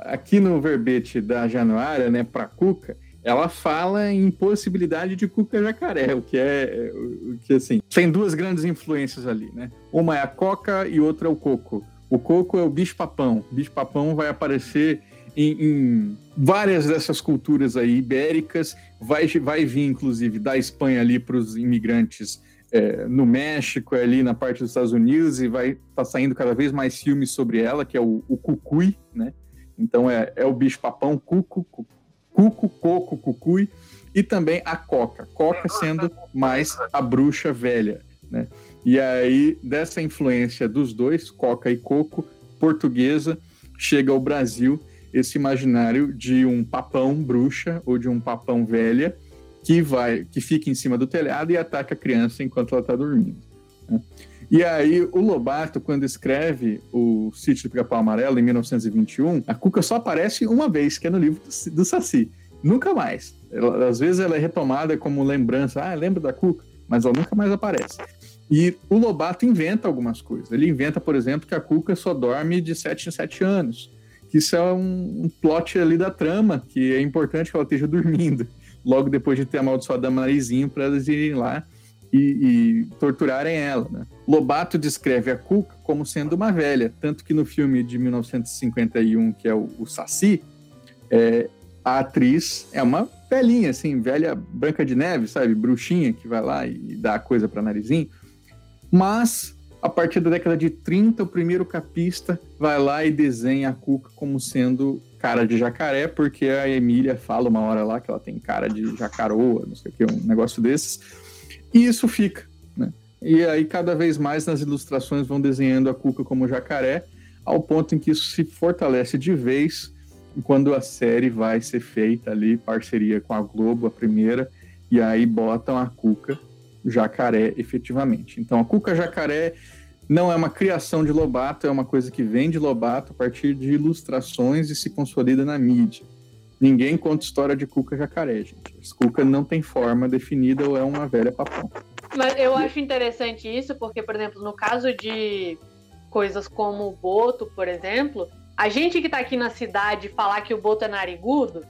aqui no verbete da Januária, né, pra cuca, ela fala em possibilidade de cuca jacaré, o que é o que assim, tem duas grandes influências ali, né? Uma é a coca e outra é o coco. O coco é o bicho papão. O bicho papão vai aparecer em, em, várias dessas culturas aí ibéricas, vai, vai vir inclusive da Espanha ali para os imigrantes é, no México, ali na parte dos Estados Unidos, e vai tá saindo cada vez mais filmes sobre ela, que é o, o cucui, né? Então é, é o bicho-papão, cuco, cuco, coco, cucui, e também a coca, coca sendo mais a bruxa velha, né? E aí, dessa influência dos dois, coca e coco, portuguesa, chega ao Brasil esse imaginário de um papão bruxa ou de um papão velha que vai, que fica em cima do telhado e ataca a criança enquanto ela está dormindo. Né? E aí o Lobato, quando escreve o Sítio do Pica-Pau Amarelo em 1921, a Cuca só aparece uma vez, que é no livro do, do Saci. Nunca mais. Ela, às vezes ela é retomada como lembrança, ah, lembra da Cuca? Mas ela nunca mais aparece. E o Lobato inventa algumas coisas. Ele inventa, por exemplo, que a Cuca só dorme de 7 em 7 anos que isso é um, um plot ali da trama, que é importante que ela esteja dormindo, logo depois de ter amaldiçoado a Marizinho para eles irem lá e, e, torturarem ela. Né? Lobato descreve a Cuca como sendo uma velha, tanto que no filme de 1951, que é o, o Saci, é, a atriz é uma velhinha, assim, velha branca de neve, sabe? Bruxinha que vai lá e dá a coisa para Narizinho. Mas a partir da década de 30, o primeiro capista vai lá e desenha a Cuca como sendo cara de jacaré, porque a Emília fala uma hora lá que ela tem cara de jacaroa, não sei o que, um negócio desses. E isso fica, né? E aí, cada vez mais nas ilustrações vão desenhando a Cuca como jacaré, ao ponto em que isso se fortalece de vez quando a série vai ser feita ali, parceria com a Globo, a primeira, e aí botam a Cuca jacaré efetivamente. Então, a cuca jacaré não é uma criação de Lobato, é uma coisa que vem de Lobato a partir de ilustrações e se consolida na mídia. Ninguém conta história de cuca jacaré, gente. Cuca não tem forma definida ou é uma velha papão.
Mas eu acho interessante isso, porque, por exemplo, no caso de coisas como o boto, por exemplo, a gente que tá aqui na cidade falar que o boto é narigudo,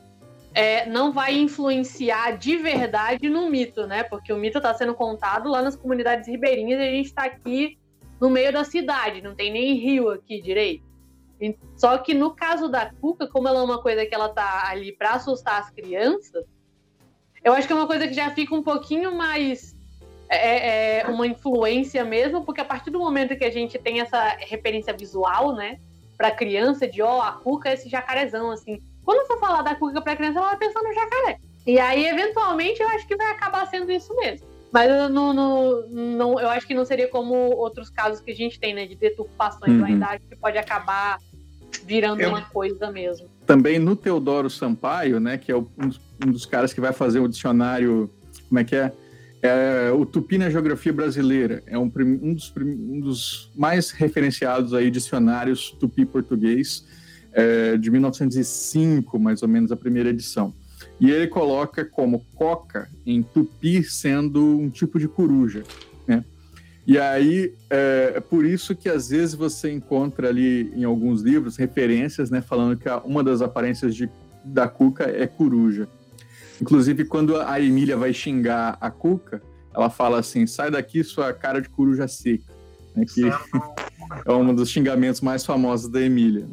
é, não vai influenciar de verdade no mito, né? Porque o mito está sendo contado lá nas comunidades ribeirinhas e a gente está aqui no meio da cidade, não tem nem rio aqui direito. Só que no caso da Cuca, como ela é uma coisa que ela tá ali para assustar as crianças, eu acho que é uma coisa que já fica um pouquinho mais é, é, uma influência mesmo, porque a partir do momento que a gente tem essa referência visual, né, para criança de ó, oh, a Cuca é esse jacarezão assim, quando for falar da cuca pra criança, ela vai pensar no jacaré. E aí, eventualmente, eu acho que vai acabar sendo isso mesmo. Mas eu, não, não, não, eu acho que não seria como outros casos que a gente tem, né? De deturpações uhum. da idade, que pode acabar virando eu... uma coisa mesmo.
Também no Teodoro Sampaio, né? Que é um dos, um dos caras que vai fazer o dicionário. Como é que é? É, o Tupi na Geografia Brasileira é um, um, dos, um, dos, mais referenciados aí dicionários tupi português é, de 1905, mais ou menos, a primeira edição. E ele coloca como coca em tupi sendo um tipo de coruja, né? E aí é, é por isso que às vezes você encontra ali em alguns livros referências, né, falando que uma das aparências de, da Cuca é coruja. Inclusive quando a Emília vai xingar a Cuca, ela fala assim: "Sai daqui, sua cara de coruja seca", né, que é um dos xingamentos mais famosos da Emília.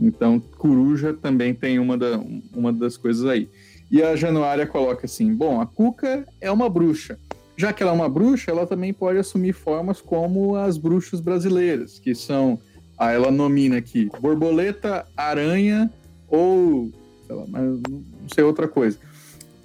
Então, coruja também tem uma, da, uma das coisas aí. E a Januária coloca assim: bom, a Cuca é uma bruxa. Já que ela é uma bruxa, ela também pode assumir formas como as bruxas brasileiras, que são. Ah, ela nomina aqui borboleta, aranha ou. sei lá, mas não sei outra coisa.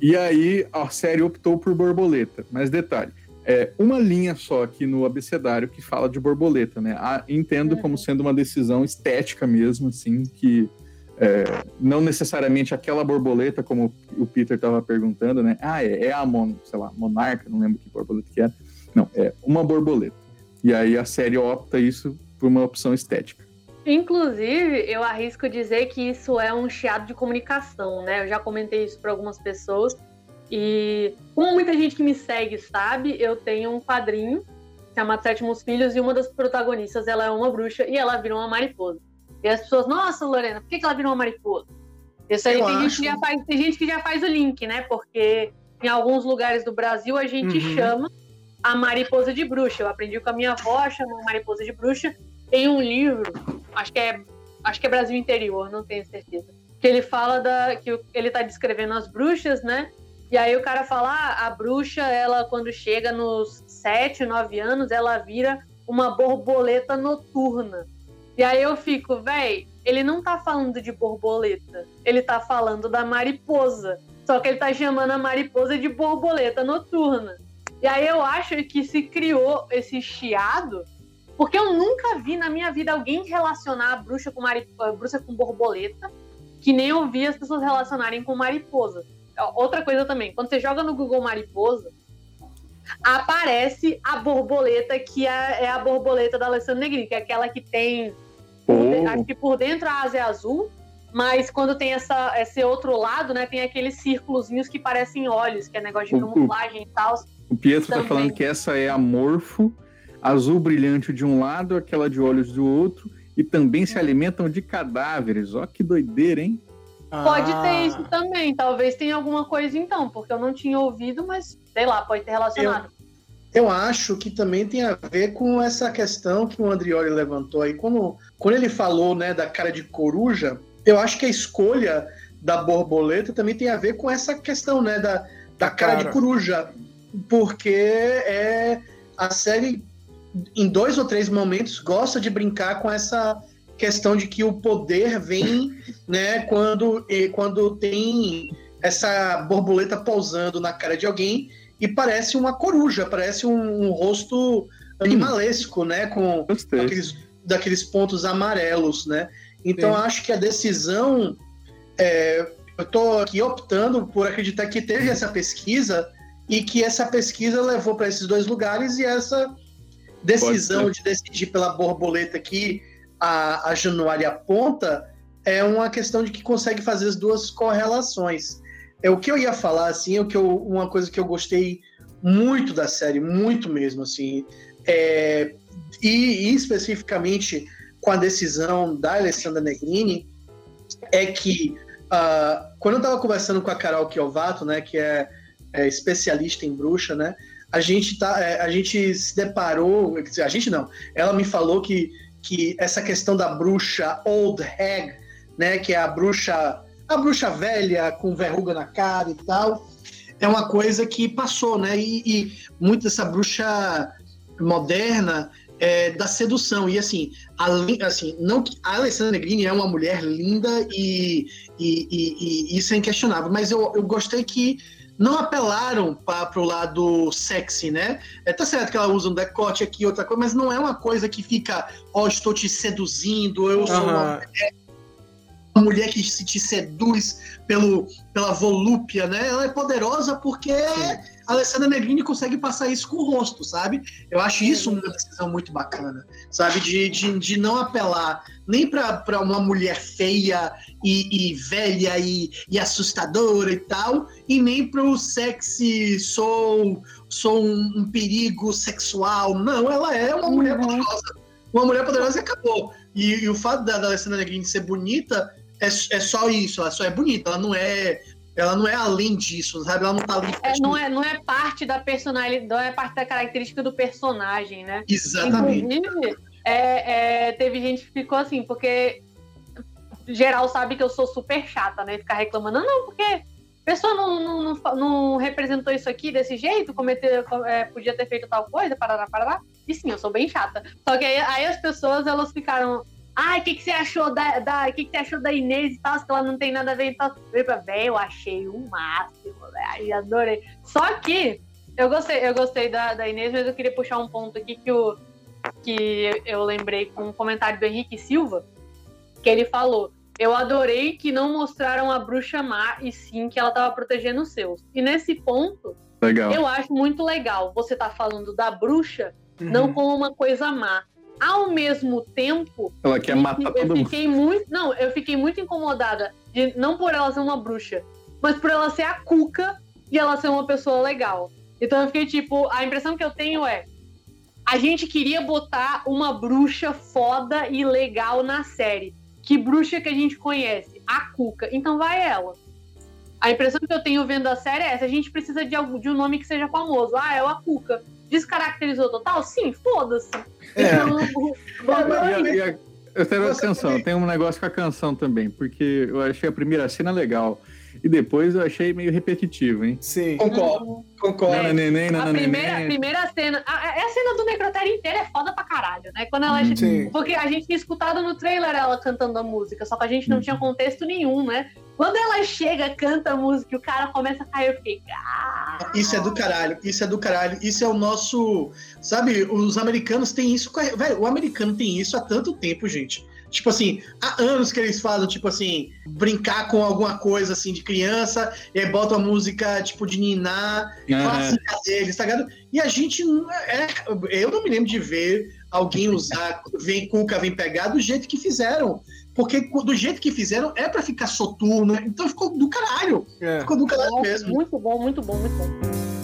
E aí a série optou por borboleta. Mas detalhe: é, uma linha só aqui no abecedário que fala de borboleta, né? A, entendo como uhum. sendo uma decisão estética mesmo, assim, que é, não necessariamente aquela borboleta, como o Peter estava perguntando, né? Ah, é, é a mon, sei lá, monarca, não lembro que borboleta que é. Não, é uma borboleta. E aí a série opta isso por uma opção estética.
Inclusive, eu arrisco dizer que isso é um chiado de comunicação, né? Eu já comentei isso para algumas pessoas e como muita gente que me segue sabe, eu tenho um quadrinho chamado Sétimos Filhos e uma das protagonistas ela é uma bruxa e ela virou uma mariposa. E as pessoas, nossa, Lorena, por que, ela virou uma mariposa? Isso aí tem gente, que já faz, tem gente que já faz o link, né? Porque em alguns lugares do Brasil a gente uhum. chama a mariposa de bruxa. Eu aprendi com a minha avó, chama mariposa de bruxa. Tem um livro, acho que é, acho que é Brasil Interior, não tenho certeza. Que ele fala da. que ele tá descrevendo as bruxas, né? E aí o cara fala, ah, a bruxa, ela quando chega nos 7, 9 anos, ela vira uma borboleta noturna. E aí eu fico, véi, ele não tá falando de borboleta, ele tá falando da mariposa. Só que ele tá chamando a mariposa de borboleta noturna. E aí eu acho que se criou esse chiado, porque eu nunca vi na minha vida alguém relacionar a bruxa com, marip... a bruxa com borboleta, que nem eu vi as pessoas relacionarem com mariposa outra coisa também, quando você joga no Google mariposa, aparece a borboleta que é, é a borboleta da Alessandra Negrini, que é aquela que tem, oh. acho que por dentro a asa é azul, mas quando tem essa, esse outro lado, né, tem aqueles círculozinhos que parecem olhos, que é negócio de camuflagem e tal.
O Pietro também. tá falando que essa é a morfo, azul brilhante de um lado, aquela de olhos do outro, e também se alimentam de cadáveres. Ó que doideira, hein?
Pode ah. ter isso também. Talvez tenha alguma coisa então, porque eu não tinha ouvido, mas sei lá, pode ter relacionado.
Eu, eu acho que também tem a ver com essa questão que o Andrioli levantou aí. Quando, quando ele falou né, da cara de coruja, eu acho que a escolha da borboleta também tem a ver com essa questão né, da, da cara, cara de coruja. Porque é a série, em dois ou três momentos, gosta de brincar com essa questão de que o poder vem né, quando, quando tem essa borboleta pousando na cara de alguém e parece uma coruja, parece um, um rosto animalesco, né? Com aqueles, daqueles pontos amarelos, né? Então Sim. acho que a decisão. É, eu estou aqui optando por acreditar que teve essa pesquisa e que essa pesquisa levou para esses dois lugares e essa decisão de decidir pela borboleta que a, a Januária aponta é uma questão de que consegue fazer as duas correlações. É o que eu ia falar, assim, é o que eu, uma coisa que eu gostei muito da série, muito mesmo, assim, é, e, e especificamente com a decisão da Alessandra Negrini, é que uh, quando eu estava conversando com a Carol Kiovato, né, que é, é, especialista em bruxa, né, a gente tá, é, a gente se deparou, a gente não, ela me falou que, que essa questão da bruxa old hag, né, que é a bruxa a bruxa velha com verruga na cara e tal, é uma coisa que passou, né? E, e muito dessa bruxa moderna é, da sedução. E assim, além, assim, não que a Alessandra Negrini é uma mulher linda e, e, e, e isso é inquestionável, mas eu, eu gostei que não apelaram para o lado sexy, né? É, tá certo que ela usa um decote aqui, outra coisa, mas não é uma coisa que fica, ó, oh, estou te seduzindo, eu sou uhum. uma mulher uma mulher que se te seduz pelo, pela volúpia, né? Ela é poderosa porque Sim. a Alessandra Negrini consegue passar isso com o rosto, sabe? Eu acho isso uma decisão muito bacana, sabe? De, de, de não apelar nem para uma mulher feia e, e velha e, e, assustadora e tal, e nem para o sexy, sou, sou um, um, perigo sexual. Não, ela é uma mulher uhum. poderosa. Uma mulher poderosa e acabou. E, e o fato da, da Alessandra Negrini ser bonita é, é só isso, ela só é bonita, ela não é ela não é além disso, sabe? Ela não tá ali.
É, não, é, não é parte da personalidade, não é parte da característica do personagem, né?
Exatamente.
Inclusive, é, é, teve gente que ficou assim, porque geral sabe que eu sou super chata, né? Ficar reclamando, não, porque a pessoa não, não, não, não representou isso aqui desse jeito, cometeu, é, podia ter feito tal coisa, parará, parará. E sim, eu sou bem chata. Só que aí, aí as pessoas, elas ficaram, Ai, o que, que você achou da. da que, que você achou da Inês e tal? Se ela não tem nada a ver e tal. Bem, eu achei o máximo, velho. Adorei. Só que eu gostei, eu gostei da, da Inês, mas eu queria puxar um ponto aqui que, o, que eu lembrei com um comentário do Henrique Silva, que ele falou. Eu adorei que não mostraram a bruxa má e sim que ela tava protegendo os seus. E nesse ponto,
legal.
eu acho muito legal você tá falando da bruxa uhum. não como uma coisa má, ao mesmo tempo.
Ela quer matar
eu
todo
fiquei
mundo.
Muito, não, eu fiquei muito incomodada. De, não por ela ser uma bruxa, mas por ela ser a Cuca e ela ser uma pessoa legal. Então eu fiquei tipo, a impressão que eu tenho é. A gente queria botar uma bruxa foda e legal na série. Que bruxa que a gente conhece? A Cuca. Então vai ela. A impressão que eu tenho vendo a série é essa: a gente precisa de, algum, de um nome que seja famoso. Ah, é o Cuca. Descaracterizou total? Sim, foda-se. É. Então,
eu tenho a canção, tem um negócio com a canção também, porque eu achei a primeira cena legal. E depois eu achei meio repetitivo, hein?
Sim. Concordo. Concordo.
É, neném, a primeira, neném. primeira cena. A, a, cena do Necrotério inteira é foda pra caralho, né? Quando ela. Sim. Porque a gente tinha escutado no trailer ela cantando a música, só que a gente não uhum. tinha contexto nenhum, né? Quando ela chega, canta a música e o cara começa a cair, eu fiquei. Ah!
Isso é do caralho, isso é do caralho. Isso é o nosso. Sabe, os americanos têm isso. Velho, o americano tem isso há tanto tempo, gente. Tipo assim, há anos que eles fazem, tipo assim, brincar com alguma coisa assim de criança, e aí botam a música tipo de Niná, clássica deles, tá ligado? E a gente é. Eu não me lembro de ver alguém usar vem cuca, vem pegar do jeito que fizeram. Porque do jeito que fizeram é para ficar soturno, então ficou do caralho. É. Ficou do caralho mesmo.
Muito bom, muito bom, muito bom.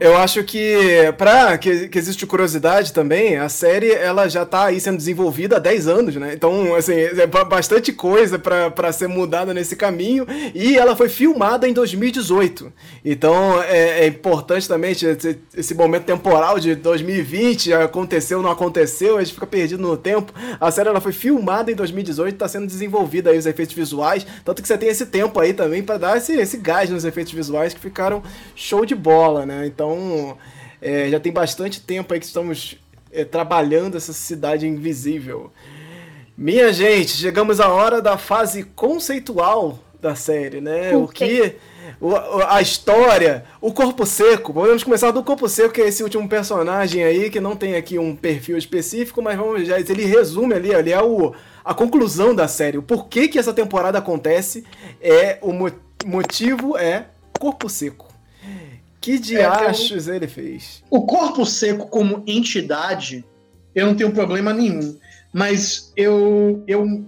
Eu acho que, pra que, que existe curiosidade também, a série ela já tá aí sendo desenvolvida há 10 anos, né? Então, assim, é bastante coisa para ser mudada nesse caminho. E ela foi filmada em 2018. Então, é, é importante também esse, esse, momento temporal de 2020, aconteceu, não aconteceu, a gente fica perdido no tempo. A série ela foi filmada em 2018, tá sendo desenvolvida aí os efeitos visuais. Tanto que você tem esse tempo aí também para dar esse, esse gás nos efeitos visuais que ficaram show de bola, né? Então, então, é, já tem bastante tempo aí que estamos é, trabalhando essa cidade invisível. Minha gente, chegamos à hora da fase conceitual da série, né? O que o, a história, o corpo seco. Vamos começar do corpo seco, que é esse último personagem aí que não tem aqui um perfil específico, mas vamos já ele resume ali, ali é o a conclusão da série. O porquê que essa temporada acontece é o mo motivo é corpo seco. Que diachos é, ele fez?
O corpo seco como entidade, eu não tenho problema nenhum. mas eu, eu,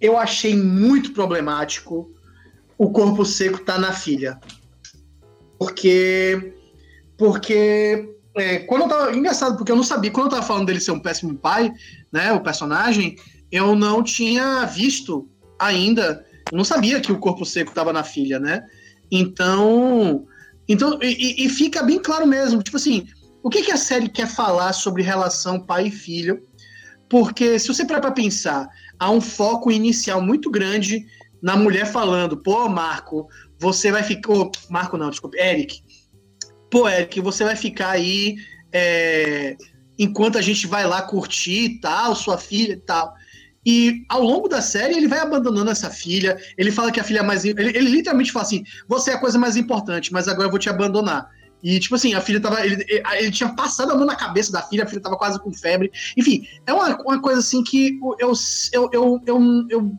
eu achei muito problemático o corpo seco tá na filha. Porque. Porque. É, quando eu tava. Engraçado, porque eu não sabia. Quando eu tava falando dele ser um péssimo pai, né? O personagem, eu não tinha visto ainda. Eu não sabia que o corpo seco tava na filha, né? Então. Então, e, e fica bem claro mesmo, tipo assim, o que, que a série quer falar sobre relação pai e filho? Porque se você parar para pensar, há um foco inicial muito grande na mulher falando, pô, Marco, você vai ficar. Oh, Marco não, desculpe, Eric. Pô, Eric, você vai ficar aí é, enquanto a gente vai lá curtir e tal, sua filha e tal. E ao longo da série, ele vai abandonando essa filha. Ele fala que a filha é mais. Ele, ele literalmente fala assim: você é a coisa mais importante, mas agora eu vou te abandonar. E, tipo assim, a filha tava. Ele, ele tinha passado a mão na cabeça da filha, a filha tava quase com febre. Enfim, é uma, uma coisa assim que eu, eu, eu, eu, eu,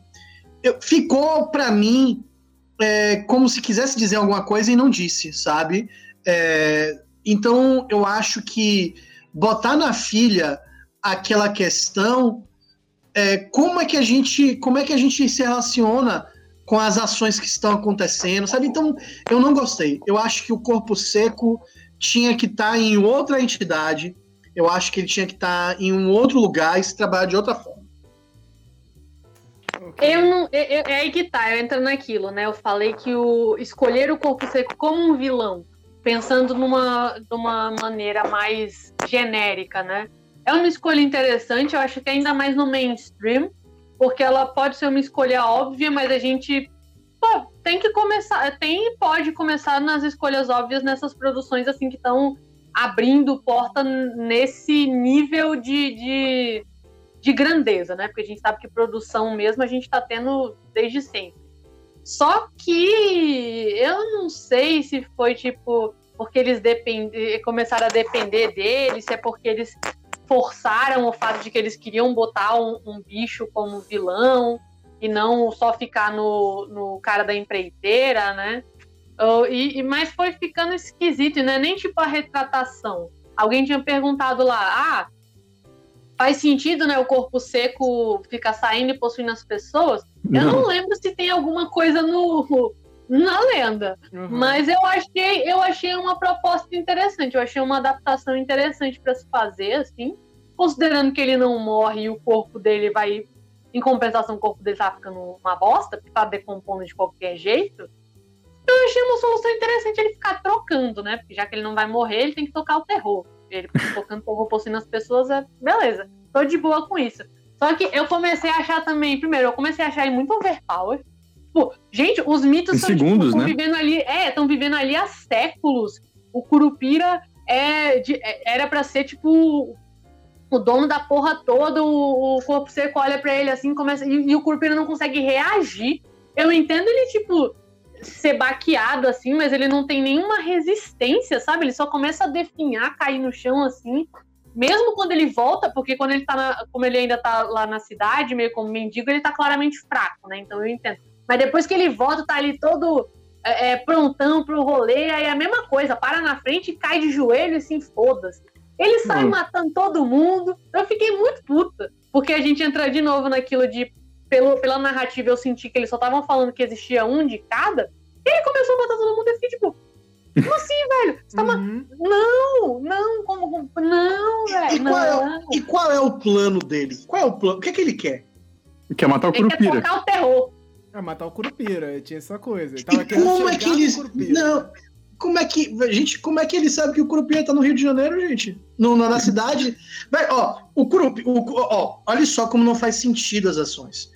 eu ficou para mim é, como se quisesse dizer alguma coisa e não disse, sabe? É, então eu acho que botar na filha aquela questão é, como é que a gente como é que a gente se relaciona com as ações que estão acontecendo, sabe? Então, eu não gostei. Eu acho que o corpo seco tinha que estar tá em outra entidade. Eu acho que ele tinha que estar tá em um outro lugar e se trabalhar de outra forma.
Eu não. Eu, é aí que tá, eu entro naquilo, né? Eu falei que o escolher o corpo seco como um vilão, pensando numa, numa maneira mais genérica, né? É uma escolha interessante, eu acho que ainda mais no mainstream, porque ela pode ser uma escolha óbvia, mas a gente pô, tem que começar, tem e pode começar nas escolhas óbvias nessas produções assim que estão abrindo porta nesse nível de, de, de, grandeza, né? Porque a gente sabe que produção mesmo a gente está tendo desde sempre. Só que eu não sei se foi tipo porque eles depend... começaram a depender dele, se é porque eles forçaram o fato de que eles queriam botar um, um bicho como vilão e não só ficar no, no cara da empreiteira, né? Uh, e, mas foi ficando esquisito, né? Nem tipo a retratação. Alguém tinha perguntado lá, ah, faz sentido, né? O corpo seco ficar saindo e possuindo as pessoas. Não. Eu não lembro se tem alguma coisa no na lenda, uhum. mas eu achei, eu achei uma proposta interessante. Eu achei uma adaptação interessante para se fazer, assim considerando que ele não morre e o corpo dele vai. Em compensação, o corpo dele tá ficando uma bosta, porque tá decompondo de qualquer jeito. Eu achei uma solução interessante ele ficar trocando, né? Porque já que ele não vai morrer, ele tem que tocar o terror. Ele tocando terror possuindo as pessoas, é beleza. Tô de boa com isso. Só que eu comecei a achar também, primeiro, eu comecei a achar ele muito overpower. Tipo, gente, os mitos
estão tipo,
né? vivendo ali, é, estão vivendo ali há séculos. O Curupira é, de, é, era para ser tipo o dono da porra toda, o, o corpo seco olha para ele assim, começa, e, e o Curupira não consegue reagir. Eu entendo ele, tipo, ser baqueado assim, mas ele não tem nenhuma resistência, sabe? Ele só começa a definhar, cair no chão assim. Mesmo quando ele volta, porque quando ele tá na, como ele ainda tá lá na cidade, meio como mendigo, ele tá claramente fraco, né? Então eu entendo. Mas depois que ele volta, tá ali todo é, é prontão pro rolê, aí é a mesma coisa, para na frente e cai de joelho e assim, foda-se. Ele sai hum. matando todo mundo. Eu fiquei muito puta. Porque a gente entra de novo naquilo de. Pelo, pela narrativa, eu senti que eles só estavam falando que existia um de cada. E ele começou a matar todo mundo. Eu fiquei tipo. Como assim, velho? Você tá uhum. Não, não, como, como não, velho.
E,
não. Qual
é, e qual é o plano dele? Qual é o plano? O que é que ele quer?
Ele quer matar o ele Curupira.
Ele quer tocar o terror.
É, matar o Curupira, tinha essa coisa.
Ele tava e como é que eles. Não, como é que. Gente, como é que ele sabe que o Curupira tá no Rio de Janeiro, gente? No, na, cidade? Vai, ó, o Curupira. Ó, olha só como não faz sentido as ações.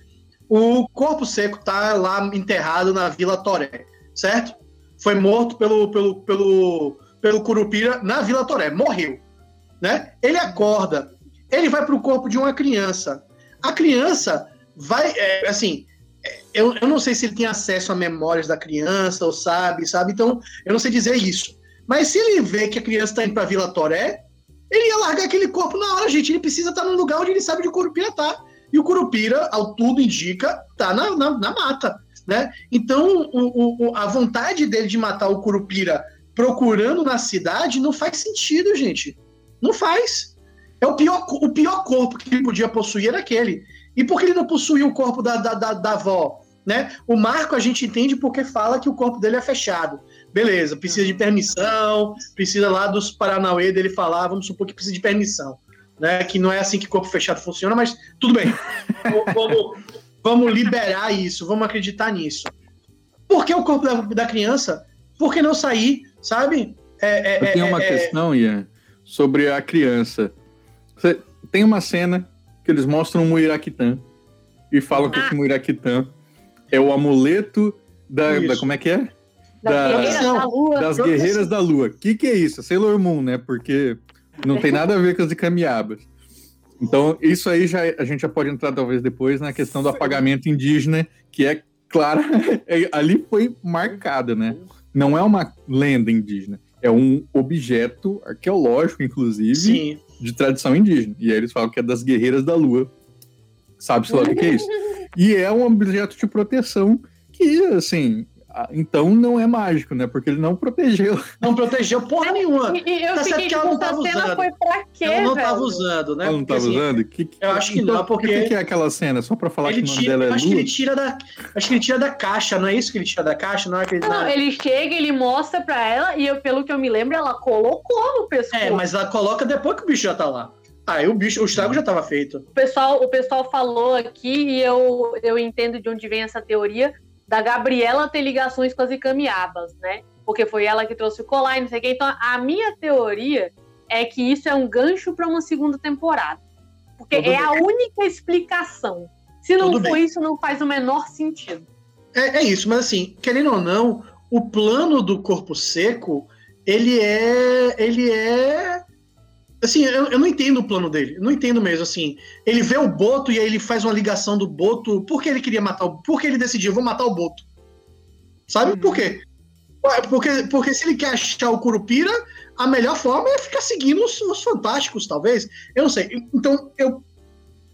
O corpo seco tá lá enterrado na Vila Toré, certo? Foi morto pelo, pelo, pelo, pelo Curupira na Vila Toré. Morreu. Né? Ele acorda. Ele vai pro corpo de uma criança. A criança vai. É, assim, eu, eu não sei se ele tem acesso a memórias da criança ou sabe, sabe? Então, eu não sei dizer isso. Mas se ele vê que a criança está indo para Vila Toré, ele ia largar aquele corpo na hora, gente. Ele precisa estar tá num lugar onde ele sabe onde o Curupira tá. E o Curupira, ao tudo indica, tá na, na, na mata, né? Então, o, o, a vontade dele de matar o Curupira procurando na cidade não faz sentido, gente. Não faz. É o pior, o pior corpo que ele podia possuir era aquele. E por que ele não possuía o corpo da, da, da, da avó? Né? O Marco a gente entende porque fala que o corpo dele é fechado. Beleza, precisa de permissão, precisa lá dos Paranauê dele falar, vamos supor que precisa de permissão. Né? Que não é assim que corpo fechado funciona, mas tudo bem. vamos, vamos liberar isso, vamos acreditar nisso. Por que o corpo da, da criança? Por que não sair, sabe?
É, é, tem uma é, é, questão, Ian, sobre a criança. Você, tem uma cena que eles mostram um Muiraquitã e falam que ah. esse Muiraquitã é o amuleto da, da, Como é que é?
Da, guerreiras da lua.
Das guerreiras da lua. O que, que é isso? Sailor Moon, né? Porque não tem nada a ver com as de Camiabas. Então, isso aí já, a gente já pode entrar talvez depois na questão do apagamento indígena, que é clara, é, ali foi marcada, né? Não é uma lenda indígena, é um objeto arqueológico, inclusive, Sim. de tradição indígena. E aí eles falam que é das guerreiras da lua. Sabe-se lá o que é isso? E é um objeto de proteção que, assim, então não é mágico, né? Porque ele não protegeu.
Não protegeu porra nenhuma.
E, e eu tá fiquei, que ela não tava usando. Foi pra quê,
ela não tava usando, né?
Ela não tava assim, usando? Que, que,
eu acho que então, não, porque. O
que, que, é aquela cena? Só pra falar que o nome tira, dela é
acho que ele tira da Acho que ele tira da caixa, não é isso que ele tira da caixa? Não, é
aquele, não, não, ele chega, ele mostra pra ela, e eu, pelo que eu me lembro, ela colocou no pescoço.
É, mas ela coloca depois que o bicho já tá lá. Aí o bicho, o estrago já estava feito.
O pessoal, o pessoal falou aqui e eu, eu entendo de onde vem essa teoria da Gabriela ter ligações com as Icamiabas, né? Porque foi ela que trouxe o colar e não sei o quê. Então, a minha teoria é que isso é um gancho para uma segunda temporada. Porque Tudo é bem. a única explicação. Se não Tudo for bem. isso, não faz o menor sentido.
É, é, isso, mas assim, querendo ou não, o plano do corpo seco, ele é. ele é Assim, eu, eu, não entendo o plano dele. Eu não entendo mesmo, assim. Ele vê o Boto e aí ele faz uma ligação do Boto. Por que ele queria matar o. Por que ele decidiu, vou matar o Boto? Sabe? Por quê? Porque, porque se ele quer achar o Curupira, a melhor forma é ficar seguindo os, os fantásticos, talvez. Eu não sei. Então, eu.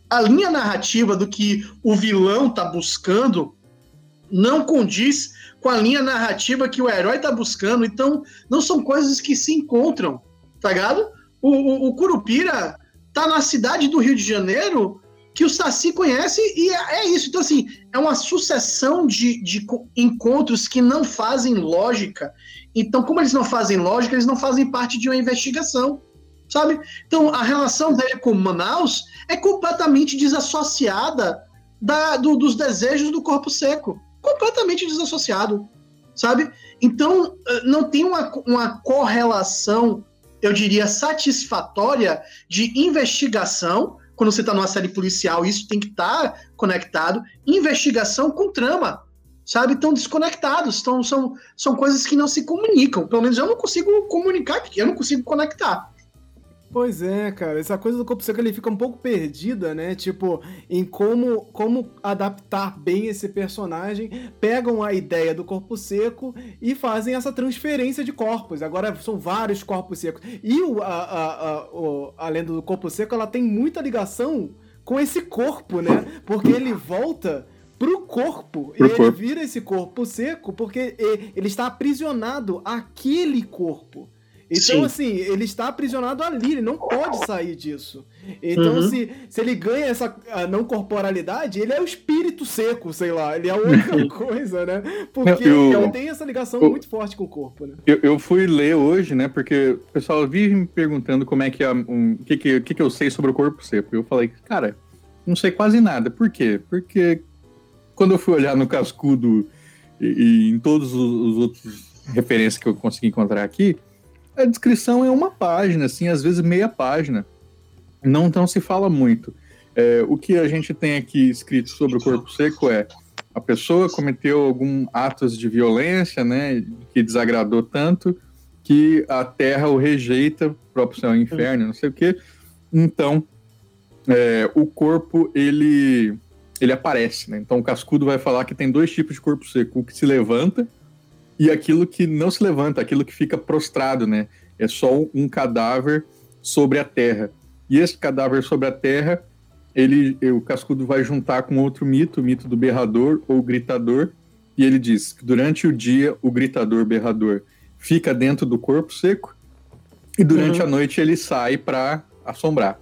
A linha narrativa do que o vilão tá buscando não condiz com a linha narrativa que o herói tá buscando. Então, não são coisas que se encontram, tá ligado? O, o, o Curupira tá na cidade do Rio de Janeiro que o Saci conhece e é, é isso. Então, assim, é uma sucessão de, de encontros que não fazem lógica. Então, como eles não fazem lógica, eles não fazem parte de uma investigação, sabe? Então, a relação dele com Manaus é completamente desassociada da, do, dos desejos do corpo seco. Completamente desassociado, sabe? Então, eh, não tem uma, uma correlação eu diria, satisfatória de investigação. Quando você está numa série policial, isso tem que estar tá conectado. Investigação com trama, sabe? Estão desconectados. Então, são, são coisas que não se comunicam. Pelo menos eu não consigo comunicar, eu não consigo conectar.
Pois é, cara, essa coisa do corpo seco ele fica um pouco perdida, né? Tipo, em como, como adaptar bem esse personagem. Pegam a ideia do corpo seco e fazem essa transferência de corpos. Agora são vários corpos secos. E o, a, a, a, a lenda do corpo seco ela tem muita ligação com esse corpo, né? Porque ele volta pro corpo. Pro e corpo. ele vira esse corpo seco porque ele está aprisionado àquele corpo. Então, Sim. assim, ele está aprisionado ali, ele não pode sair disso. Então, uhum. se, se ele ganha essa não corporalidade, ele é o espírito seco, sei lá, ele é a única coisa, né? Porque eu, ele tem essa ligação eu, muito forte com o corpo, né?
Eu, eu fui ler hoje, né? Porque o pessoal vive me perguntando como é que é um, que, que, que, que eu sei sobre o corpo seco. Eu falei, cara, não sei quase nada. Por quê? Porque quando eu fui olhar no cascudo e, e em todos os, os outros referências que eu consegui encontrar aqui, a descrição é uma página, assim, às vezes meia página. Não, não se fala muito. É, o que a gente tem aqui escrito sobre o corpo seco é a pessoa cometeu algum atos de violência, né, que desagradou tanto que a Terra o rejeita, próprio céu inferno, não sei o quê. Então, é, o corpo ele ele aparece, né? Então o cascudo vai falar que tem dois tipos de corpo seco, o que se levanta e aquilo que não se levanta, aquilo que fica prostrado, né? É só um cadáver sobre a terra. E esse cadáver sobre a terra, ele, o Cascudo vai juntar com outro mito, o mito do berrador ou gritador, e ele diz que durante o dia o gritador berrador fica dentro do corpo seco e durante uhum. a noite ele sai para assombrar.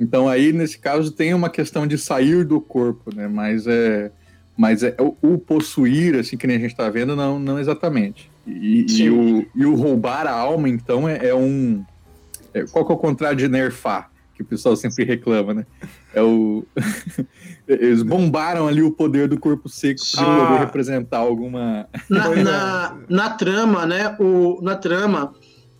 Então aí, nesse caso, tem uma questão de sair do corpo, né? Mas é. Mas é, o, o possuir, assim, que nem a gente tá vendo, não, não exatamente. E, e o, e o roubar a alma, então, é, é um. É, qual que é o contrário de nerfar? Que o pessoal sempre reclama, né? É o. Eles bombaram ali o poder do corpo seco para
Ah.
poder representar alguma.
Na, na, na trama, né? O, na trama,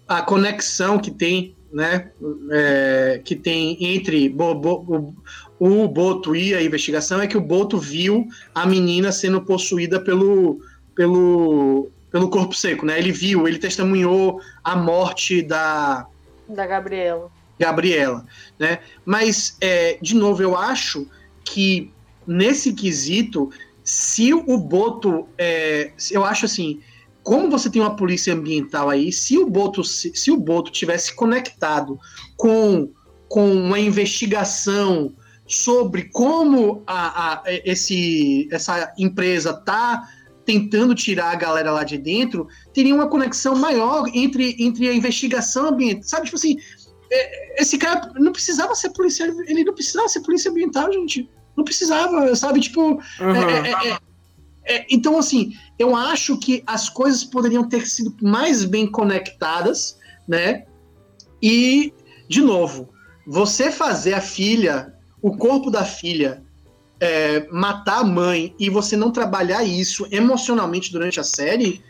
a conexão que tem, né? é, que tem entre Bo- Bo- o, o Boto e a investigação é que o Boto viu a menina sendo possuída pelo, pelo, pelo corpo seco, né? Ele viu, ele testemunhou a morte da,
Da Gabriela.
Gabriela, né? Mas, é, de novo, eu acho que nesse quesito, se o Boto, é, eu acho assim, como você tem uma polícia ambiental aí, se o Boto, se, se o Boto tivesse conectado com, com uma investigação sobre como a, a- esse, essa empresa tá tentando tirar a galera lá de dentro, teria uma conexão maior entre, entre a investigação ambiental, sabe? Tipo assim, é, esse cara não precisava ser policial, ele não precisava ser polícia ambiental, gente. Não precisava, sabe? Tipo,
Aham.
é, é, é, é, então, assim, eu acho que as coisas poderiam ter sido mais bem conectadas, né? E, de novo, você fazer a filha, o corpo da filha, é, matar a mãe e você não trabalhar isso emocionalmente durante a série,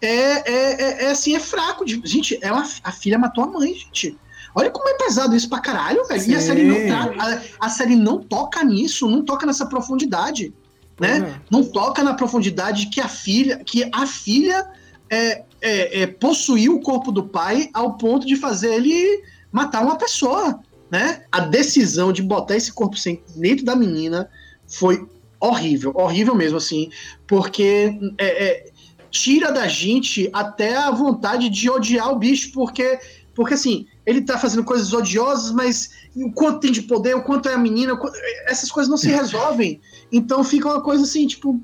é, é, é- é, assim, é fraco. gente, ela, a filha matou a mãe, gente. Olha como é pesado isso pra caralho, velho. E a
Sim.
série, não a, a série não toca nisso, não toca nessa profundidade né?
Uhum.
Não toca na profundidade que a filha, que a filha é, é, é, possuiu o corpo do pai ao ponto de fazer ele matar uma pessoa, né? A decisão de botar esse corpo sem dentro da menina foi horrível, horrível mesmo assim, porque é, é, tira da gente até a vontade de odiar o bicho, porque porque assim ele tá fazendo coisas odiosas, mas o quanto tem de poder, o quanto é a menina, quanto- essas coisas não se resolvem. Então fica uma coisa assim, tipo,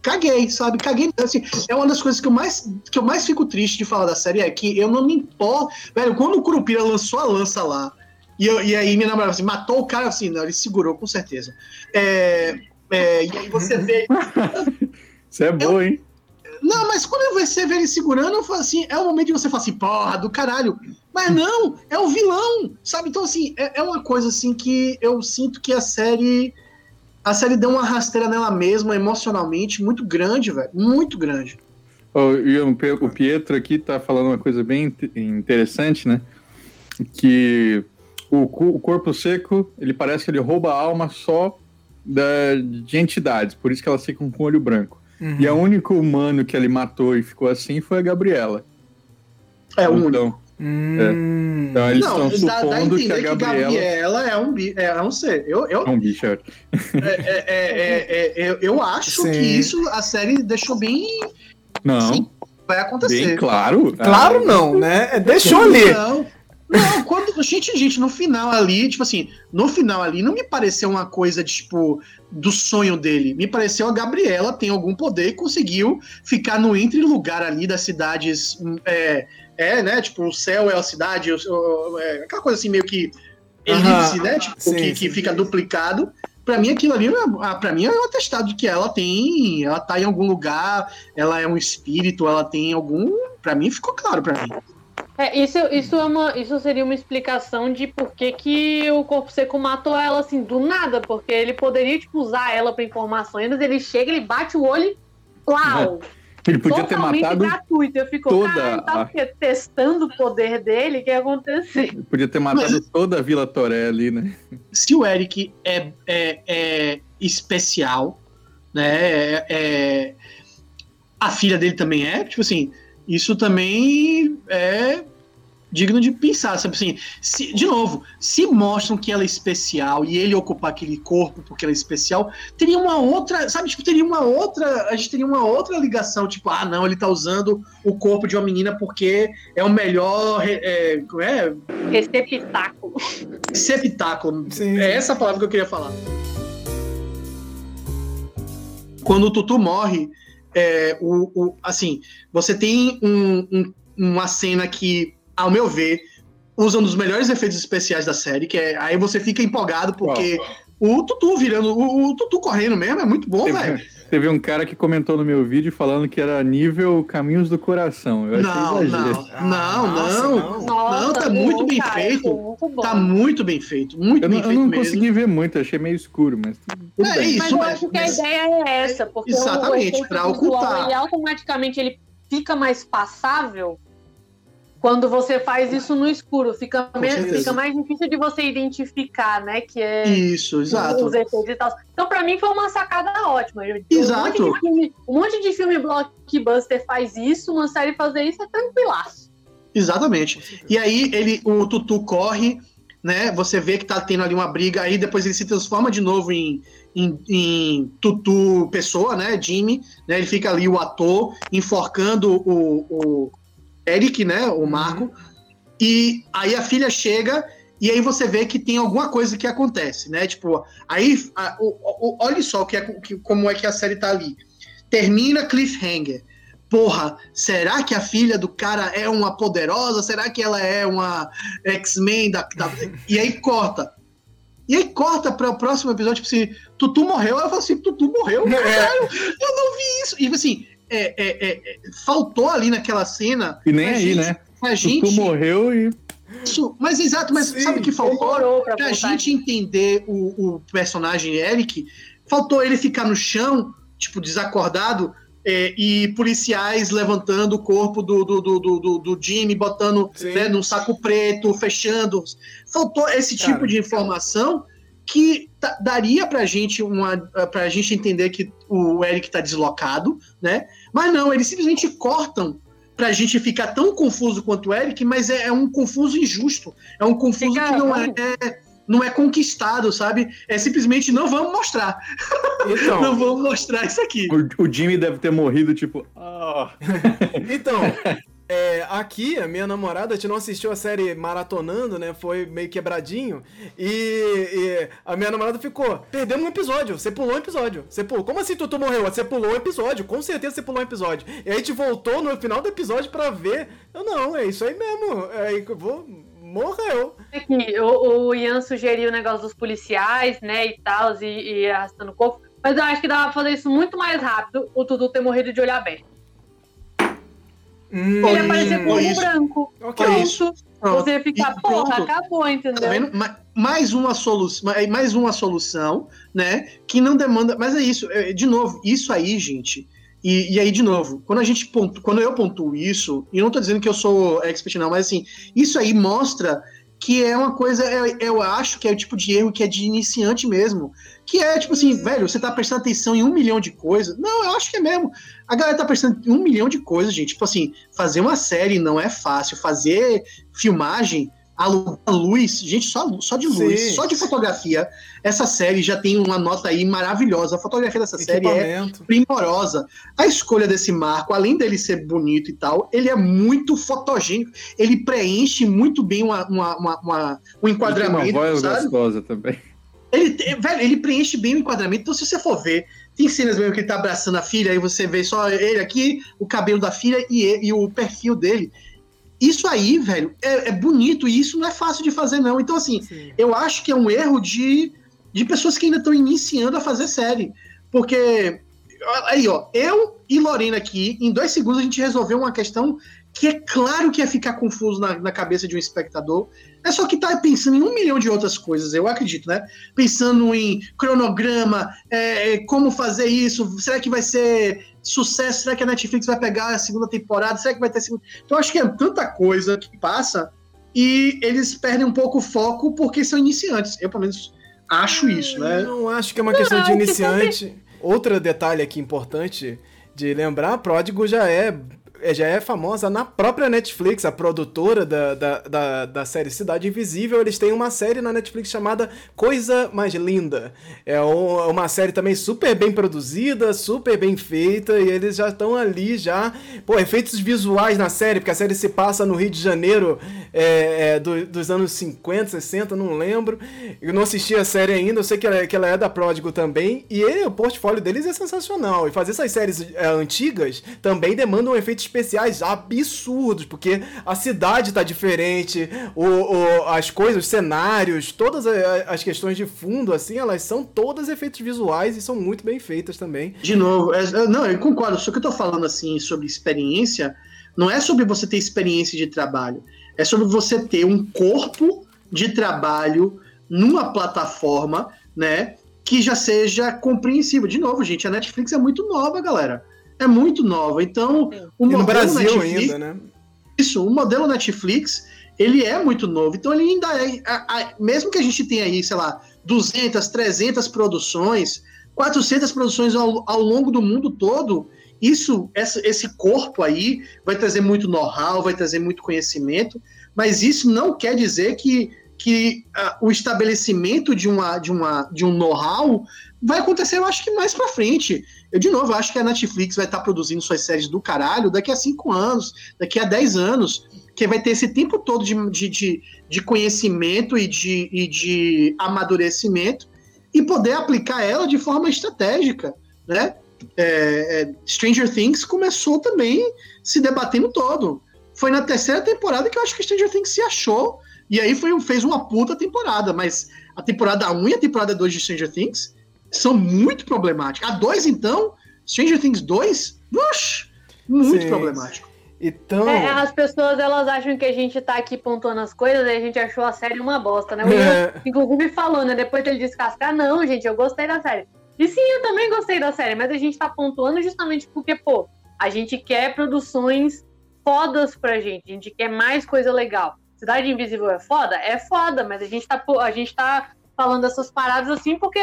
caguei, sabe? Caguei. Assim, é uma das coisas que eu, mais, que eu mais fico triste de falar da série é que eu não me importo. Velho, quando o Curupira lançou a lança lá, e, eu- e aí minha namorada assim, matou o cara assim, não, ele segurou, com certeza. É, é, e aí você vê.
Isso é bom, hein?
Não, mas quando você vê ele segurando, eu falo assim, é o momento de você falar assim, porra, do caralho. Mas não, é o vilão, sabe? Então, assim, é, é uma coisa assim que eu sinto que a série. A série deu uma rasteira nela mesma, emocionalmente, muito grande, velho. Muito grande.
E o Pietro aqui tá falando uma coisa bem inte- interessante, né? Que o, o corpo seco, ele parece que ele rouba a alma só da, de entidades, por isso que elas ficam com o olho branco.
Uhum.
E o único humano que ele matou e ficou assim foi a Gabriela.
É o único.
Então,
Hum.
então eles
Não,
estão
dá, dá a
supondo que
entender
a
que
Gabriela
Gabriela é um, bi- é um ser. Eu, eu,
é um bicho. é.
é, é, é, é, eu, eu acho
Sim.
que isso a série deixou bem.
Não,
Sim, vai acontecer.
bem claro.
Claro não, né? É, Deixou ali.
Não, não quando, gente, gente, no final ali, tipo assim, no final ali não me pareceu uma coisa, tipo, do sonho dele. Me pareceu a Gabriela tem algum poder e conseguiu ficar no entre lugar ali das cidades. hum, É, é né? Tipo, o céu é a cidade, o- é, aquela coisa assim meio que elipse, né? Tipo,
Sim,
que,
sim,
que
sim.
fica duplicado. Pra mim, aquilo ali, pra mim, é um atestado de que ela tem. Ela tá em algum lugar, ela é um espírito, ela tem algum. Pra mim, ficou claro pra mim.
É, isso, isso, é uma, isso seria uma explicação de por que, que o Corpo Seco matou ela assim, do nada, porque ele poderia, tipo, usar ela pra informações, mas ele chega, ele bate o olho e plau!
Ele podia ter
Totalmente
matado,
gratuito. Eu fico,
toda
caralho, tava
a-
o quê? testando o poder dele, o que ia acontecer?
podia ter matado toda a Vila Toré ali, né?
se o Eric é, é, é especial, né? é- é- a filha dele também é, tipo assim, isso também é digno de pensar, sabe assim, se- de novo, se mostram que ela é especial e ele ocupar aquele corpo porque ela é especial, teria uma outra, sabe, tipo, teria uma outra, a gente teria uma outra ligação, tipo, ah, não, ele tá usando o corpo de uma menina porque é o melhor, é, como é,
Receptáculo.
receptáculo.
Sim.
É essa a palavra que eu queria falar. Quando o Tutu morre, é, o, o- assim, você tem um- um- uma cena que, ao meu ver, usa um dos melhores efeitos especiais da série, que é aí você fica empolgado porque o Tutu virando, o, o Tutu correndo mesmo é muito bom, velho.
Teve um cara que comentou no meu vídeo falando que era nível Caminhos do Coração. Eu
não, não, não, não, não, não, tá muito bem cara, feito. Muito tá muito bem feito, muito
eu
bem
não,
feito.
Eu não
mesmo.
consegui ver muito, achei meio escuro, mas.
É bem. isso, mas eu acho que a ideia é essa, porque
exatamente para ocultar.
Ele automaticamente ele fica mais passável quando você faz isso no escuro, fica, fica mais difícil de você identificar, né? Que é
isso, exato.
Os efeitos e tal. Então, para mim, foi uma sacada ótima.
Exato.
Um monte, filme, um monte, de filme, blockbuster faz isso, uma série fazer isso é tranquilaço.
Exatamente. E aí ele, o Tutu corre, né? Você vê que tá tendo ali uma briga, aí depois ele se transforma de novo em, em, em Tutu pessoa, né? Jimmy, né? Ele fica ali o ator enforcando o, o Eric, né? O Marco. Uhum. E aí a filha chega e aí você vê que tem alguma coisa que acontece, né? Tipo, aí a, o, o, olha só que é, que, como é que a série tá ali. Termina cliffhanger. Porra, será que a filha do cara é uma poderosa? Será que ela é uma X-Men da, da, E aí corta. E aí corta para o próximo episódio, tipo assim, Tutu morreu. Eu falo assim, Tutu morreu, é. caralho, eu não vi isso. E tipo assim, é, é, é, faltou ali naquela cena.
E nem aí,
gente,
né?
A gente.
Tu morreu e.
Isso, mas exato, mas Sim, sabe o que faltou? Pra, pra gente entender o, o, personagem Eric, faltou ele ficar no chão, tipo, desacordado, é, e policiais levantando o corpo do, do, do, do, do Jimmy, botando né, num saco preto, fechando. Faltou esse Cara, tipo de informação que daria pra gente uma pra gente entender que o Eric tá deslocado, né? Mas não, eles simplesmente cortam pra gente ficar tão confuso quanto o Eric, mas é, é um confuso injusto. É um confuso que não é, é, não é conquistado, sabe? É simplesmente não vamos mostrar. Então, não vamos mostrar isso aqui.
O, o Jimmy deve ter morrido, tipo. Oh.
então, é, aqui, a minha namorada, a gente não assistiu a série maratonando, né? Foi meio quebradinho. E, e, a minha namorada ficou: perdemos um episódio, você pulou um episódio. Você pulou. Como assim Tutu morreu? Você pulou um episódio, com certeza você pulou um episódio. E aí a gente voltou no final do episódio pra ver. Eu, não, é isso aí mesmo. É, eu vou. Morreu.
O, o Ian sugeriu o negócio dos policiais, né, e tal, e, e arrastando o corpo. Mas eu acho que dava pra fazer isso muito mais rápido, o Tutu ter morrido de olho aberto. Hum, ele aparecer com um branco. Okay. Pronto. Pronto. Você ficar, porra, acabou, entendeu? Tá?
Mais uma solução, mais uma solução, né? Que não demanda. Mas é isso, é, de novo, isso aí, gente. E, e, aí, de novo, quando a gente pontu, quando eu pontuo isso, e não tô dizendo que eu sou expert, não, mas assim, isso aí mostra que é uma coisa, eu, eu acho que é o tipo de erro que é de iniciante mesmo. Que é tipo assim, velho, você tá prestando atenção em um milhão de coisas. Não, eu acho que é mesmo. A galera tá prestando em um milhão de coisas, gente. Tipo assim, fazer uma série não é fácil. Fazer filmagem a luz, gente, só, só de luz, Sim. só de fotografia. Essa série já tem uma nota aí maravilhosa. A fotografia dessa série é primorosa. A escolha desse marco, além dele ser bonito e tal, ele é muito fotogênico. Ele preenche muito bem uma, uma, uma, uma um enquadramento. Ele tem uma voz
sabe? gostosa também.
Ele, velho, ele preenche bem o enquadramento. Então, se você for ver, tem cenas mesmo que ele tá abraçando a filha, aí você vê só ele aqui, o cabelo da filha e, e o perfil dele. Isso aí, velho, é, é, bonito e isso não é fácil de fazer, não. Então, assim, Sim. eu acho que é um erro de, de pessoas que ainda estão iniciando a fazer série. Porque, aí, ó, eu e Lorena aqui, em dois segundos a gente resolveu uma questão que é claro que ia ficar confuso na, na cabeça de um espectador. É só que tá pensando em um milhão de outras coisas, eu acredito, né? Pensando em cronograma, é, como fazer isso, será que vai ser sucesso? Será que a Netflix vai pegar a segunda temporada? Será que vai ter segunda? Então acho que é tanta coisa que passa e eles perdem um pouco o foco porque são iniciantes. Eu, pelo menos, acho isso, né?
Eu não acho que é uma questão não, de iniciante. Outro detalhe aqui importante de lembrar, Pródigo já é é, já é famosa na própria Netflix, a produtora da, da, da, da, série Cidade Invisível. Eles têm uma série na Netflix chamada Coisa Mais Linda. É uma série também super bem produzida, super bem feita, e eles já estão ali já. Pô, efeitos visuais na série, porque a série se passa no Rio de Janeiro é, é, do, dos anos 50, 60, não lembro. Eu não assisti a série ainda, eu sei que ela, é, que ela é da Pródigo também, e ele, o portfólio deles é sensacional. E fazer essas séries é, antigas também demandam efeitos especiais absurdos, porque a cidade tá diferente, o, o, as coisas, os cenários, todas as questões de fundo, assim, elas são todas efeitos visuais e são muito bem feitas também.
De novo, é, não, eu concordo, só que eu tô falando assim sobre experiência, não é sobre você ter experiência de trabalho, é sobre você ter um corpo de trabalho numa plataforma, né, que já seja compreensível. De novo, gente, a Netflix é muito nova, galera. É muito nova. Então,
o e no Brasil Netflix, ainda, né?
Isso, o modelo Netflix, ele é muito novo. Então, ele ainda é. A, a, mesmo que a gente tenha aí, sei lá, 200, 300 produções, 400 produções ao, ao longo do mundo todo, isso, essa, esse corpo aí vai trazer muito know-how, vai trazer muito conhecimento, mas isso não quer dizer que que uh, o estabelecimento de, uma, de, uma, de um know-how vai acontecer, eu acho que mais para frente. Eu, de novo, acho que a Netflix vai estar tá produzindo suas séries do caralho daqui a cinco anos, daqui a dez anos, que vai ter esse tempo todo de, de, de, de conhecimento e de, e de amadurecimento e poder aplicar ela de forma estratégica, né? É, é, Stranger Things começou também se debatendo todo. Foi na terceira temporada que eu acho que Stranger Things se achou e aí foi, fez uma puta temporada, mas a temporada 1 e a temporada 2 de Stranger Things são muito problemáticas. A 2, então, Stranger Things 2, ush, muito Sim. problemático.
Então... É, as pessoas elas acham que a gente tá aqui pontuando as coisas e a gente achou a série uma bosta, né? O é. inclusive falou, né? Depois dele descascar, não, gente, eu gostei da série. E sim, eu também gostei da série, mas a gente tá pontuando justamente porque, pô, a gente quer produções fodas pra gente, a gente quer mais coisa legal. Cidade Invisível é foda? É foda, mas a gente tá, a gente tá falando essas paradas assim porque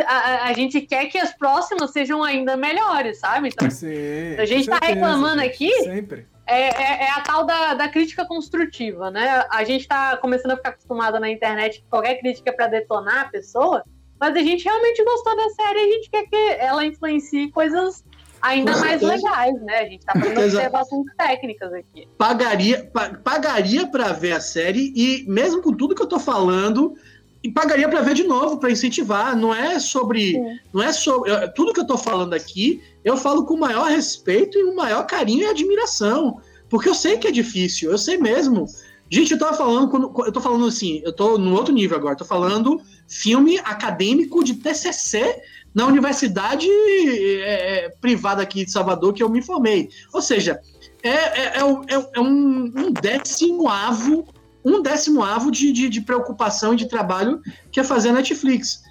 a, a, gente quer que as próximas sejam ainda melhores, sabe? Então,
Sim,
a gente tá certeza, reclamando aqui.
Sempre.
É, é, é, a tal da, da crítica construtiva, né? A gente tá começando a ficar acostumada na internet que qualquer crítica é pra detonar a pessoa, mas a gente realmente gostou da série e a gente quer que ela influencie coisas ainda mais legais, né? A gente tá fazendo observações técnicas aqui.
Pagaria, pagaria para ver a série e mesmo com tudo que eu tô falando, e pagaria para ver de novo, para incentivar. Não é sobre, Sim. não é sobre tudo que eu tô falando aqui. Eu falo com o maior respeito e o maior carinho e admiração, porque eu sei que é difícil, eu sei mesmo. Gente, eu tava falando, quando, eu tô falando assim, eu tô no outro nível agora, tô falando filme acadêmico de TCC na universidade é, é, privada aqui de Salvador que eu me formei. Ou seja, é, é, é, é, é um, um, décimo avo, um décimo avo de, de, de, preocupação e de trabalho que é fazer a Netflix.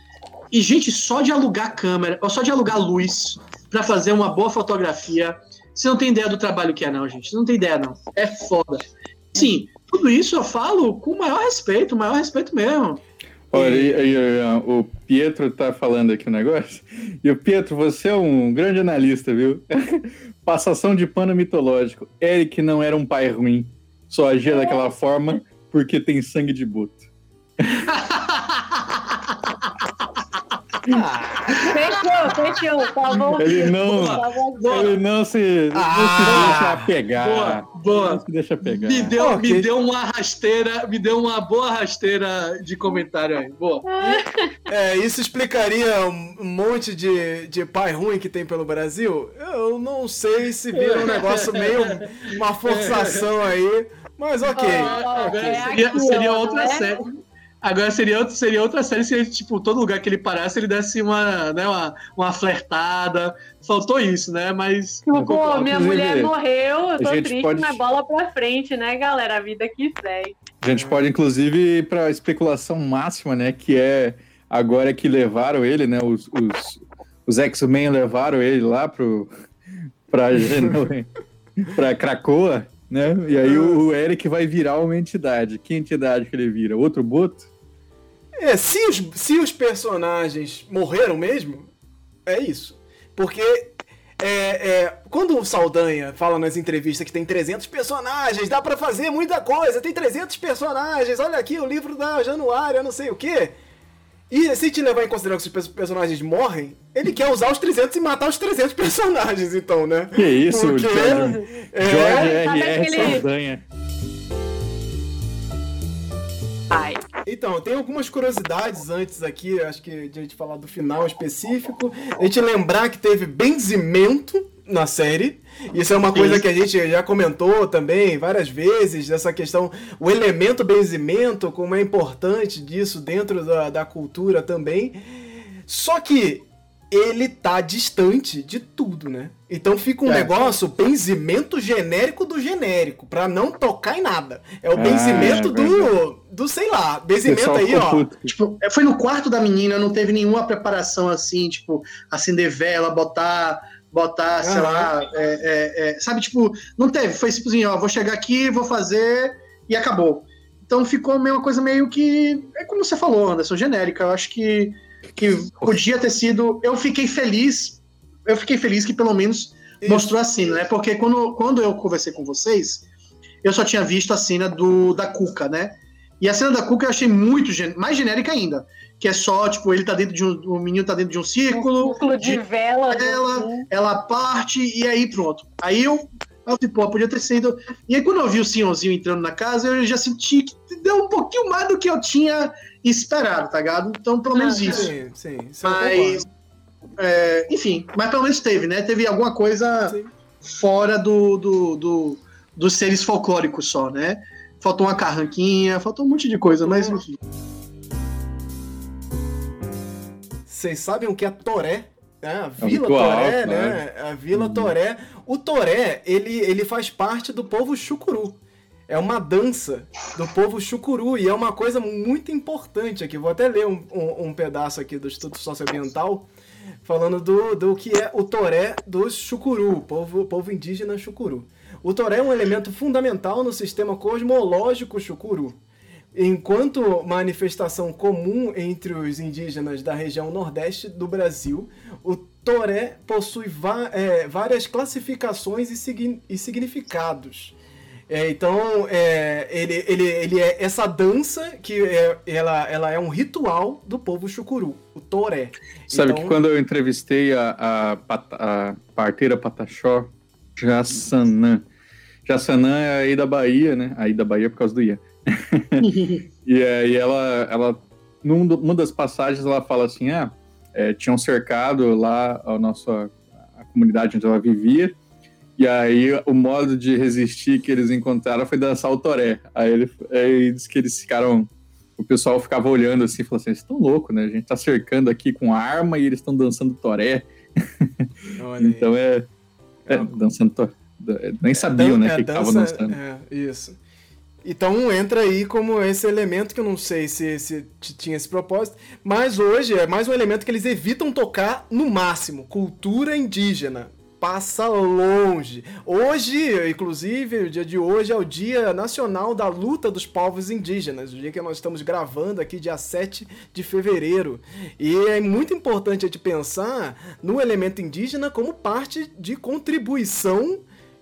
E, gente, só de alugar câmera, ou só de alugar luz para fazer uma boa fotografia, você não tem ideia do trabalho que é, não, gente. Você não tem ideia, não. É foda. Sim, tudo isso eu falo com o maior respeito, o maior respeito mesmo.
Olha, e, e, o Pietro tá falando aqui um negócio. E o Pietro, você é um grande analista, viu? Passação de pano mitológico. Eric não era um pai ruim. Só agia daquela forma porque tem sangue de buto.
fechou, fechou. Tá bom.
Ele não, boa, ele não se, ah, não se deixa pegar.
Boa, boa.
Não se deixa pegar.
Me deu, okay. me deu uma rasteira, me deu uma boa rasteira de comentário aí. Boa.
É, isso explicaria um monte de, de pai ruim que tem pelo Brasil? Eu não sei se vira um negócio meio uma forçação aí. Mas ok.
Ah, okay. É seria, seria outra né? série. Agora seria, seria outra série se, tipo, todo lugar que ele parasse, ele desse uma, né, uma, uma flertada. Faltou isso, né? Mas.
Tipo, pô, minha mulher morreu, eu tô triste, pode... mas bola pra frente, né, galera? A vida que segue.
A gente pode, inclusive, ir pra especulação máxima, né? Que é agora que levaram ele, né? Os, os, os X-Men levaram ele lá pro. pra, pra Cracoa, né? E aí o, o Eric vai virar uma entidade. Que entidade que ele vira? Outro Boto?
É, se os, se os personagens morreram mesmo, é isso. Porque é, é, quando o Saldanha fala nas entrevistas que tem 300 personagens, dá para fazer muita coisa, tem 300 personagens, olha aqui o livro da Januária, não sei o quê. E se te levar em consideração que os personagens morrem, ele quer usar os 300 e matar os 300 personagens, então, né?
Que isso, Porque, George, é, George R.R. Saldanha.
Ai. Então, tem algumas curiosidades antes aqui, acho que de a gente falar do final específico. A gente lembrar que teve benzimento na série. Isso é uma coisa que a gente já comentou também várias vezes, dessa questão, o elemento benzimento, como é importante disso dentro da, da cultura também. Só que ele tá distante de tudo, né? Então fica um é. negócio, benzimento genérico do genérico, para não tocar em nada. É o ah, benzimento é do, do, sei lá, benzimento aí, ó.
Tipo, foi no quarto da menina, não teve nenhuma preparação assim, tipo, acender vela, botar botar, sei lá, é, é, é, sabe, tipo, não teve, foi simplesmente, ó, vou chegar aqui, vou fazer e acabou. Então ficou uma coisa meio que, é como você falou, Anderson, genérica, eu acho que que podia ter sido. Eu fiquei feliz. Eu fiquei feliz que pelo menos Isso. mostrou a cena, né? Porque quando, quando eu conversei com vocês, eu só tinha visto a cena do, da Cuca, né? E a cena da Cuca eu achei muito mais genérica ainda. Que é só, tipo, ele tá dentro de um. O menino tá dentro de um círculo.
Um círculo de, de vela.
Ela, assim. ela parte e aí pronto. Aí eu. Eu falei, pô, podia ter sido. E aí, quando eu vi o senhorzinho entrando na casa, eu já senti que deu um pouquinho mais do que eu tinha esperado, tá ligado? Então, pelo menos ah, isso. Sim, sim. isso mas, é, enfim, mas pelo menos teve, né? Teve alguma coisa sim. fora do, do, do, dos seres folclóricos só, né? Faltou uma carranquinha, faltou um monte de coisa, mas enfim.
Vocês sabem o que é Toré? É, a é Vila é Toré, alto, né? né? A Vila uhum. Toré. O Toré, ele, ele faz parte do povo chucuru é uma dança do povo chucuru e é uma coisa muito importante aqui. Vou até ler um, um, um pedaço aqui do Instituto Socioambiental falando do, do que é o toré dos chucuru, povo, povo indígena chucuru. O toré é um elemento fundamental no sistema cosmológico chucuru. Enquanto manifestação comum entre os indígenas da região nordeste do Brasil, o toré possui é, várias classificações e, e significados. É, então, é, ele, ele, ele é essa dança que é, ela, ela é um ritual do povo chucuru, o toré.
Sabe então... que quando eu entrevistei a, a, a parteira Pataxó, Jassanã, Jassanã é aí da Bahia, né? Aí da Bahia por causa do Ia. e aí ela, ela numa das passagens, ela fala assim, ah, é, tinham cercado lá a nossa a comunidade onde ela vivia, e aí o modo de resistir que eles encontraram foi dançar o toré. Aí ele, aí diz que eles ficaram. O pessoal ficava olhando assim e falou assim: vocês estão loucos, né? A gente tá cercando aqui com arma e eles estão dançando toré. então é, é, dançando toré. Nem sabiam, é, né, que dança, dançando.
É, isso. Então entra aí como esse elemento que eu não sei se, se tinha esse propósito, mas hoje é mais um elemento que eles evitam tocar no máximo, cultura indígena passa longe. Hoje, inclusive, o dia de hoje é o Dia Nacional da Luta dos Povos Indígenas, o dia que nós estamos gravando aqui, dia 7 de fevereiro. E é muito importante a gente pensar no elemento indígena como parte de contribuição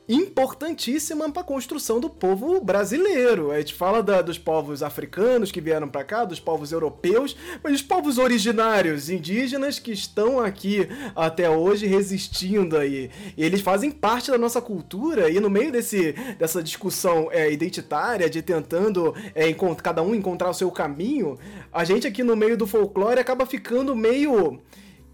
importantíssima para a construção do povo brasileiro. A gente fala da, dos povos africanos que vieram para cá, dos povos europeus, mas os povos originários, indígenas que estão aqui até hoje resistindo aí. E eles fazem parte da nossa cultura e no meio desse, dessa discussão é, identitária, de tentando é, cada um encontrar o seu caminho, a gente aqui no meio do folclore acaba ficando meio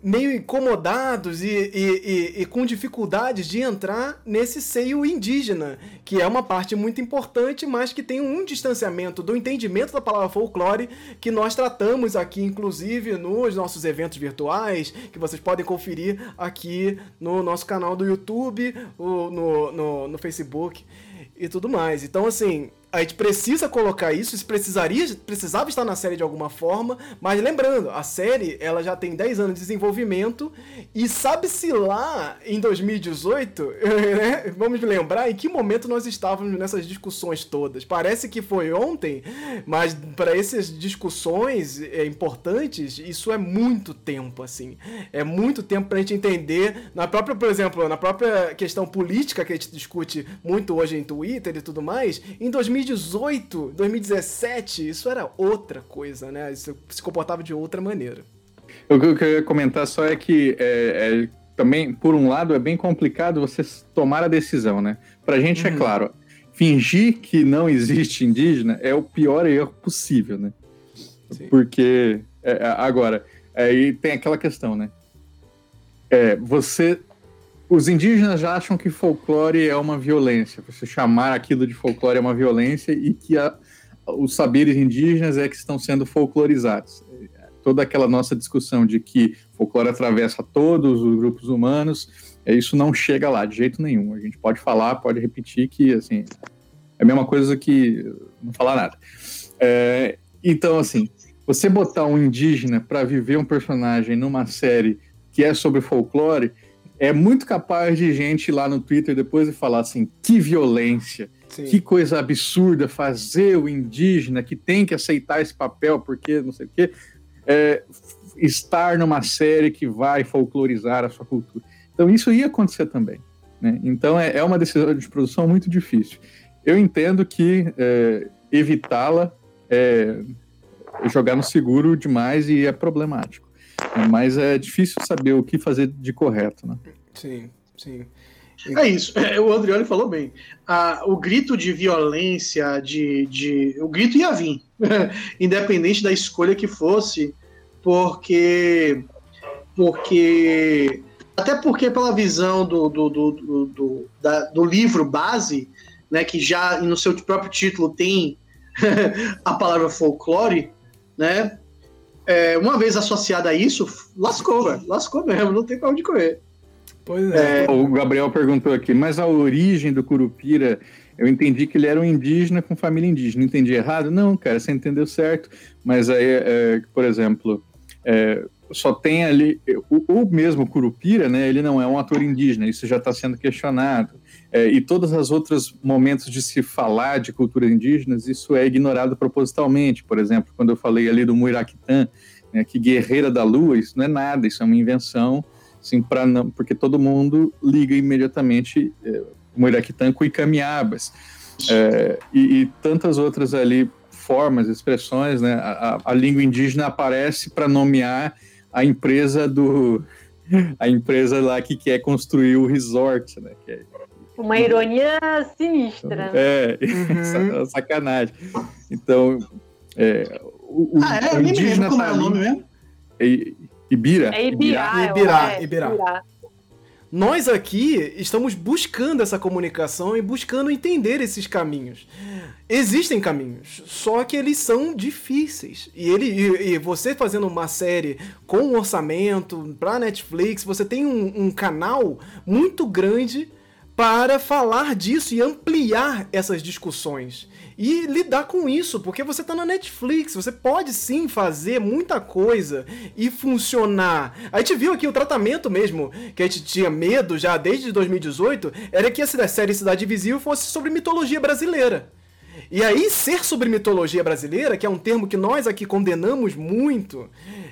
meio incomodados e, e, e, e, com dificuldades de entrar nesse seio indígena, que é uma parte muito importante, mas que tem um distanciamento do entendimento da palavra folclore que nós tratamos aqui, inclusive nos nossos eventos virtuais, que vocês podem conferir aqui no nosso canal do YouTube, no, no, no Facebook e tudo mais. Então, assim, a gente precisa colocar isso, isso precisaria, precisava estar na série de alguma forma, mas lembrando, a série ela já tem 10 anos de desenvolvimento e sabe-se lá em 2018, né, vamos lembrar em que momento nós estávamos nessas discussões todas. Parece que foi ontem, mas para essas discussões é, importantes, isso é muito tempo, assim. É muito tempo para a gente entender, na própria, por exemplo, na própria questão política que a gente discute muito hoje em Twitter e tudo mais, em 2018 2018, 2017, isso era outra coisa, né? Isso se comportava de outra maneira.
O que eu ia comentar só é que é, é, também, por um lado, é bem complicado você tomar a decisão, né? Pra gente, é uhum. é claro, fingir que não existe indígena é o pior erro possível, né? Sim. Porque, é, agora, aí tem aquela questão, né? É, você os indígenas já acham que folclore é uma violência. Você chamar aquilo de folclore é uma violência e que a, os saberes indígenas é que estão sendo folclorizados. Toda aquela nossa discussão de que folclore atravessa todos os grupos humanos, é, isso não chega lá de jeito nenhum. A gente pode falar, pode repetir que assim é a mesma coisa que não falar nada. É, então, assim, você botar um indígena para viver um personagem numa série que é sobre folclore, é muito capaz de gente lá no Twitter depois de falar assim: que violência, Sim. que coisa absurda fazer o indígena que tem que aceitar esse papel porque não sei o quê, é, estar numa série que vai folclorizar a sua cultura. Então isso ia acontecer também. Né? Então é, é, uma decisão de produção muito difícil. Eu entendo que é, evitá-la é jogar no seguro demais e é problemático. Mas é difícil saber o que fazer de correto, né?
Sim, sim.
É isso, é, o Andrioli falou bem. Ah, o grito de violência, de, de. O grito ia vir, independente da escolha que fosse, porque. Porque. Até porque, pela visão do, do, do, do, do, da, do livro base, né, que já no seu próprio título tem a palavra folclore, né? É, uma vez associada a isso, lascou, velho. Lascou mesmo, não tem pra onde correr.
Pois é. é. O Gabriel perguntou aqui, mas a origem do Curupira, eu entendi que ele era um indígena com família indígena. Entendi errado? Não, cara, você entendeu certo. Mas aí, é, por exemplo, é, só tem ali. O, o, mesmo Curupira, né? Ele não é um ator indígena, isso já está sendo questionado. É, e todos os outros momentos de se falar de culturas indígenas, isso é ignorado propositalmente. Por exemplo, quando eu falei ali do Muiraquitã, né, que guerreira da lua, isso não é nada, isso é uma invenção, assim, para não, porque todo mundo liga imediatamente é, Muiraquitã com Icamiabas. É, e, e, tantas outras ali formas, expressões, né? A, a língua indígena aparece para nomear a empresa do a empresa lá que quer construir o resort, né? Que é
uma ironia sinistra.
É, uhum. sacanagem. Então, é, o,
ah, é? o indígena como tá é o nome mesmo?
Ibira.
É Ibirá.
Ibirá, Ibirá. Ibirá. Nós aqui estamos buscando essa comunicação e buscando entender esses caminhos. Existem caminhos, só que eles são difíceis. E ele e, e você fazendo uma série com um orçamento para Netflix, você tem um, um canal muito grande para falar disso e ampliar essas discussões e lidar com isso, porque você está na Netflix, você pode sim fazer muita coisa e funcionar. A gente viu aqui o tratamento mesmo, que a gente tinha medo já desde 2018, era que a série Cidade Invisível fosse sobre mitologia brasileira. E aí, ser sobre mitologia brasileira, que é um termo que nós aqui condenamos muito,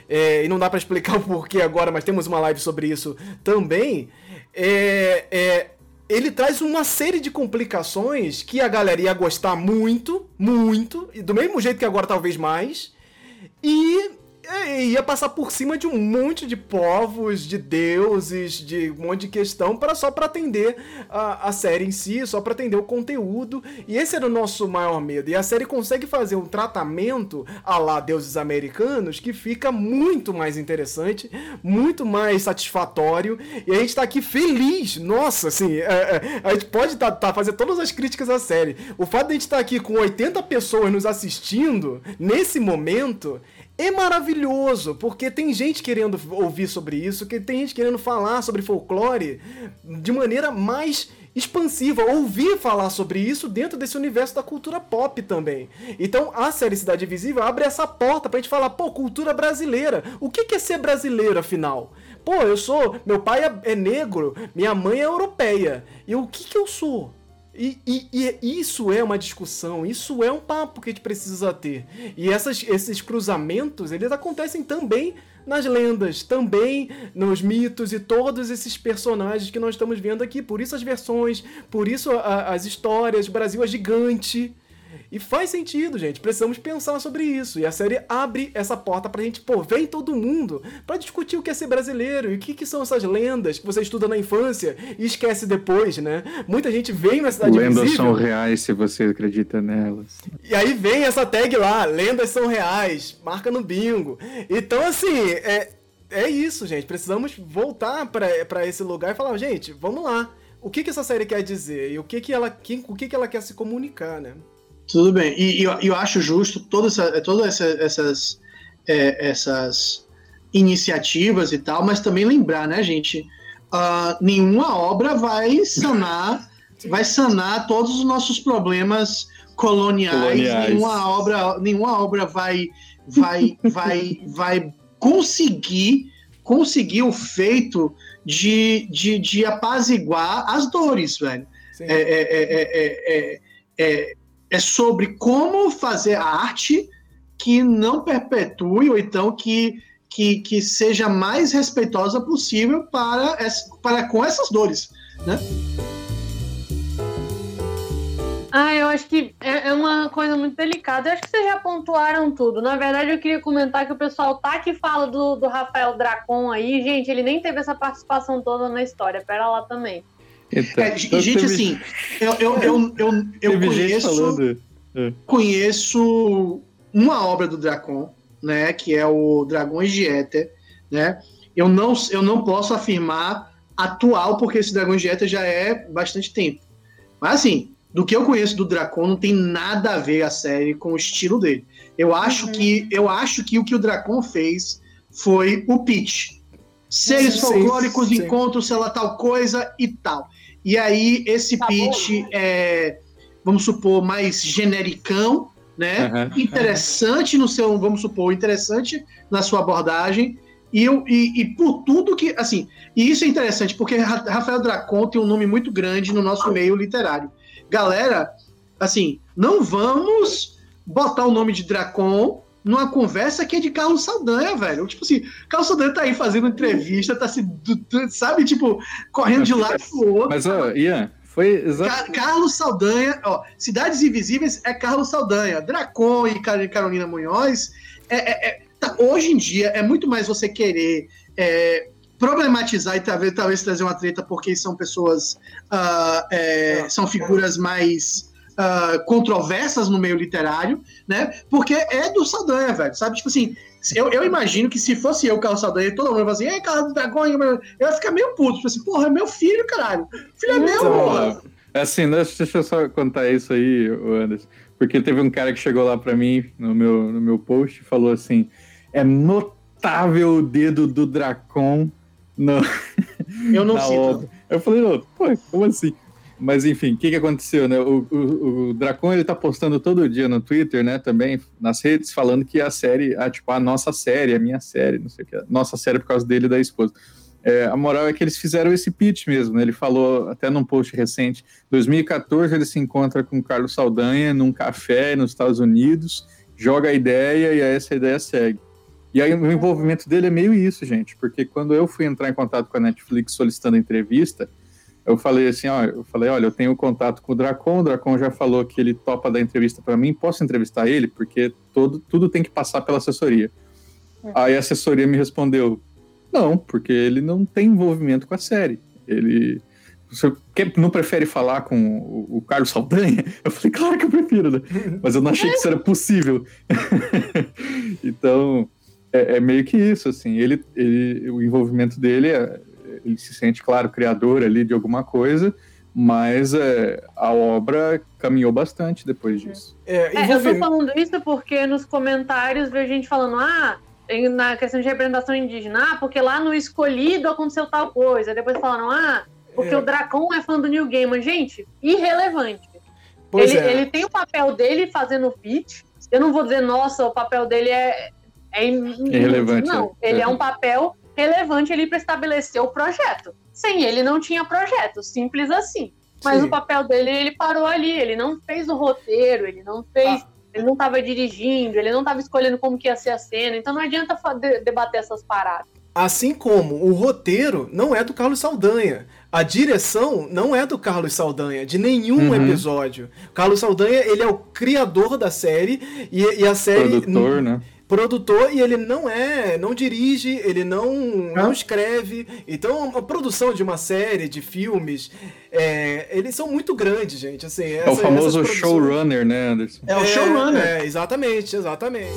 é, e não dá para explicar o porquê agora, mas temos uma live sobre isso também, é, é, ele traz uma série de complicações que a galera ia gostar muito, muito, e do mesmo jeito que agora talvez mais, e ia passar por cima de um monte de povos, de deuses, de um monte de questão, para só para atender a, a série em si, só para atender o conteúdo. E esse era o nosso maior medo. E a série consegue fazer um tratamento a lá deuses americanos que fica muito mais interessante, muito mais satisfatório. E a gente tá aqui feliz. Nossa, assim, é, é, a gente pode tá, tá fazer todas as críticas à série. O fato de a gente estar tá aqui com 80 pessoas nos assistindo nesse momento é maravilhoso, porque tem gente querendo ouvir sobre isso, que tem gente querendo falar sobre folclore de maneira mais expansiva, ouvir falar sobre isso dentro desse universo da cultura pop também. Então a série Cidade Invisível abre essa porta pra gente falar, pô, cultura brasileira. O que é ser brasileiro, afinal? Pô, eu sou. Meu pai é, é negro, minha mãe é europeia. E o que, que eu sou? E, e, e, isso é uma discussão, isso é um papo que a gente precisa ter. E essas, esses cruzamentos, eles acontecem também nas lendas, também nos mitos e todos esses personagens que nós estamos vendo aqui. Por isso as versões, por isso a, as histórias, o Brasil é gigante. E faz sentido, gente. Precisamos pensar sobre isso. E a série abre essa porta pra gente, pô, vem todo mundo para discutir o que é ser brasileiro e o que, que são essas lendas que você estuda na infância e esquece depois, né? Muita gente vem na cidade
Lendas invisível, são reais se você acredita nelas.
E aí vem essa tag lá, lendas são reais, marca no bingo. Então, assim, é, é isso, gente. Precisamos voltar para esse lugar e falar, gente, vamos lá. O que, que essa série quer dizer? E o que, que ela, que, o que, que ela quer se comunicar, né?
Tudo bem. E, e eu, eu, acho justo todas essa, todas essa, essas, é, essas iniciativas e tal, mas também lembrar, né, gente? Uh, nenhuma obra vai sanar, vai sanar todos os nossos problemas coloniais. coloniais. Nenhuma obra, nenhuma obra vai, vai, vai, vai conseguir conseguir o feito de, de, de apaziguar as dores, velho. É, é, é, é, sobre como fazer a arte que não perpetue, ou então que, que, que seja mais respeitosa possível para, para com essas dores, né?
Ah, eu acho que é, é, uma coisa muito delicada. Eu acho que vocês já pontuaram tudo. Na verdade, eu queria comentar que o pessoal tá que fala do, do Rafael Dracon aí. Gente, ele nem teve essa participação toda na história. Pera lá também.
Então, é, gente, teve... assim, eu, eu, eu, eu, eu conheço, é. conheço uma obra do Dracon, né, que é o Dragões de Éter, né? Eu não, eu não posso afirmar atual, porque esse Dragões de Éter já é bastante tempo. Mas assim, do que eu conheço do Dracon, não tem nada a ver a série com o estilo dele. Eu acho, uhum. que, eu acho que o que o Dracon fez foi o pitch. Seres sim, folclóricos sim, encontram, sei lá, tal coisa e tal. E aí, esse tá pitch bom. é, vamos supor, mais genericão, né? Uhum, interessante no seu, vamos supor, interessante na sua abordagem. E, eu, e, e, por tudo que, assim, e isso é interessante, porque Rafael Dracon tem um nome muito grande no nosso meio literário galera, assim, não vamos botar o nome de Dracon numa conversa que é de Carlos Saldanha, velho. Tipo assim, Carlos Saldanha tá aí fazendo entrevista, tá se, sabe, tipo, correndo de lado pro outro.
Mas, ó, Ian, foi exatamente...
Carlos Saldanha, ó, Cidades Invisíveis é Carlos Saldanha. Dracon e Carolina Munhoz, é, é, é tá, hoje em dia é muito mais você querer é, problematizar e talvez, talvez trazer uma treta porque são pessoas, uh, é, são figuras mais uh, controversas no meio literário, né? Porque é do Saldanha, velho, sabe? Tipo assim, eu, eu imagino que se fosse eu, Carlos Saldanha, todo mundo ia assim, é, Carlos do Dragão, eu ia ficar meio puto, tipo assim, porra, é meu filho, caralho. Filho é meu, então, porra.
É assim, deixa eu só contar isso aí, Anderson. Porque teve um cara que chegou lá para mim no meu, no meu post e falou assim: é notável o dedo do Dracon no,
eu não sinto.
Eu falei, pô, como assim? Mas enfim, o que, que aconteceu, né? O, o, o Dracon ele tá postando todo dia no Twitter, né? Também nas redes, falando que a série, a, tipo, a nossa série, a minha série, não sei o que, nossa série por causa dele e da esposa. É, a moral é que eles fizeram esse pitch mesmo, né? Ele falou até num post recente, 2014 ele se encontra com Carlos Saldanha num café nos Estados Unidos, joga a ideia e aí essa ideia segue. E aí o envolvimento dele é meio isso, gente, porque quando eu fui entrar em contato com a Netflix solicitando a entrevista, eu falei assim, ó, eu falei, olha, eu tenho contato com o Dracon, o Dracon já falou que ele topa dar entrevista para mim, posso entrevistar ele? Porque todo, tudo tem que passar pela assessoria. É. Aí a assessoria me respondeu, não, porque ele não tem envolvimento com a série. Ele você não prefere falar com o, o, Carlos Saldanha? Eu falei, claro que eu prefiro, né? Mas eu não achei que isso era possível. então, é, é, meio que isso, assim. Ele, ele, o envolvimento dele é, ele se sente, claro, criador ali de alguma coisa, mas é, a obra caminhou bastante depois disso.
É, é, eu tô falando isso porque nos comentários veio gente falando, ah, na questão de representação indígena, ah, porque lá no escolhido aconteceu tal coisa. Depois falaram, ah, porque é. o Dracon é fã do New Game. Gente, irrelevante. Ele, é. ele tem o papel dele fazendo o pitch. Eu não vou dizer, nossa, o papel dele é, é
irrelevante.
Não, é. ele é. é um papel relevante ali para estabelecer o projeto. Sem ele não tinha projeto, simples assim. Mas Sim. o papel dele, ele parou ali, ele não fez o roteiro, ele não fez, ah. ele não estava dirigindo, ele não estava escolhendo como que ia ser a cena, então não adianta debater essas paradas.
Assim como o roteiro não é do Carlos Saldanha. A direção não é do Carlos Saldanha, de nenhum uhum. episódio. Carlos Saldanha, ele é o criador da série e, e a série.
Produtor, né?
Produtor e ele não é, não dirige, ele não, não escreve. Então, a produção de uma série, de filmes, é, eles são muito grandes, gente. Assim,
essa, é o famoso showrunner, né, Anderson?
É, o showrunner. É, exatamente, exatamente.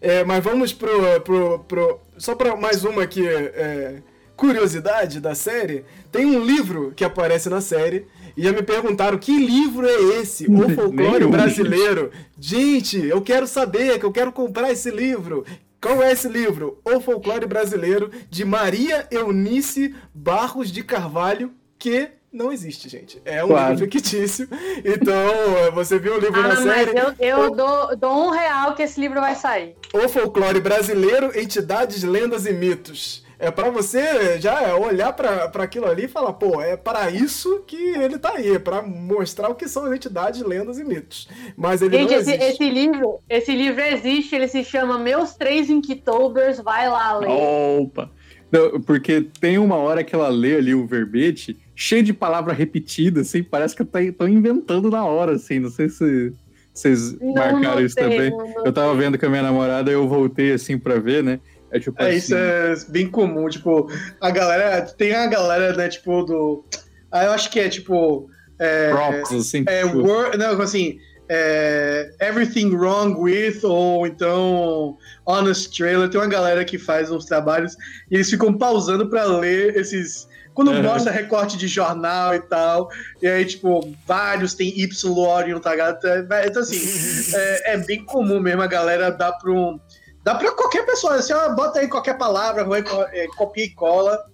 É, mas vamos pro, pro, pro. Só pra mais uma aqui. É, curiosidade da série. Tem um livro que aparece na série. E já me perguntaram que livro é esse? O folclore brasileiro. Gente, eu quero saber, que eu quero comprar esse livro. Qual é esse livro? O Folclore Brasileiro, de Maria Eunice Barros de Carvalho, que não existe, gente. É um
Claro.
livro fictício. Então, você viu o livro na
Ah, mas
série?
eu, eu dou, dou um real que esse livro vai sair.
O Folclore Brasileiro, Entidades, Lendas e Mitos. É pra você já olhar pra pra aquilo ali e falar, pô, é para isso que ele tá aí, é pra mostrar o que são as entidades, lendas e mitos. Mas ele
Gente,
não
esse,
existe.
esse livro, esse livro existe, ele se chama Meus Três Inketobers, vai lá ler.
Opa! Não, porque tem uma hora que ela lê ali o verbete, cheio de palavra repetida, assim, parece que estão inventando na hora, assim. Não sei se vocês
Não,
marcaram
não
isso
sei,
também.
não- não
Eu tava vendo com a minha namorada, eu voltei assim pra ver, né? É tipo
É,
assim.
isso é bem comum, tipo, a galera, tem a galera, né, tipo, do, ah, eu acho que é, tipo, é,
props, assim.
é,
tipo,
wor- não, assim, é, everything wrong with, ou então, honest trailer, tem uma galera que faz uns trabalhos, e eles ficam pausando pra ler esses, quando
Uhum.
mostra recorte de jornal e tal, e aí, tipo, vários tem Y Orion, tá ligado? Então, assim, é, é bem comum mesmo a galera dar pra um. Dá pra qualquer pessoa, assim, ó, bota aí qualquer palavra, vai, é, copia e cola.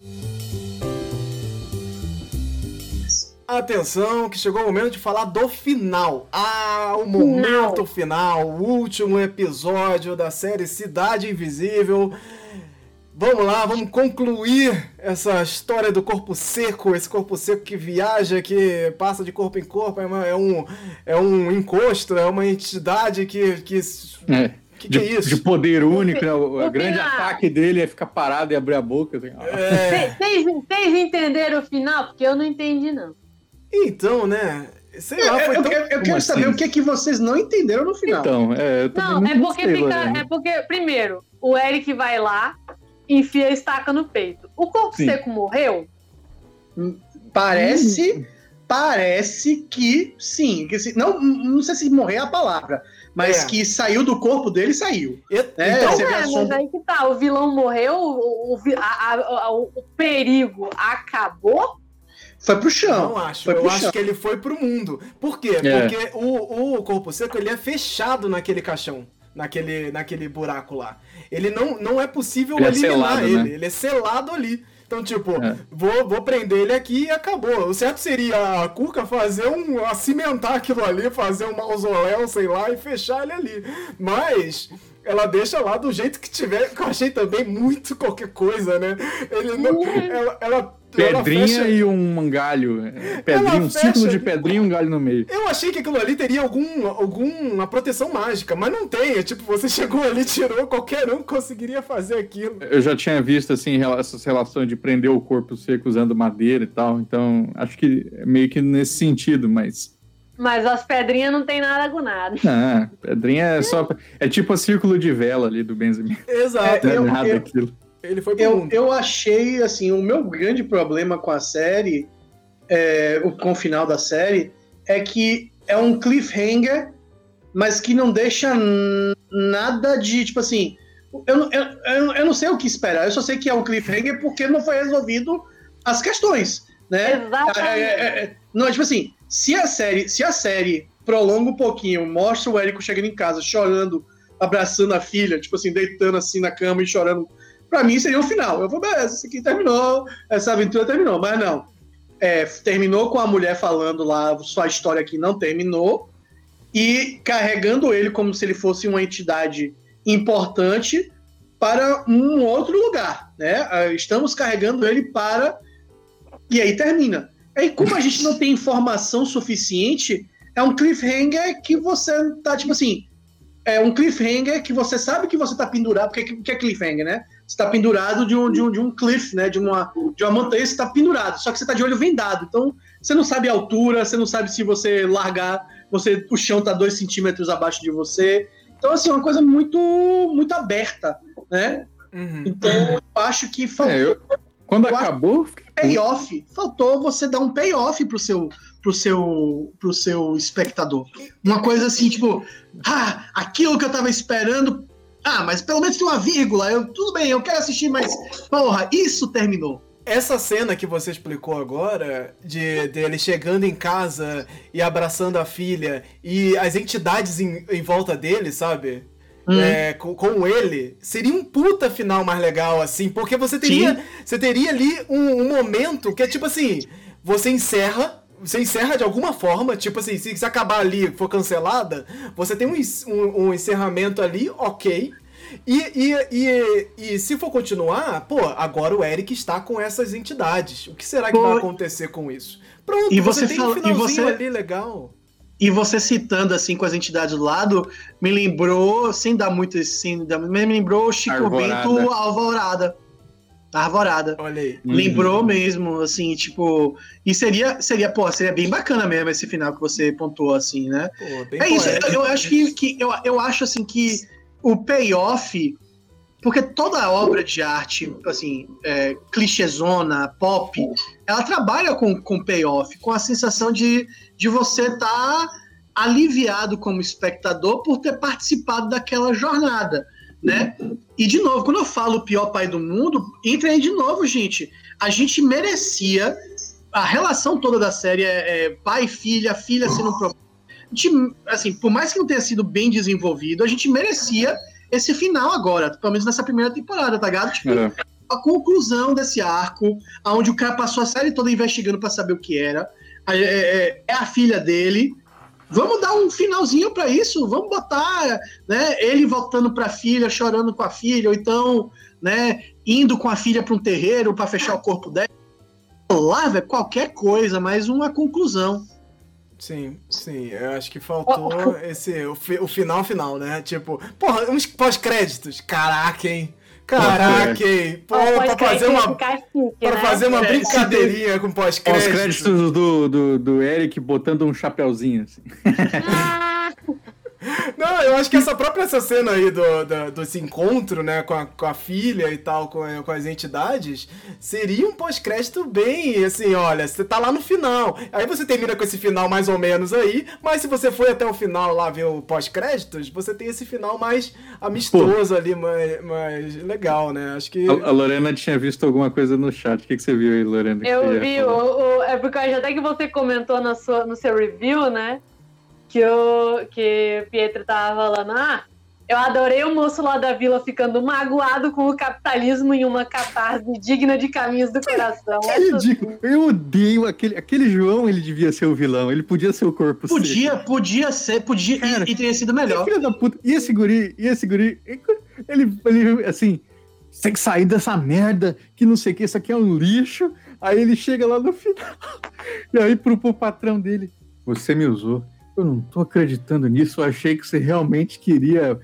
Atenção, que chegou o momento de falar do final. Ah, o momento final, o último episódio da série Cidade Invisível. Vamos lá, vamos concluir essa história do corpo seco, esse corpo seco que viaja, que passa de corpo em corpo, é, uma- é um, é um encosto, é uma entidade que. que
é,
que,
de,
que é isso?
de poder único, né? O, grande
final.
ataque dele é ficar parado e abrir a boca. assim.
É,
Vocês vocês entenderam o final? Porque eu não entendi, não.
então, né? Sei lá,
eu,
foi
eu
tão.
quero, eu
Como
quero
assim?
saber o que, que vocês não entenderam no final.
Então, é, eu
Não, é porque
sei,
fica.
Lorena.
É porque, primeiro, o Eric vai lá, enfia a estaca no peito. O corpo
Sim.
seco morreu?
Parece, parece que sim. Que se, não, não sei se morrer é a palavra, mas
É.
que saiu do corpo dele, saiu.
E-
É,
então,
você
É, mas aí que tá. O vilão morreu, o, o, a- a- a- o perigo acabou.
Foi pro chão.
Não acho.
Foi
eu
pro
acho
chão.
que ele foi pro mundo. Por quê?
É.
Porque o, o corpo seco ele é fechado naquele caixão. Naquele, naquele buraco lá. Ele não, não é possível
Ele é
eliminar
selado,
ele.
né?
Ele é selado ali. Então, tipo,
É.
vou, vou prender ele aqui e acabou. O certo seria a Cuca fazer um. cimentar aquilo ali, fazer um mausoléu, sei lá, e fechar ele ali. Mas. Ela deixa lá do jeito que tiver, que eu achei também muito qualquer coisa, né? Ele não. Ela, ela, ela
Pedrinha
fecha-
e um galho. é, um círculo de pedrinha e um galho no meio.
Eu achei que aquilo ali teria algum, alguma proteção mágica, mas não tem. É Tipo, você chegou ali, tirou, qualquer um conseguiria fazer aquilo.
Eu já tinha visto, assim, essas relações de prender o corpo seco usando madeira e tal. Então, acho que é meio que nesse sentido, mas.
Mas as pedrinhas não tem nada com nada.
Ah, pedrinha é só. É tipo o círculo de vela ali do Benjamin.
Exato.
Não é
eu-
nada
eu-
aquilo.
Ele foi pro
Eu,
mundo.
eu achei, assim, o meu grande problema com a série, é, o- com o final da série, é que é um cliffhanger, mas que não deixa nada de, tipo assim, eu, não- eu, eu, eu não sei o que esperar, eu só sei que é um cliffhanger porque não foi resolvido as questões, né?
Exatamente.
É, é, é, não, tipo assim, se a série, se a série prolonga um pouquinho, mostra o Érico chegando em casa, chorando, abraçando a filha, tipo assim, deitando assim na cama e chorando, pra mim seria o final. Eu vou, beleza, isso aqui terminou, essa aventura terminou, mas não. É, terminou com a mulher falando lá, sua história aqui não terminou, e carregando ele como se ele fosse uma entidade importante para um outro lugar, né? Ah, Estamos carregando ele para e aí termina. Aí, como a gente não tem informação suficiente, é um cliffhanger que você tá, tipo assim. É um cliffhanger que você sabe que você tá pendurado, porque o que é cliffhanger, né? Você tá pendurado de um, de um, de um cliff, né? De uma, de uma montanha, você tá pendurado, só que você tá de olho vendado. Então, você não sabe a altura, você não sabe se você largar, você o chão tá dois centímetros abaixo de você. Então, assim, é uma coisa muito, muito aberta, né?
Uhum.
Então, eu acho que faltou
É, eu- quando
Eu
acabou,
payoff. Faltou você dar um payoff pro seu, pro seu, pro seu espectador. Uma coisa assim, tipo, ah, aquilo que eu tava esperando Ah, mas pelo menos tem uma vírgula. Eu, tudo bem, eu quero assistir, mas. Porra, isso terminou.
Essa cena que você explicou agora, de dele chegando em casa e abraçando a filha e as entidades em, em volta dele, sabe?
Hum.
É, com, com ele, seria um puta final mais legal, assim, porque você teria, você teria ali um, um momento que é tipo assim: você encerra você encerra de alguma forma, tipo assim, se, se acabar ali for cancelada, você tem um, um, um encerramento ali, ok. E, e, e, e se for continuar, pô, agora o Eric está com essas entidades. O que será que
Pô.
vai acontecer com isso? Pronto,
E
você,
você
tem um
fala- e
finalzinho
você-
ali legal.
E você citando assim com as entidades do lado, me lembrou, sem dar muito sem dar, me lembrou Chico
Arvorada.
Bento Alvorada. Arvorada.
Olha aí.
Uhum.
Lembrou mesmo, assim, tipo. E seria, seria, pô, seria bem bacana mesmo esse final que você pontuou, assim, né?
Pô, bem
É isso, eu, eu acho que, que eu, eu acho assim que o payoff, porque toda obra de arte, assim, é, clichêzona, pop, ela trabalha com, com payoff, com a sensação de, de você estar aliviado como espectador por ter participado daquela jornada, né? E de novo, quando eu falo o pior pai do mundo, entra aí de novo, gente. A gente merecia a relação toda da série é, é pai filha, filha sendo a gente, assim, por mais que não tenha sido bem desenvolvido, a gente merecia esse final agora, pelo menos nessa primeira temporada, tá ligado? Tipo,
É.
a conclusão desse arco, onde o cara passou a série toda investigando pra saber o que era, é, é- é a filha dele. Vamos dar um finalzinho pra isso, vamos botar, né, ele voltando pra filha, chorando com a filha, ou então, né, indo com a filha pra um terreiro pra fechar o corpo dela. Lá, velho, qualquer coisa, mas uma conclusão.
Sim, sim, eu acho que faltou esse, o, fi- o final final, né? Tipo, porra, uns pós-créditos. Caraca, hein? Caraca? Pô, pra fazer uma, pra fazer uma
É,
brincadeirinha com
Os
pós-créditos.
créditos do, do, do Eric botando um chapéuzinho, assim.
Não, eu acho que essa própria essa cena aí do, do, desse encontro, né, com a, com a filha e tal, com, a- com as entidades, seria um pós-crédito bem, assim, olha, você tá lá no final. Aí você termina com esse final mais ou menos aí, mas se você foi até o final lá ver o pós-créditos, você tem esse final mais amistoso ali, mais, mais legal, né? Acho que.
A, a Lorena tinha visto alguma coisa no chat. O que, que você viu aí, Lorena?
Eu vi, o, o- é porque até que você comentou na sua, no seu review, né? Que o, que Pietro tava falando, ah, eu adorei o moço lá da vila ficando magoado com o capitalismo em uma catarse digna de caminhos do coração.
Que
Essa-
ridículo. Eu odeio aquele, aquele João, ele devia ser o vilão. Ele podia ser o corpo
Podia,
seco.
podia ser, podia,
Cara,
e, e teria sido melhor.
filho da puta. E esse guri, e esse guri, ele, ele assim, "Você tem que sair dessa merda, que não sei o que, isso aqui é um lixo. Aí ele chega lá no final, e aí pro, pro patrão dele, você me usou. Eu não tô acreditando nisso, eu achei que você realmente queria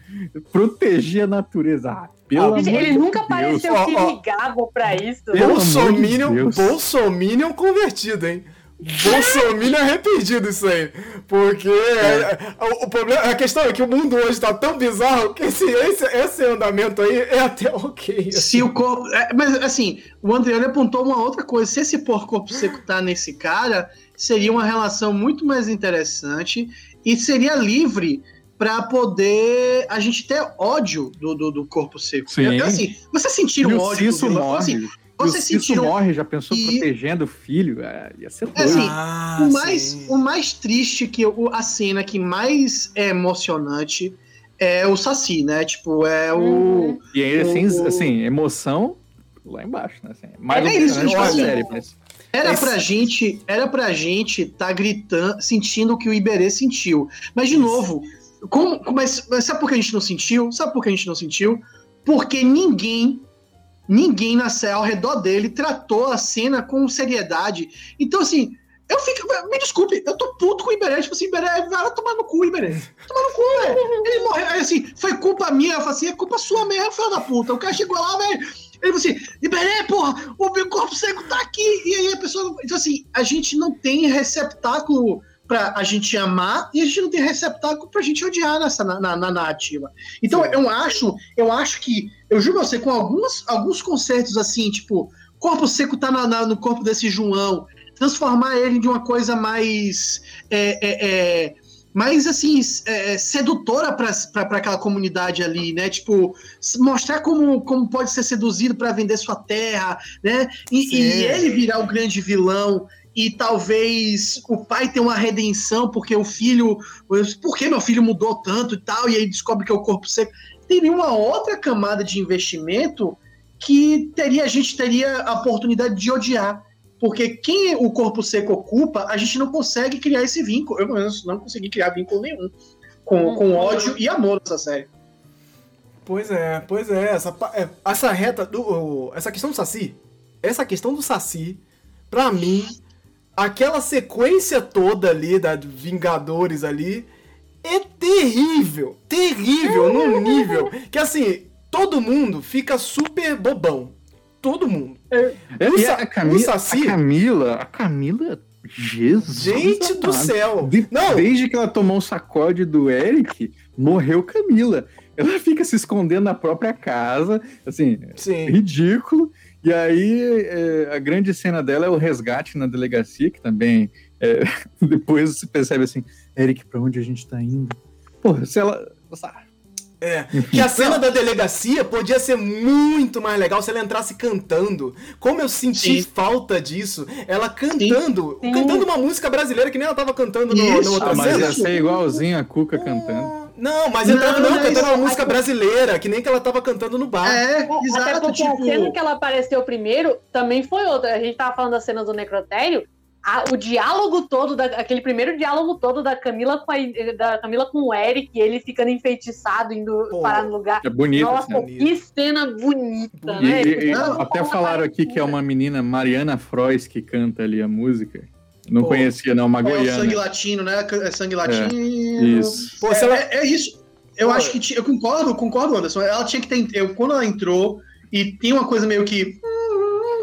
proteger a natureza. Ah, pelo
Gente,
amor
ele
de
nunca
Deus.
pareceu
Ó,
que ligava pra isso.
De
Bolsominion. Bolsominion convertido, hein? Bolsominion arrependido isso aí. Porque é, o, o problema, a questão é que o mundo hoje tá tão bizarro que esse, esse, esse andamento aí é até ok.
Se o corpo. é, mas assim, o Andriano apontou uma outra coisa. Se esse por corpo seco tá nesse cara, seria uma relação muito mais interessante e seria livre para poder a gente ter ódio do, do, do corpo seco.
Sim.
Eu- assim, você sentir
o
ódio do vilão,
morre.
assim,
e
você
o Cisso
sentir um-
morre, já pensou
E-
protegendo o filho? É, ia ser
É
doido.
assim,
Ah,
o, mais,
sim.
o mais triste que eu- a cena que mais é emocionante é o Saci, né? Tipo, é o.
Uhum.
E aí, assim,
O-
assim, emoção lá embaixo, né? Assim, mais
É isso,
emocionante
tipo
que a
assim,
série, mas...
Era
Esse-
pra gente, era pra gente tá gritando, sentindo o que o Iberê sentiu. Mas, de novo, como, mas, mas sabe por que a gente não sentiu? Sabe por que a gente não sentiu? Porque ninguém, ninguém na ao redor dele tratou a cena com seriedade. Então, assim, eu fico. Me desculpe, eu tô puto com o Iberê. Tipo assim, Iberê, vai lá tomar no cu, Iberê. Tomar no cu, velho. Ele morreu. Aí, assim, foi culpa minha. Eu falei assim, é culpa sua mesmo, filho da puta. O cara chegou lá, velho. Ele falou assim, Iberê, porra, o meu corpo seco tá aqui. E aí a pessoa. Então, assim, a gente não tem receptáculo pra a gente amar e a gente não tem receptáculo pra gente odiar nessa na, na- na narrativa. Então,
Sim.
eu acho, eu acho que, eu juro pra você, com alguns, alguns concertos assim, tipo, corpo seco tá na- na- no corpo desse João, transformar ele de uma coisa mais. é, é, é, mais assim, é, é sedutora para aquela comunidade ali, né? Tipo, mostrar como, como pode ser seduzido para vender sua terra, né? E, e, ele virar o grande vilão. E talvez o pai tenha uma redenção, porque o filho. Por que meu filho mudou tanto e tal? E aí descobre que é o corpo seco. Teria uma outra camada de investimento que teria a gente teria a oportunidade de odiar. Porque quem o corpo seco ocupa, a gente não consegue criar esse vínculo. Eu, pelo menos, não consegui criar vínculo nenhum com, com ódio e amor nessa série.
Pois é, pois é. Essa, é, essa reta, do, essa questão do Saci, essa questão do Saci, pra mim, aquela sequência toda ali da Vingadores ali, é terrível. Terrível, num nível que assim, todo mundo fica super bobão todo mundo.
É, a, Camila, a Camila, a Camila, Jesus.
Gente do céu. De,
não. Desde que ela tomou o sacode do Eric, morreu Camila. Ela fica se escondendo na própria casa, assim, Sim. ridículo. E aí, é, a grande cena dela é o resgate na delegacia, que também é, depois se percebe assim, Eric, pra onde a gente tá indo? Porra, se ela.
É, que a cena da delegacia podia ser muito mais legal se ela entrasse cantando. Como eu senti Sim. falta disso, ela cantando, Sim. cantando uma música brasileira que nem ela tava cantando no, no outra
ah, mas
cena.
Ia ser igualzinho a Cuca cantando.
Não, mas entrando não, não, cantando uma música brasileira, que nem que ela tava cantando no bar.
É, exato, Até porque tipo... a cena que ela apareceu primeiro também foi outra. A gente tava falando da cena do necrotério, a, o diálogo todo, da, aquele primeiro diálogo todo da Camila com a, da Camila com o Eric, ele ficando enfeitiçado, indo Pô, parar no lugar.
É bonito.
Nossa, que cena bonita, né? E,
e, até falaram aqui que é uma menina, Mariana Frois, que canta ali a música. Não Pô, conhecia, não, uma goiana. É
sangue latino, né? É sangue é, latino.
É, isso.
Pô, é, ela... é, é, isso. Eu Pô. acho que... Eu concordo, concordo, Anderson. Ela tinha que ter... Eu, quando ela entrou, e tem uma coisa meio que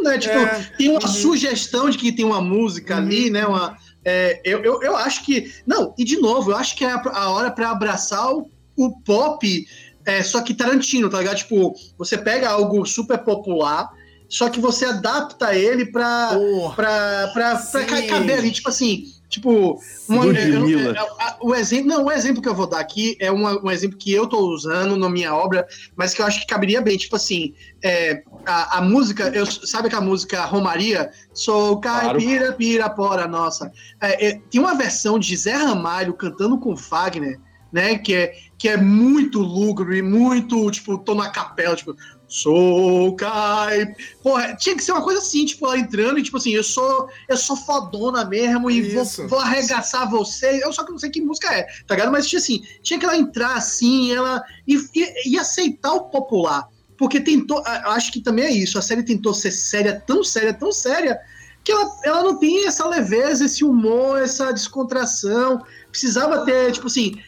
né? Tipo, é. tem uma uhum. sugestão de que tem uma música uhum. ali, né? Uma, é, eu, eu, eu acho que. Não, e de novo, eu acho que é a, a hora para abraçar o, o pop, é, só que Tarantino, tá ligado? Tipo, você pega algo super popular, só que você adapta ele pra, oh, pra, pra, pra caber ali. Tipo assim, Tipo, uma, é, é, o exemplo, não, o exemplo que eu vou dar aqui é uma, um exemplo que eu estou usando na minha obra, mas que eu acho que caberia bem. Tipo assim, é, a, a, música, eu, sabe que a música Romaria? Sou caipira, pirapora, nossa. É, é, tem uma versão de Zé Ramalho cantando com Wagner, né? Que é, que é muito lúgubre, muito, tipo, tô na capela, tipo, Sou Kai. Porra, tinha que ser uma coisa assim, tipo, ela entrando e tipo assim, eu sou, eu sou fodona mesmo e vou, vou, arregaçar você. Eu só que não sei que música é, tá ligado? Mas tinha assim, tinha que ela entrar assim, ela e, e, e aceitar o popular. Porque tentou, acho que também é isso, a série tentou ser séria, tão séria, tão séria, que ela, ela não tem essa leveza, esse humor, essa descontração. Precisava ter, tipo assim,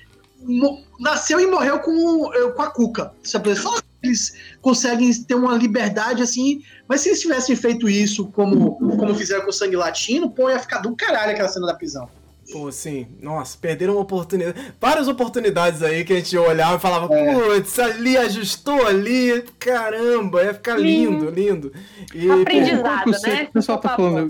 nasceu e morreu com, com a Cuca. Sabe? Só eles conseguem ter uma liberdade assim. Mas se eles tivessem feito isso como, como fizeram com o Sangue Latino, pô, ia ficar do caralho aquela cena da prisão.
Pô, sim, nossa, perderam uma oportunidade. Várias oportunidades aí que a gente olhava e falava, é. putz, ali ajustou ali, caramba, ia ficar lindo, lindo.
E, Aprendizado, pô, né?
o pessoal tá falando,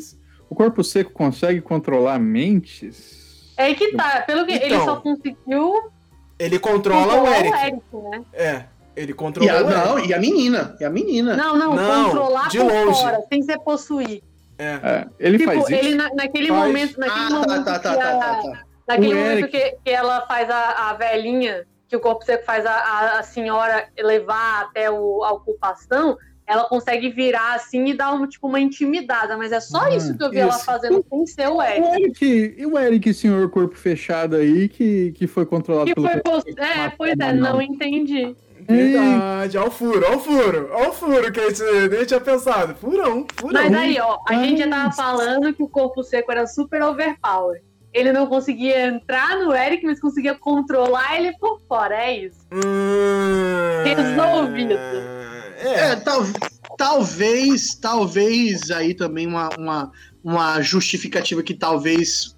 o corpo seco consegue controlar mentes?
É que tá, pelo que então, ele só conseguiu.
Ele controla o Eric. o Eric. né? É. Ele controlou.
E a, não, e a menina. E a menina.
Não, não, não controlar de por longe. fora, sem ser possuir.
É. é ele tipo, faz isso.
Ele na, naquele faz. momento. Naquele ah, tá, momento tá, tá, tá, tá, tá, Naquele o momento que, que ela faz a, a velhinha, que o corpo seco faz a, a, senhora levar até o, a ocupação, ela consegue virar assim e dar um, tipo, uma intimidada, mas é só ah, isso que eu vi isso. ela fazendo sem ser o Eric. O Eric,
e o Eric, senhor corpo fechado aí, que, que foi controlado
que pelo. Foi post... É, pois é, não entendi.
Verdade, olha o furo, olha o furo, olha o furo que a gente nem tinha pensado. Furão, furão.
Mas aí, ó, a gente já tava falando que o corpo seco era super overpower. Ele não conseguia entrar no Eric, mas conseguia controlar ele por fora, é isso. Hum, Resolvido.
É, é tal, talvez, talvez aí também uma, uma, uma justificativa que talvez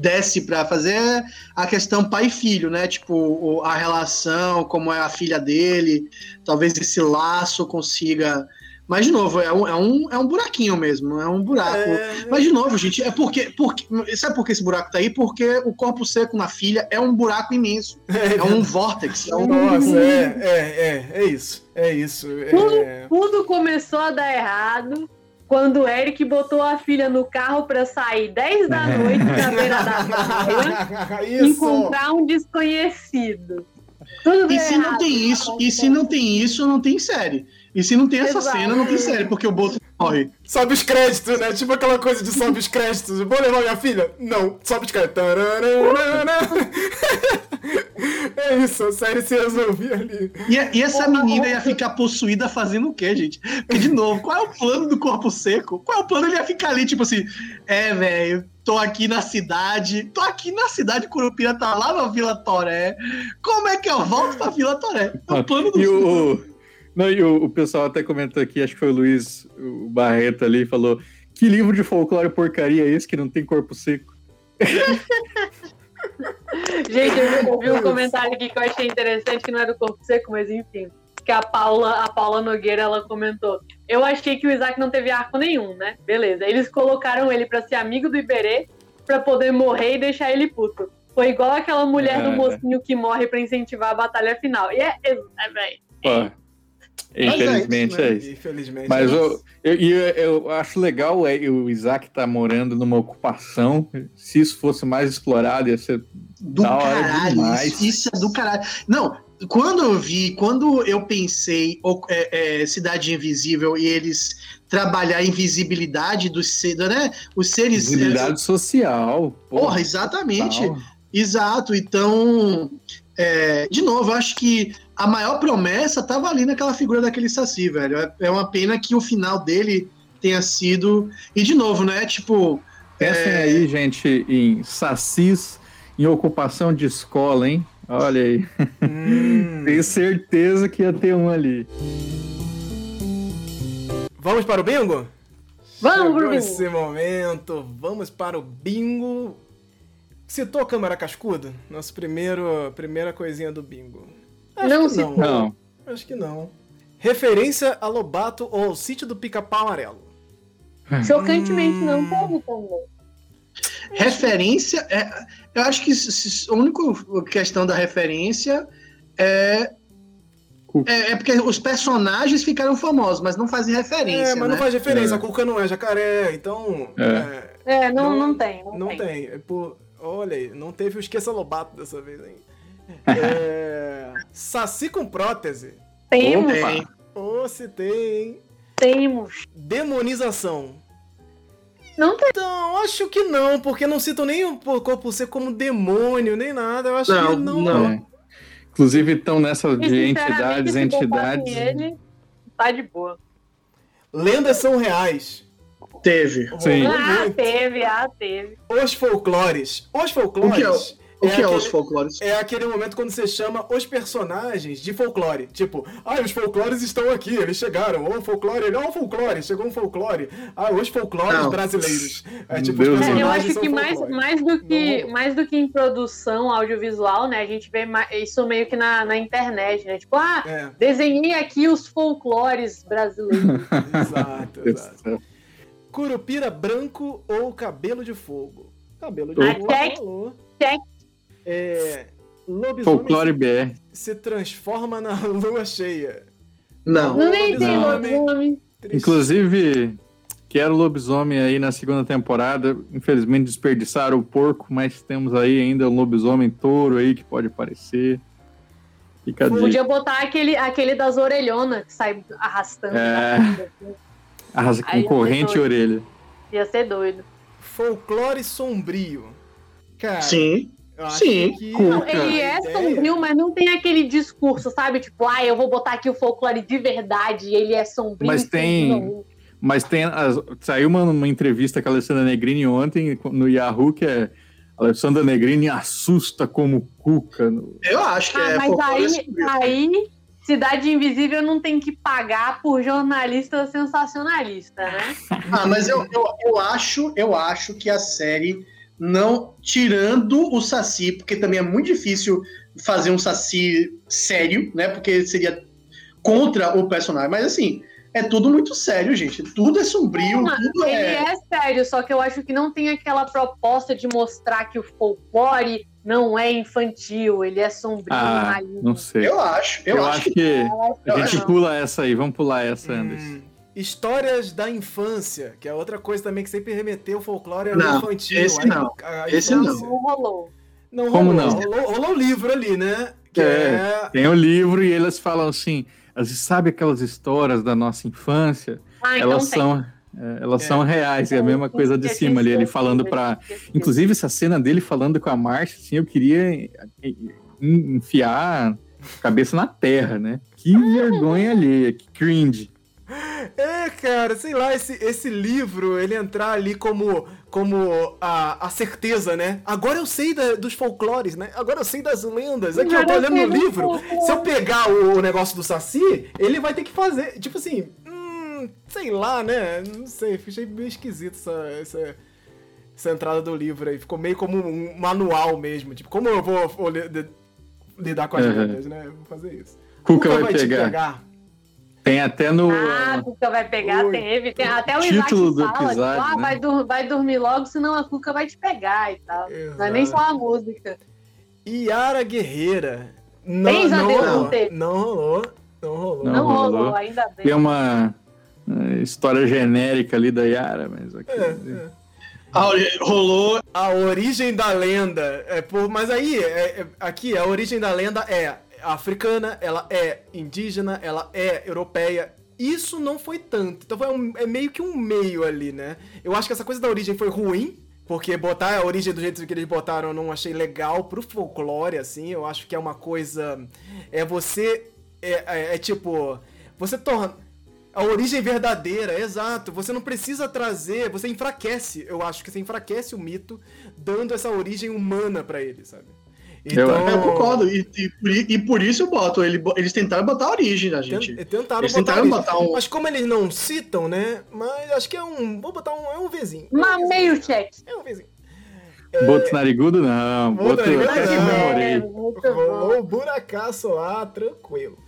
desce para fazer a questão pai e filho, né? Tipo, a relação, como é a filha dele, talvez esse laço consiga Mas, de novo, é um, é um, é um buraquinho mesmo, é um buraco.
É,
Mas, de novo, gente, é porque, porque. Sabe por que esse buraco tá aí? Porque o corpo seco na filha é um buraco imenso. É um vórtex. É um,
Nossa, é, é, é, é isso. É isso. É...
Tudo começou a dar errado quando o Eric botou a filha no carro pra sair 10 da noite na beira da praia
isso.
encontrar um desconhecido. Tudo
E se não
errado.
tem isso, e se não tem isso, não tem série. E se não tem essa
Exato.
cena, não tem série, porque o Boto morre.
Sobe os créditos, né? Tipo aquela coisa de sobe os créditos. Vou levar minha filha? Não, sobe os créditos. É isso, a série se resolvia ali.
E, e essa menina ia ficar possuída fazendo o quê, gente? Porque, de novo, qual é o plano do corpo seco? Qual é o plano? Ele ia ficar ali, tipo assim, é, velho, tô aqui na cidade, tô aqui na cidade, Curupira tá lá na Vila Toré. Como é que eu volto pra Vila Toré? É o plano do
E o, não, e o, o pessoal até comentou aqui, acho que foi o Luiz o Barreto ali, falou: que livro de folclore porcaria é esse que não tem corpo seco?
Gente, eu vi, um comentário aqui que eu achei interessante, que não é do corpo seco, mas enfim. Que a Paula, a Paula Nogueira ela comentou. Eu achei que o Isaac não teve arco nenhum, né? Beleza. Eles colocaram ele pra ser amigo do Iberê, pra poder morrer e deixar ele puto. Foi igual aquela mulher do
É.
mocinho que morre pra incentivar a batalha final. E é, é, é véi.
Infelizmente é isso.
Infelizmente.
Mas
é
eu,
isso.
eu, eu, eu acho legal é, o Isaac tá morando numa ocupação. Se isso fosse mais explorado, ia ser
Do
Da hora
caralho,
demais.
isso, isso é do caralho. Não, quando eu vi, quando eu pensei é, é, Cidade Invisível e eles trabalhar a invisibilidade dos seres, né? Os seres.
visibilidade social.
Porra, exatamente.
tal.
Exato. Então, é, de novo, eu acho que a maior promessa tava ali naquela figura daquele Saci, velho. É- É uma pena que o final dele tenha sido. E de novo, né? Tipo.
Pensem
É.
aí, gente, em sacis em ocupação de escola, hein? Olha aí.
Hum.
Tenho certeza que ia ter um ali.
Vamos para o bingo?
Vamos
Chegou
pro bingo.
esse momento, vamos para o bingo. Citou a Câmara Cascudo? Nosso primeiro, primeira coisinha do bingo. Acho
Não
que
citou.
Não.
Acho que não. Referência a Lobato ou ao sítio do Pica-Pau Amarelo.
Chocantemente
Hum.
não teve também.
Referência. É, eu acho que a única questão da referência é. É, é porque os personagens ficaram famosos, mas não fazem referência.
É, mas não
né?
faz referência.
É.
A Cuca não é jacaré, então.
É.
é,
É, não,
Não-
não, tem. Não,
não
tem.
tem. É por- olha aí, não teve o Esqueça Lobato dessa vez, hein? É, Saci com prótese.
Temos,
Tem.
Ô, se tem,
temos.
Demonização.
Não tem.
Então, acho que não, porque não citam nem o corpo ser como demônio, nem nada. Eu acho
Não,
que não.
não.
É. Inclusive estão nessa
E,
de entidades, entidades.
Ele, tá de boa.
Lendas são reais.
Teve.
Sim.
Ah, teve, ah, teve.
Os folclores. Os folclores.
O que é,
aquele-
os folclores?
É aquele momento quando você chama os personagens de folclore. Tipo, ah, os folclores estão aqui, eles chegaram. Ô, folclore, ele, ó, o folclore, chegou um folclore. Ah, os folclores
Não.
brasileiros. É tipo,
Deus.
os
É, eu acho que mais, mais, do que,
Não.
mais do que em produção audiovisual, né? A gente vê isso meio que na, na internet, né? Tipo, ah,
É,
desenhei aqui os folclores brasileiros.
exato, exato. Curupira branco ou cabelo de fogo? Cabelo de fogo.
check.
falou. É, lobisomem
Folclore BR.
se transforma na lua cheia.
Não.
Não nem tem lobisomem.
Triste.
Inclusive, quero lobisomem aí na segunda temporada. Infelizmente desperdiçaram o porco, mas temos aí ainda um lobisomem touro aí que pode aparecer. Fica dica.
Podia botar aquele, aquele das orelhonas que sai arrastando.
É.
frente, assim.
Arrasa com
Aí
corrente e orelha.
Ia ser doido.
Folclore sombrio. Cara,
Sim.
Eu
sim.
que
Não,
Ele é sombrio, mas não tem aquele discurso, sabe? Tipo, ah, eu vou botar aqui o folclore de verdade, e ele é sombrio.
Mas tem-
sombrio.
Mas tem as- saiu uma, uma entrevista com a Alessandra Negrini ontem no Yahoo que é Alessandra Negrini assusta como cuca. no-
Eu acho que
Ah,
é
mas aí, aí, Cidade Invisível não tem que pagar por jornalista sensacionalista, né?
Ah, mas eu, eu, eu acho, eu acho que a série não tirando o Saci, porque também é muito difícil fazer um Saci sério, né? Porque seria contra o personagem. Mas assim, é tudo muito sério, gente. Tudo é sombrio,
Não,
tudo
ele
é.
é sério, só que eu acho que não tem aquela proposta de mostrar que o folclore não é infantil, ele é sombrio,
Ah,
maligno.
não sei.
Eu acho, eu,
Eu,
acho,
acho que
eu
a gente
não.
pula essa aí, vamos pular essa, Anderson.
Histórias da infância, que é outra coisa também que sempre remeteu o folclore ao
Não,
infantil.
esse
Aí,
não,
a
esse
infância-
Não rolou.
Não
Como
rolou,
não?
Rolou, rolou o livro ali, né? Que
É.
é.
Tem o livro e eles falam assim, as- sabe aquelas histórias da nossa infância?
Ah, então
elas
tem.
são, é, elas
É.
são reais, é a mesma coisa de cima ali, ele falando pra. Inclusive, essa cena dele falando com a Marcia, assim, eu queria en- enfiar a cabeça na terra, né? Que vergonha alheia, que cringe.
É, cara, sei lá, esse, esse livro, ele entrar ali como, como a, a certeza, né? Agora eu sei da- dos folclores, né? Agora eu sei das lendas. Aqui, eu tô olhando no livro. Se eu pegar o, o negócio do Saci, ele vai ter que fazer. Tipo assim, hum, sei lá, né? Não sei, achei meio esquisito essa, essa, essa entrada do livro aí. Ficou meio como um manual mesmo. Tipo, como eu vou, vou lidar com as
Uhum.
lendas, né? Eu vou fazer isso.
Cuca vai
te
pegar.
pegar.
Tem até no.
Ah, a Cuca vai pegar,
Oi.
teve. Tem até o
Título
Isaac
do
fala,
episódio,
tipo, ah,
né?
vai, dur- vai dormir logo, senão a Cuca vai te pegar e tal. Não é nem só a música.
Yara Guerreira. Não,
a
não,
Deus
rolou.
não
rolou. Não rolou.
Não
Não, rolou,
rolou.
ainda bem.
Tem uma eh, história genérica ali da Yara, mas ok.
É, é.
Ah, rolou.
A origem da lenda. É por, mas aí, é- é- aqui, a origem da lenda é africana, ela é indígena, ela é europeia. Isso não foi tanto. Então foi um- é meio que um meio ali, né? Eu acho que essa coisa da origem foi ruim. Porque botar a origem do jeito que eles botaram eu não achei legal pro folclore, assim. Eu acho que é uma coisa. É você. É, é- é tipo. Você torna. A origem verdadeira, exato. Você não precisa trazer. Você enfraquece. Eu acho que você enfraquece o mito dando essa origem humana pra ele, sabe? Então,
Eu-
Eu concordo. E, e e por isso eu boto. ele- eles tentaram botar a origem da gente.
Tent- Tentaram
Eles
botar,
tentaram botar um.
Mas como eles não citam, né? Mas acho que é um. Vou botar um. É um Vzinho.
Mas meio cheque.
É um Vzinho.
Boto narigudo? Não.
Boto
Boto
narigudo, não.
É,
buracaço lá, tranquilo.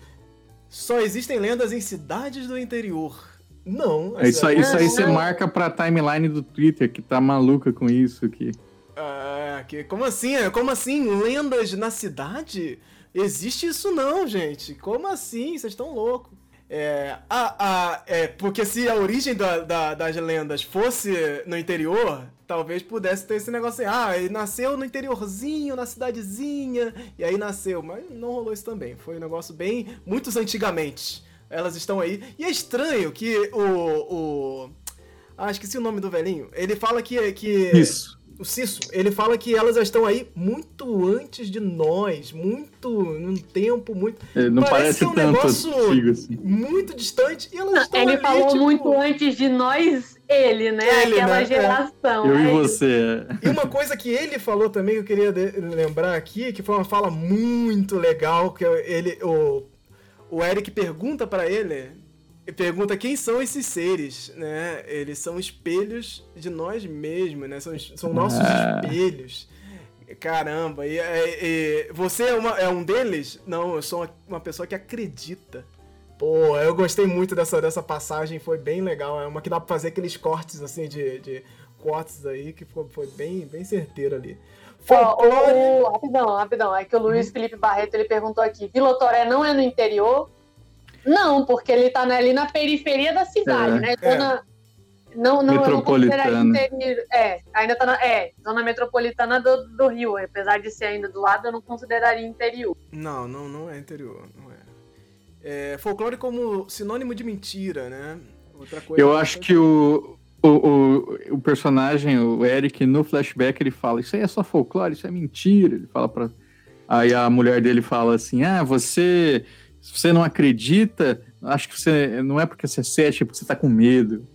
Só existem lendas em cidades do interior. Não.
É Isso aí, isso aí
Não.
você marca pra timeline do Twitter, que tá maluca com isso aqui.
Ah, que, como assim? Como assim? Lendas na cidade? Existe isso não, gente. Como assim? Vocês estão loucos. É, a, a, é, porque se a origem da- da- das lendas fosse no interior, talvez pudesse ter esse negócio assim, ah, ele nasceu no interiorzinho, na cidadezinha, e aí nasceu. Mas não rolou isso também. Foi um negócio bem. Muitos antigamente. Elas estão aí. E é estranho que o. o ah, esqueci o nome do velhinho. Ele fala que. que
Isso.
O Cisso, ele fala que elas já estão aí muito antes de nós, muito num tempo muito
É, Não
Parece
parece,
que é um
tanto
negócio-
antigo assim.
muito distante e elas estão
Ele
ali,
falou
tipo-
muito antes de nós, ele, né?
Ele,
Aquela
né? É.
geração.
Eu
é
e você.
E uma coisa que ele falou também que eu queria lembrar aqui, que foi uma fala muito legal, que ele o o Eric pergunta pra ele, pergunta quem são esses seres, né? Eles são espelhos de nós mesmos, né? São, são nossos
Ah.
espelhos. Caramba, e, e- e você é, uma- é um deles? Não, eu sou uma, uma pessoa que acredita. Pô, eu gostei muito dessa, dessa passagem, foi bem legal. É uma que dá pra fazer aqueles cortes assim de, de cortes aí, que foi, foi bem, bem certeiro ali.
Ó,
Folclore.
o, o- rapidão, rapidão. É que o Luiz Felipe Barreto ele perguntou aqui: Vila Toré não é no interior? Não, porque ele tá ali na periferia da cidade,
É,
né?
é.
Zona, não, não, eu não consideraria
Metropolitana.
interior. É, ainda tá na. É, zona metropolitana do, do Rio. Apesar de ser ainda do lado, eu não consideraria interior.
Não, não, não é interior, não é. É, folclore como sinônimo de mentira, né? Outra coisa.
Eu acho que o, o, o, o personagem, o Eric, no flashback, ele fala: Isso aí é só folclore, isso é mentira. Ele fala pra. Aí a mulher dele fala assim: Ah, você. Se você não acredita, acho que você. Não é porque você é cético, é porque você tá com medo.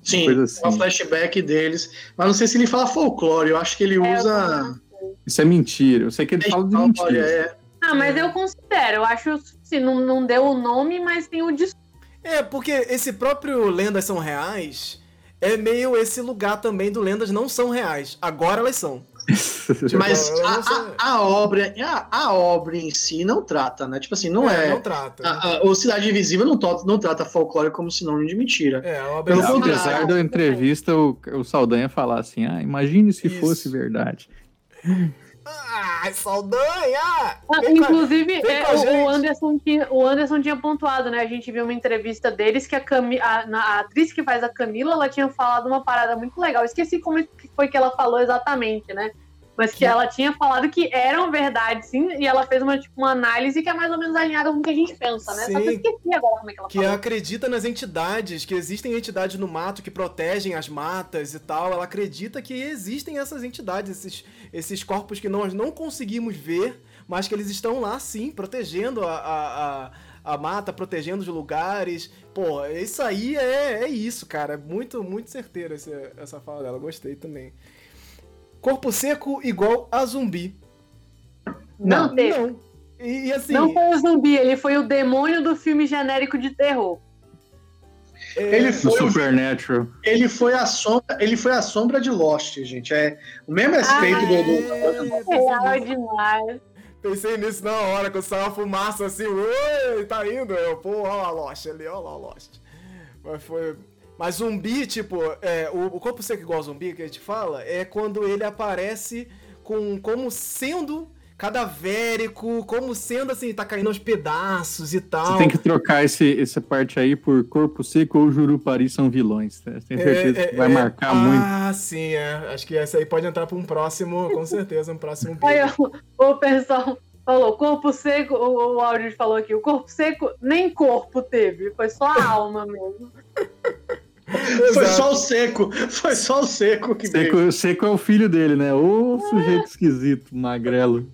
Sim,
coisa
é
assim.
um flashback deles. Mas não sei se ele fala folclore, eu acho que ele
É,
usa.
Isso é mentira. Eu sei que ele fala de mentira.
é.
Ah, mas eu considero. Eu acho se não, não deu o nome, mas tem o discurso.
É, porque esse próprio Lendas São Reais é meio esse lugar também do Lendas Não São Reais. Agora elas são.
Mas
eu não
a, a- a obra, a, a obra em si não trata, né? Tipo assim, não é.
Não trata.
a- a- o Cidade Invisível não, to- não trata folclore como sinônimo de mentira.
É, a obra
Pelo contrário.
Apesar da entrevista, o, o Saldanha falar assim: ah, imagine se
Isso.
fosse verdade.
Ai, Saldanha!
Ah, inclusive, é, o- Anderson tinha, o Anderson tinha pontuado, né? A gente viu uma entrevista deles que a, a, a atriz que faz a Camila, ela tinha falado uma parada muito legal. Esqueci como foi que ela falou exatamente, né? Mas que ela tinha falado que eram verdade, sim, e ela fez uma, tipo, uma análise que é mais ou menos alinhada com o que a gente pensa, né? Só que eu
Sim.
esqueci agora como é que ela
que
falou.
acredita nas entidades, que existem entidades no mato que protegem as matas e tal. Ela acredita que existem essas entidades, esses, esses corpos que nós não conseguimos ver, mas que eles estão lá sim, protegendo a, a, a, a mata, protegendo os lugares. Pô, isso aí é, é isso, cara. É muito, muito certeira essa, essa fala dela. Gostei também. Corpo seco igual a zumbi.
Não, teve.
Não. E, e assim.
Não foi o zumbi, ele foi o demônio do filme genérico de terror.
é,
Ele foi, o-
Supernatural.
ele foi a sombra, ele foi a sombra de Lost, gente. É o mesmo respeito
Ah,
do, do-
é,
demais.
Pensei nisso na hora, quando saiu a fumaça assim, ui, tá indo. Eu, pô, olha lá, Lost ali, olha lá, Lost. Mas foi. Mas zumbi, tipo, é, o, o corpo seco igual zumbi que a gente fala, é quando ele aparece com como sendo cadavérico, como sendo assim, tá caindo aos pedaços e tal.
Você tem que trocar esse, essa parte aí por Corpo Seco ou Jurupari são vilões. Tá? Tenho certeza
É,
que
é,
vai
é.
marcar
ah,
muito.
Ah, sim, é. Acho que essa aí pode entrar pra um próximo, com certeza, um próximo vídeo.
o, o pessoal falou, corpo seco, o, o áudio falou aqui, o corpo seco nem corpo teve, foi só a alma mesmo.
Foi
Exato.
só o seco, foi só o seco que veio.
Seco, Seco é o filho dele, né? Ô sujeito esquisito, magrelo.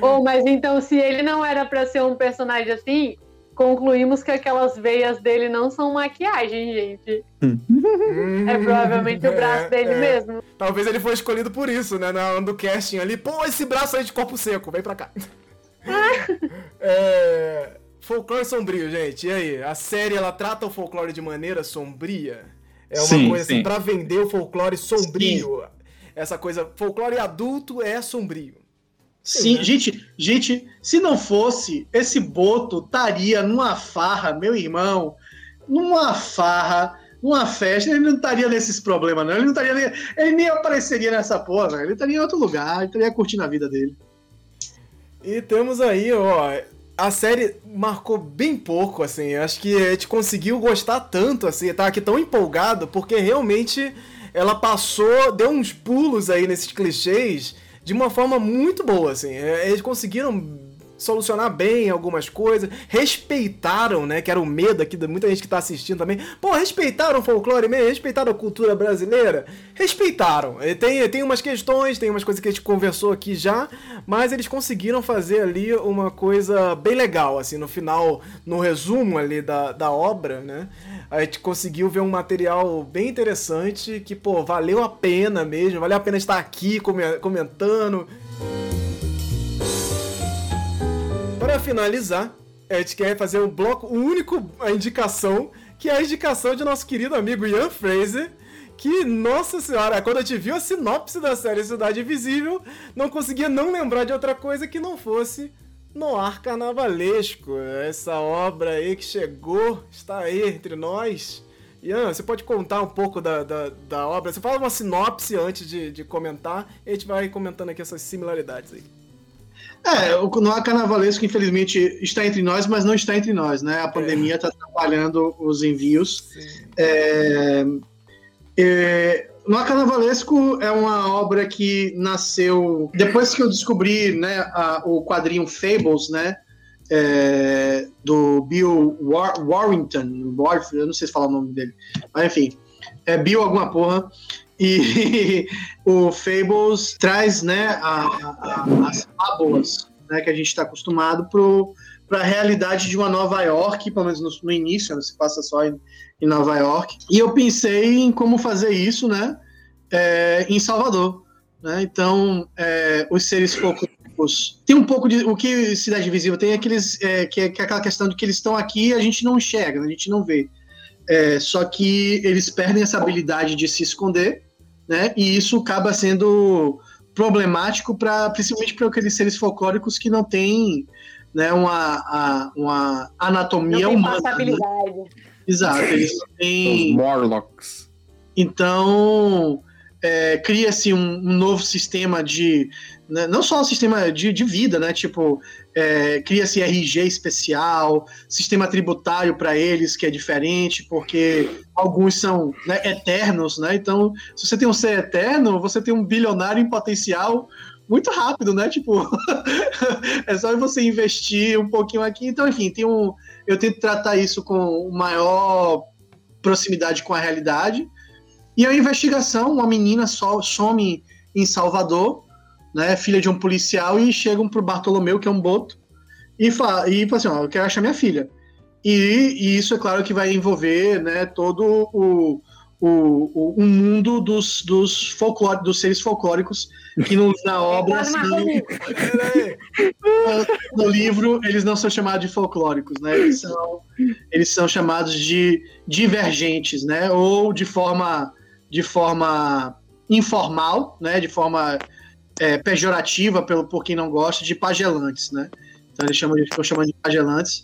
Oh, mas então, se ele não era pra ser um personagem assim, concluímos que aquelas veias dele não são maquiagem, gente. É provavelmente o braço
É,
dele
é.
mesmo.
Talvez ele foi escolhido por isso, né? Na hora do casting ali. Pô, esse braço aí de corpo seco, vem pra cá. é... Folclore sombrio, gente. E aí? A série, ela trata o folclore de maneira sombria? É uma
Sim,
coisa assim,
sim.
pra vender o folclore sombrio. Essa coisa, folclore adulto é sombrio.
Sim,
né?
gente, gente, se não fosse, esse Boto estaria numa farra, meu irmão, numa farra, numa festa, ele não estaria nesses problemas, não. Ele não estaria nem, ele nem apareceria nessa porra, velho. Ele estaria em outro lugar, ele estaria curtindo a vida dele.
E temos aí, ó. A série marcou bem pouco, assim. Acho que a gente conseguiu gostar tanto, assim. Tá aqui tão empolgado, porque realmente ela passou, deu uns pulos aí nesses clichês de uma forma muito boa, assim. É, Eles conseguiram solucionar bem algumas coisas, respeitaram, né, que era o medo aqui de muita gente que tá assistindo também. Pô, respeitaram o folclore mesmo, respeitaram a cultura brasileira, respeitaram. Tem, tem umas questões, tem umas coisas que a gente conversou aqui já, mas eles conseguiram fazer ali uma coisa bem legal, assim, no final, no resumo ali da, da obra, né, a gente conseguiu ver um material bem interessante, que, pô, valeu a pena mesmo, valeu a pena estar aqui come- comentando, para finalizar, a gente quer fazer um bloco o único, a indicação, que é a indicação de nosso querido amigo Ian Fraser, que, nossa senhora, quando a gente viu a sinopse da série Cidade Invisível, não conseguia não lembrar de outra coisa que não fosse Noir Carnavalesco. Essa obra aí que chegou, está aí entre nós. Ian, você pode contar um pouco da, da, da obra? Você fala uma sinopse antes de, de comentar, e a gente vai comentando aqui essas similaridades aí.
É, o Noah Carnavalesco, infelizmente, está entre nós, mas não está entre nós, né? A pandemia está atrapalhando os envios. É, é, Noah Carnavalesco é uma obra que nasceu depois que eu descobri né, a- o quadrinho Fables, né? é, do Bill War- Warrington, War- eu não sei se falar o nome dele, mas enfim, é Bill alguma porra. E o Fables traz né, a- a- as fábulas né, que a gente está acostumado para a realidade de uma Nova York, pelo menos no, no início, né, se passa só em, em Nova York. E eu pensei em como fazer isso né, é, em Salvador. Né? Então, é, os seres folclóricos. Tem um pouco de. O que Cidade Invisível tem é, aqueles, é, que, é, que é aquela questão de que eles estão aqui e a gente não enxerga, né, a gente não vê. É, só que eles perdem essa habilidade de se esconder, né? E isso acaba sendo problemático para principalmente para aqueles seres folclóricos que não têm né, uma, a, uma anatomia
não tem
humana. Né?
passabilidade.
Exato, eles não
Os
têm.
Morlocks.
Então, é, cria-se um, um novo sistema de. né, não só um sistema de, de vida, né? Tipo, é, cria-se RG especial, sistema tributário para eles que é diferente, porque alguns são né, eternos, né? Então, se você tem um ser eterno, você tem um bilionário em potencial muito rápido, né? Tipo, é só você investir um pouquinho aqui. Então, enfim, tem um, eu tento tratar isso com maior proximidade com a realidade. E a investigação, uma menina só some em Salvador, né, filha de um policial, e chegam pro Bartolomeu, que é um boto, e fala, e fala assim, ó, eu quero achar minha filha. E, e isso é claro que vai envolver, né, todo o, o, o, mundo dos, dos, folclore, dos seres folclóricos, que no, na obra, assim, no livro, eles não são chamados de folclóricos, né, eles são, eles são chamados de divergentes, né, ou de forma, de forma informal, né, de forma é, pejorativa pelo por quem não gosta, de pagelantes, né? Então eles chamam, ficam chamando de pagelantes,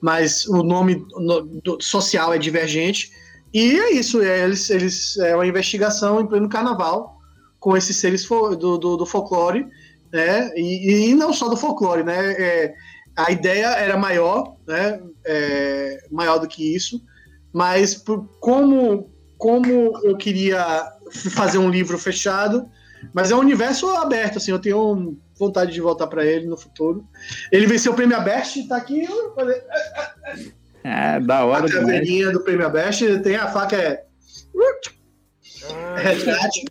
mas o nome no, do, social é divergente. E é isso, é, eles, eles, é uma investigação em pleno carnaval com esses seres fo, do, do, do, folclore, né? E, e, não só do folclore, né? É, a ideia era maior, né? É, maior do que isso, mas por, como, como eu queria fazer um livro fechado, mas é um universo aberto, assim, eu tenho vontade de voltar para ele no futuro. Ele venceu o prêmio Abest, tá aqui.
É, da hora.
A caveirinha do prêmio Abest, tem a faca é. Resgate.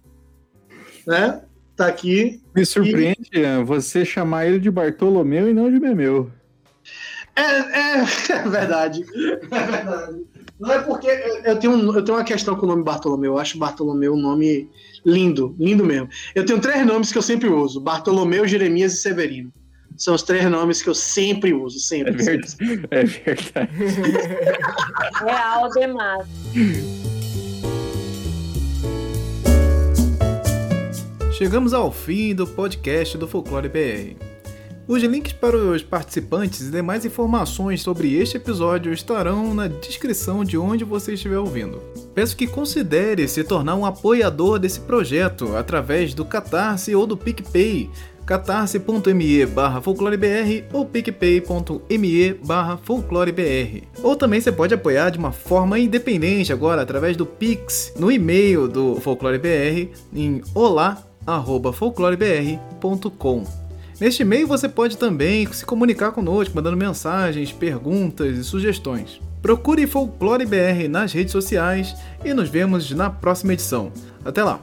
né? Tá aqui.
Me surpreende e... você chamar ele de Bartolomeu e não de Memeu.
É, é, é verdade. É verdade. Não é porque eu tenho, eu tenho uma questão com o nome Bartolomeu. Eu acho Bartolomeu um nome lindo, lindo mesmo. Eu tenho três nomes que eu sempre uso: Bartolomeu, Jeremias e Severino. São os três nomes que eu sempre uso, sempre.
É verdade. É verdade.
Real demais.
Chegamos ao fim do podcast do Folclore BR. Os links para os participantes e demais informações sobre este episódio estarão na descrição de onde você estiver ouvindo. Peço que considere se tornar um apoiador desse projeto através do Catarse ou do PicPay, catarse.me barra folclorebr ou picpay.me barra folclorebr. Ou também você pode apoiar de uma forma independente agora através do Pix no e-mail do folclorebr em olá@folclorebr.com. Neste e-mail você pode também se comunicar conosco, mandando mensagens, perguntas e sugestões. Procure Folclore BR nas redes sociais e nos vemos na próxima edição. Até lá!